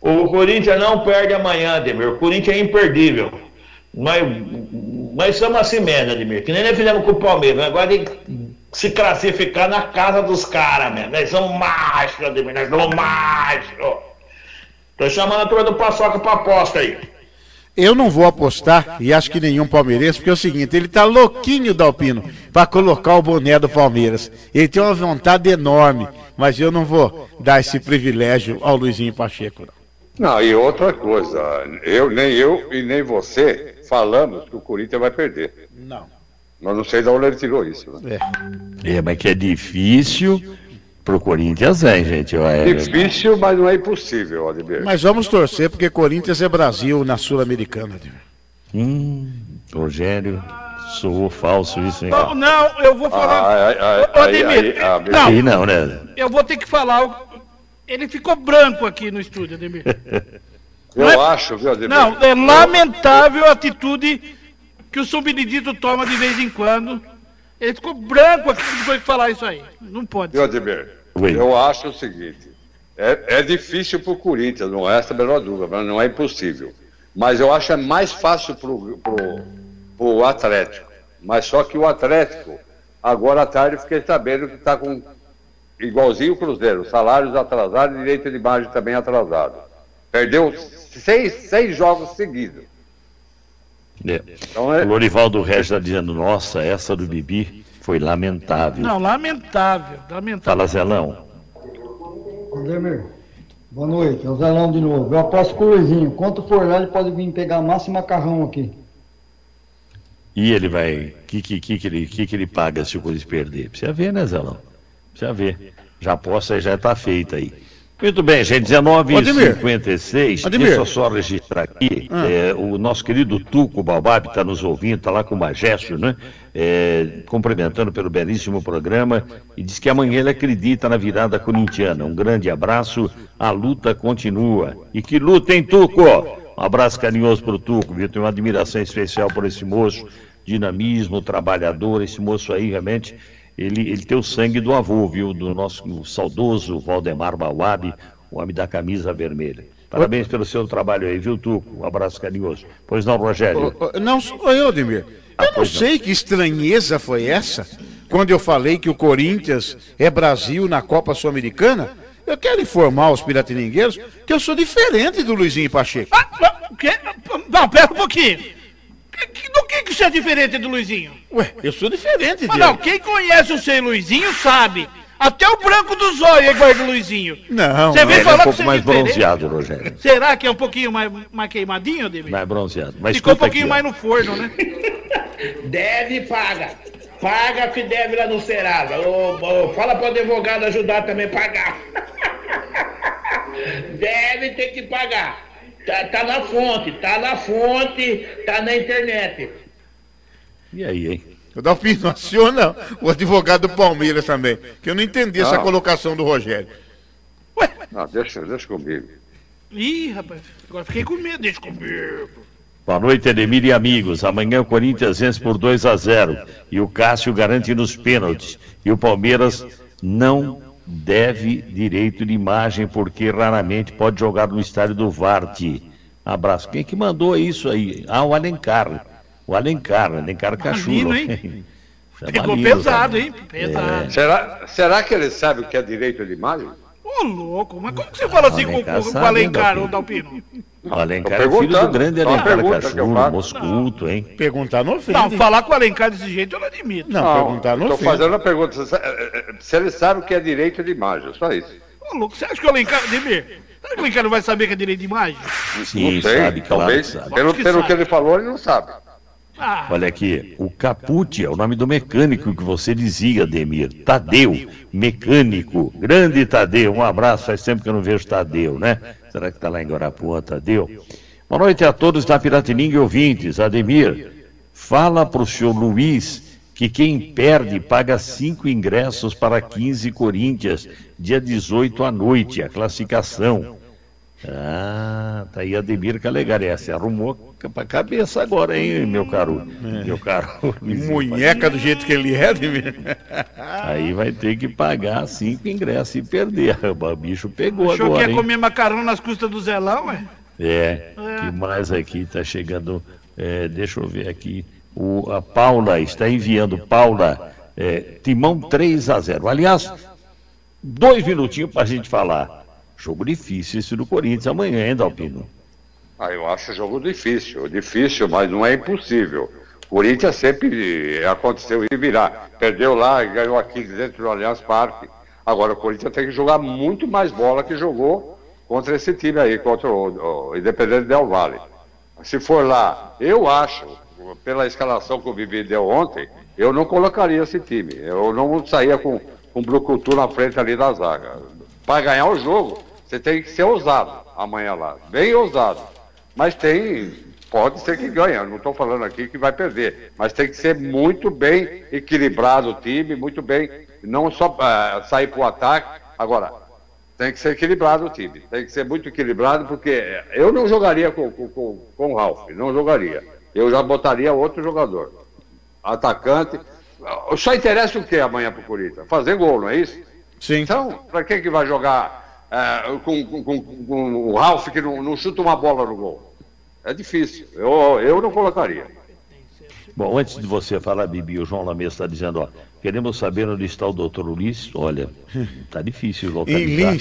o Corinthians não perde amanhã, Ademir. O Corinthians é imperdível. Mas, mas somos assim mesmo, Ademir. Que nem nós fizemos com o Palmeiras. Agora tem que se classificar na casa dos caras mesmo. Nós somos machos, Ademir. Nós somos machos. Tô chamando a turma do Paçoca pra aposta aí. Eu não vou apostar, e acho que nenhum palmeirense, porque é o seguinte, ele tá louquinho, Dalpino, para colocar o boné do Palmeiras. Ele tem uma vontade enorme, mas eu não vou dar esse privilégio ao Luizinho Pacheco, não. Não, e outra coisa, eu, nem eu e nem você falamos que o Corinthians vai perder. Não. Mas não sei de onde ele tirou isso. Né? É, mas que é difícil pro Corinthians, é, gente. É, Difícil, mas não é impossível, Ademir. Mas vamos torcer, porque Corinthians é Brasil na Sul-Americana. Ademir. Hum, Rogério, soou falso isso, hein? Não, não, eu vou falar. Ô, Ademir, ai, não, Aí não, né? eu vou ter que falar. o- Ele ficou branco aqui no estúdio, Ademir. Eu é- acho, viu, Ademir? Não, é lamentável a atitude que o subbenedito toma de vez em quando. Ele ficou branco aqui depois de falar isso aí. Não pode. Viu, Ademir? Eu acho o seguinte: é, é difícil pro Corinthians, não é essa a menor dúvida, mas não é impossível. Mas eu acho é mais fácil pro, pro Atlético. Mas só que o Atlético, agora à tarde, fiquei sabendo que está com igualzinho o Cruzeiro, salários atrasados e direito de imagem também atrasado. Perdeu seis, seis jogos seguidos. É. Então é- O Lorivaldo Regis está dizendo, nossa, essa do Bibi foi lamentável. Não, lamentável, lamentável. Fala, Zelão. Ademir, boa noite, é o Zelão de novo. Eu aposto com o Luizinho. Quanto for lá, ele pode vir pegar massa e macarrão aqui. E ele vai. O que, que, que, que, ele, que, que ele paga se o Corinthians perder? Precisa ver, né, Zelão? Precisa ver. Já aposta já está feita aí. Muito bem, gente, 19h56. Ademir. Deixa eu só registrar aqui. Ah. é, o nosso querido Tuco Balbab está nos ouvindo, está lá com o Majesto, né? É, cumprimentando pelo belíssimo programa e diz que amanhã ele acredita na virada corintiana. Um grande abraço, a luta continua. E que luta, hein, Tuco? Um abraço carinhoso para o Tuco, viu? Tenho uma admiração especial por esse moço, dinamismo, trabalhador, esse moço aí realmente ele, ele tem o sangue do avô, viu? Do nosso saudoso Valdemar Bauab, o homem da camisa vermelha. Parabéns pelo seu trabalho aí, viu, Tuco? Um abraço carinhoso. Pois não, Rogério? Não sou eu, Ademir. Eu não sei que estranheza foi essa quando eu falei que o Corinthians é Brasil na Copa Sul-Americana. Eu quero informar os piratiningueiros que eu sou diferente do Luizinho Pacheco. Ah, o quê? Não, pera um pouquinho. Do que, que você é diferente do Luizinho? Ué, eu sou diferente Mas dele. não, quem conhece o seu Luizinho sabe. Até o branco dos olhos é igual do Luizinho. Não, Você vem Ele é falar um que pouco você é mais diferente? bronzeado, Rogério. Será que é um pouquinho mais, mais queimadinho, Ademir? Mais bronzeado. Mas Ficou um aqui, pouquinho ó. mais no forno, né? Deve, paga. Paga que deve lá no Serasa. Ô, ô, fala pro advogado ajudar também a pagar. Deve ter que pagar. Tá, tá na fonte, tá na fonte, tá na internet. E aí, hein? Opinião, senhor não. O advogado do Palmeiras também. Que eu não entendi essa Não. colocação do Rogério. Não, deixa, deixa comigo. Ih, rapaz, agora fiquei com medo, deixa comigo. Boa noite, Edemir e amigos. Amanhã o Corinthians vence por 2 a 0 e o Cássio garante nos pênaltis. E o Palmeiras não deve direito de imagem porque raramente pode jogar no estádio do Varte. Abraço. Quem que mandou isso aí? Ah, o Alencar. O Alencar, Alencar Cachulo. Malino, hein? Pegou Lino, pesado, cara. hein? Pesado. Será, será que ele sabe o que é direito de imagem? Ô, louco, mas como que você fala assim com, Alencar com, com o Alencar, ô Dalpino? O Alencar é filho do grande Alencar que faço. moscuto, hein? Perguntar não ofende. Não, falar com o Alencar desse jeito eu não admito. Não, perguntar não Estou ofende. fazendo a pergunta se, se ele sabe o que é direito de imagem, só isso. Ô, louco, você acha que o Alencar. Ademir, será que o Alencar não vai saber que é direito de imagem? Sim, não sei, sabe, claro talvez. que sabe. Pelo, que pelo sabe. que ele falou, ele não sabe. Ah, Olha aqui, o Caputi é o nome do mecânico que você dizia, Ademir. Tadeu, mecânico. Grande Tadeu, um abraço. Faz tempo que eu não vejo Tadeu, né? Será que está lá em Guarapuã, Tadeu? Boa noite a todos da Piratininga e ouvintes. Ademir, fala para o senhor Luiz que quem perde paga cinco ingressos para 15 Corinthians, dia 18 à noite, a classificação. Ah, tá aí Ademir Calegari. Essa arrumou pra cabeça agora, hein, meu caro? É. Meu caro. Munheca do jeito que ele é, Ademir. Aí vai ter que pagar cinco ingressos e perder. O bicho pegou Achou que agora, ia hein? comer macarrão nas custas do Zelão, ué? É, que mais aqui tá chegando? é, deixa eu ver aqui. O, a Paula está enviando, Paula, é, Timão 3 a 0. Aliás, dois minutinhos para a gente falar. Jogo difícil esse do Corinthians amanhã, hein, Dalpino? Ah, eu acho jogo difícil, difícil, mas não é impossível. Corinthians sempre aconteceu de virar. Perdeu lá e ganhou aqui dentro do Allianz Parque. Agora o Corinthians tem que jogar muito mais bola que jogou contra esse time aí, contra o, o Independente Del Valle. Se for lá, eu acho, pela escalação que o Vivi deu ontem, eu não colocaria esse time. Eu não saía com, com o Brucutu na frente ali da zaga. Para ganhar o jogo, você tem que ser ousado amanhã lá. Bem ousado. Mas tem. Pode ser que ganhe. Não estou falando aqui que vai perder. Mas tem que ser muito bem equilibrado o time, muito bem. Não só ah, sair para o ataque. Agora, tem que ser equilibrado o time. Tem que ser muito equilibrado, porque eu não jogaria com, com, com, o Ralf. Não jogaria. Eu já botaria outro jogador. Atacante. Só interessa o que amanhã para o Corinthians? Fazer gol, não é isso? Sim. Então, para que, que vai jogar eh, com, com, com- com o Ralf que não, não chuta uma bola no gol? É difícil. Eu, eu não colocaria. Bom, antes de você falar, Bibi, o João Lamesa está dizendo, ó, queremos saber onde está o doutor Ulisses. Olha, tá difícil Em localizar.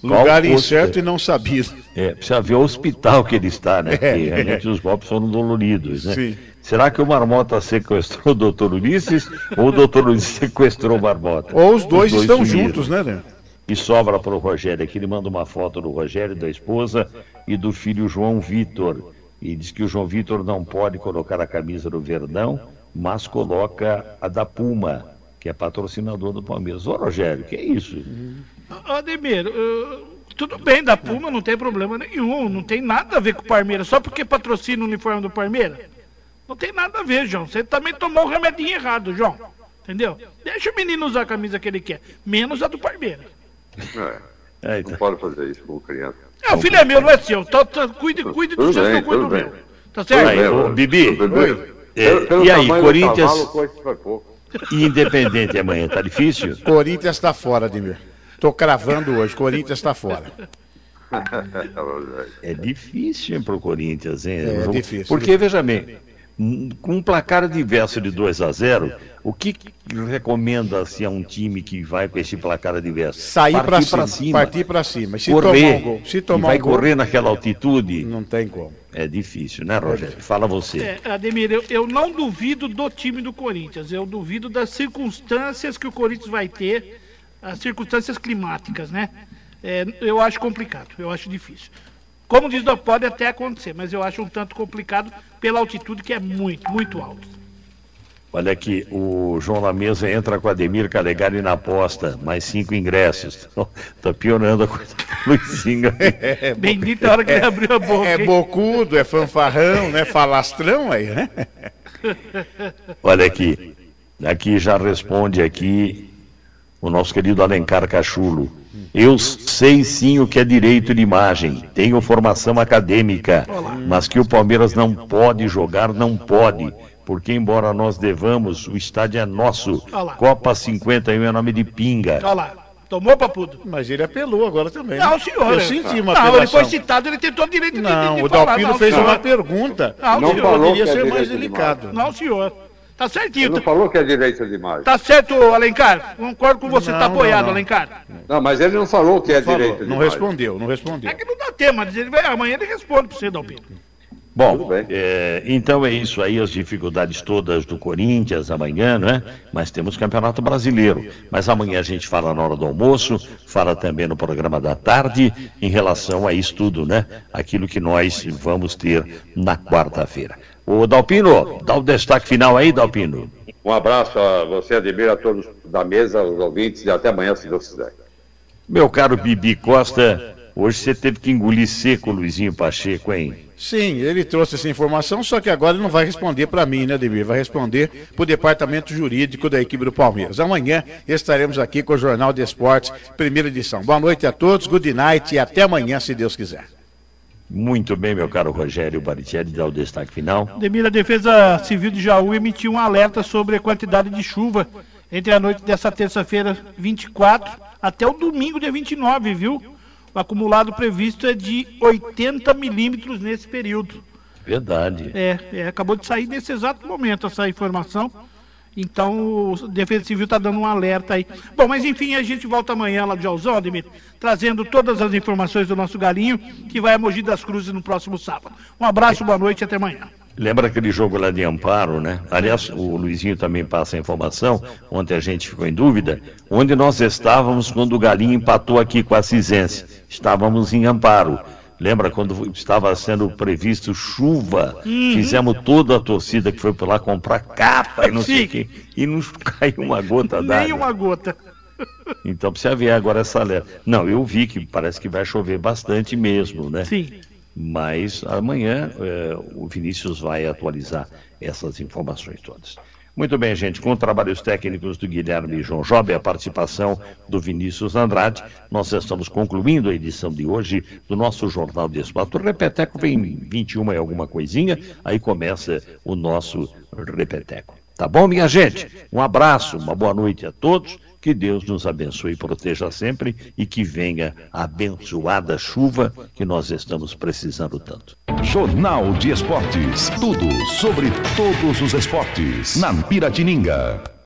Qual lugar posto- incerto e não sabido. É, precisa ver o hospital que ele está, né? É. Porque realmente os golpes foram doloridos, né? Sim. Será que o Marmota sequestrou o doutor Ulisses ou o doutor Ulisses sequestrou o Marmota? Ou os dois, estão sumiram. juntos, né, né? E sobra para o Rogério aqui, ele manda uma foto do Rogério, da esposa e do filho João Vitor. E diz que o João Vitor não pode colocar a camisa do Verdão, mas coloca a da Puma, que é patrocinador do Palmeiras. Ô Rogério, que é isso? Ademir, uh, tudo bem, da Puma não tem problema nenhum, não tem nada a ver com o Palmeiras, só porque patrocina o uniforme do Palmeiras. Não tem nada a ver, João. Você também tomou o remedinho errado, João. Entendeu? Deixa o menino usar a camisa que ele quer, menos a do Palmeiras. É, não pode fazer isso com criança. É, o filho é meu, não é seu. Tá, tá, cuide, cuide do Tudo seu, bem, eu cuido do tudo bem. meu. Tá certo? Aí, ô, Bibi, Oi. é, Pelo- e aí, Corinthians cavalo, e Independente amanhã, tá difícil? Corinthians está fora, Ademir. Tô cravando hoje, Corinthians está fora. É difícil hein, pro Corinthians, hein? É, Vamos- difícil, Porque, veja bem, com um placar adverso de 2 a 0 o que que recomenda-se a um time que vai com esse placar adverso? Sair pra Partir cima, partir pra cima. Se correr, tomar um gol, se e tomar vai um gol- correr naquela altitude? Não tem como. É difícil, né, Rogério? Fala você. É, Ademir, eu, eu não duvido do time do Corinthians, eu duvido das circunstâncias que o Corinthians vai ter, as circunstâncias climáticas, né? É, eu acho complicado, eu acho difícil. Como diz, pode até acontecer, mas eu acho um tanto complicado pela altitude que é muito, muito alta. Olha aqui, o João Lamesa entra com Ademir Calegari na aposta, mais cinco ingressos. tá piorando a coisa do Luizinho. É, Bendita a hora que ele abriu a boca. É hein? bocudo, é fanfarrão, né? Falastrão aí, né? Olha aqui, aqui já responde aqui o nosso querido Alencar Cachulo. Eu sei sim o que é direito de imagem, tenho formação acadêmica, mas que o Palmeiras não pode jogar, não pode, porque embora nós devamos, o estádio é nosso. Copa 51 é nome de pinga. Olha lá, tomou papudo. Mas ele apelou agora também. né? Não, senhor. Eu senti uma Não, ele apelação. foi citado, ele tentou direito de, de, Não, de o falar. Dalpino não, fez senhor. uma pergunta. Não, Não senhor. falou Poderia que é ser mais delicado. Não, senhor. Tá Ele certinho. não falou que é direito de imagem. Tá certo, Alencar. Concordo com você, Não, tá não, apoiado, não. Alencar. Não, mas ele não falou que é Falou, direito de não imagem. respondeu, não respondeu. É que não dá tema, ele vai, amanhã ele responde pra você, Dalpino. Bom, é, então é isso aí, as dificuldades todas do Corinthians amanhã, né? Mas temos Campeonato Brasileiro. Mas amanhã a gente fala na hora do almoço, fala também no programa da tarde, em relação a isso tudo, né? Aquilo que nós vamos ter na quarta-feira. Ô Dalpino, dá o destaque final aí, Dalpino. Um abraço a você, Ademir, a todos da mesa, os ouvintes, e até amanhã, se Deus quiser. Meu caro Bibi Costa, hoje você teve que engolir seco o Luizinho Pacheco, hein? Sim, ele trouxe essa informação, só que agora ele não vai responder para mim, né, Demir? Vai responder para o departamento jurídico da equipe do Palmeiras. Amanhã estaremos aqui com o Jornal de Esportes, primeira edição. Boa noite a todos, good night e até amanhã, se Deus quiser. Muito bem, meu caro Rogério Barichelli, dá o destaque final. Demir, a Defesa Civil de Jaú emitiu um alerta sobre a quantidade de chuva entre a noite dessa terça-feira 24 até o domingo, dia 29, viu? O acumulado previsto é de 80 milímetros nesse período. Verdade. É, é, acabou de sair nesse exato momento essa informação. Então, o Defesa Civil está dando um alerta aí. Bom, mas enfim, a gente volta amanhã lá de Alzão, Ademir, trazendo todas as informações do nosso galinho, que vai a Mogi das Cruzes no próximo sábado. Um abraço, boa noite e até amanhã. Lembra aquele jogo lá de Amparo, né? Aliás, o Luizinho também passa a informação, ontem a gente ficou em dúvida, onde nós estávamos quando o Galinho empatou aqui com a Cisense. Estávamos em Amparo. Lembra quando estava sendo previsto chuva? Uhum. Fizemos toda a torcida que foi por lá comprar capa e não sei o quê. E não caiu uma gota d'água. Nem uma gota. Então precisa ver agora essa alerta. Não, eu vi que parece que vai chover bastante mesmo, né? Sim. Mas amanhã eh, o Vinícius vai atualizar essas informações todas. Muito bem, gente, com trabalhos técnicos do Guilherme e João Job, a participação do Vinícius Andrade, nós estamos concluindo a edição de hoje do nosso Jornal de Esporte. O Repeteco vem 21 e alguma coisinha, aí começa o nosso Repeteco. Tá bom, minha gente? Um abraço, uma boa noite a todos. Que Deus nos abençoe e proteja sempre e que venha a abençoada chuva que nós estamos precisando tanto. Jornal de Esportes. Tudo sobre todos os esportes. Na Piratininga.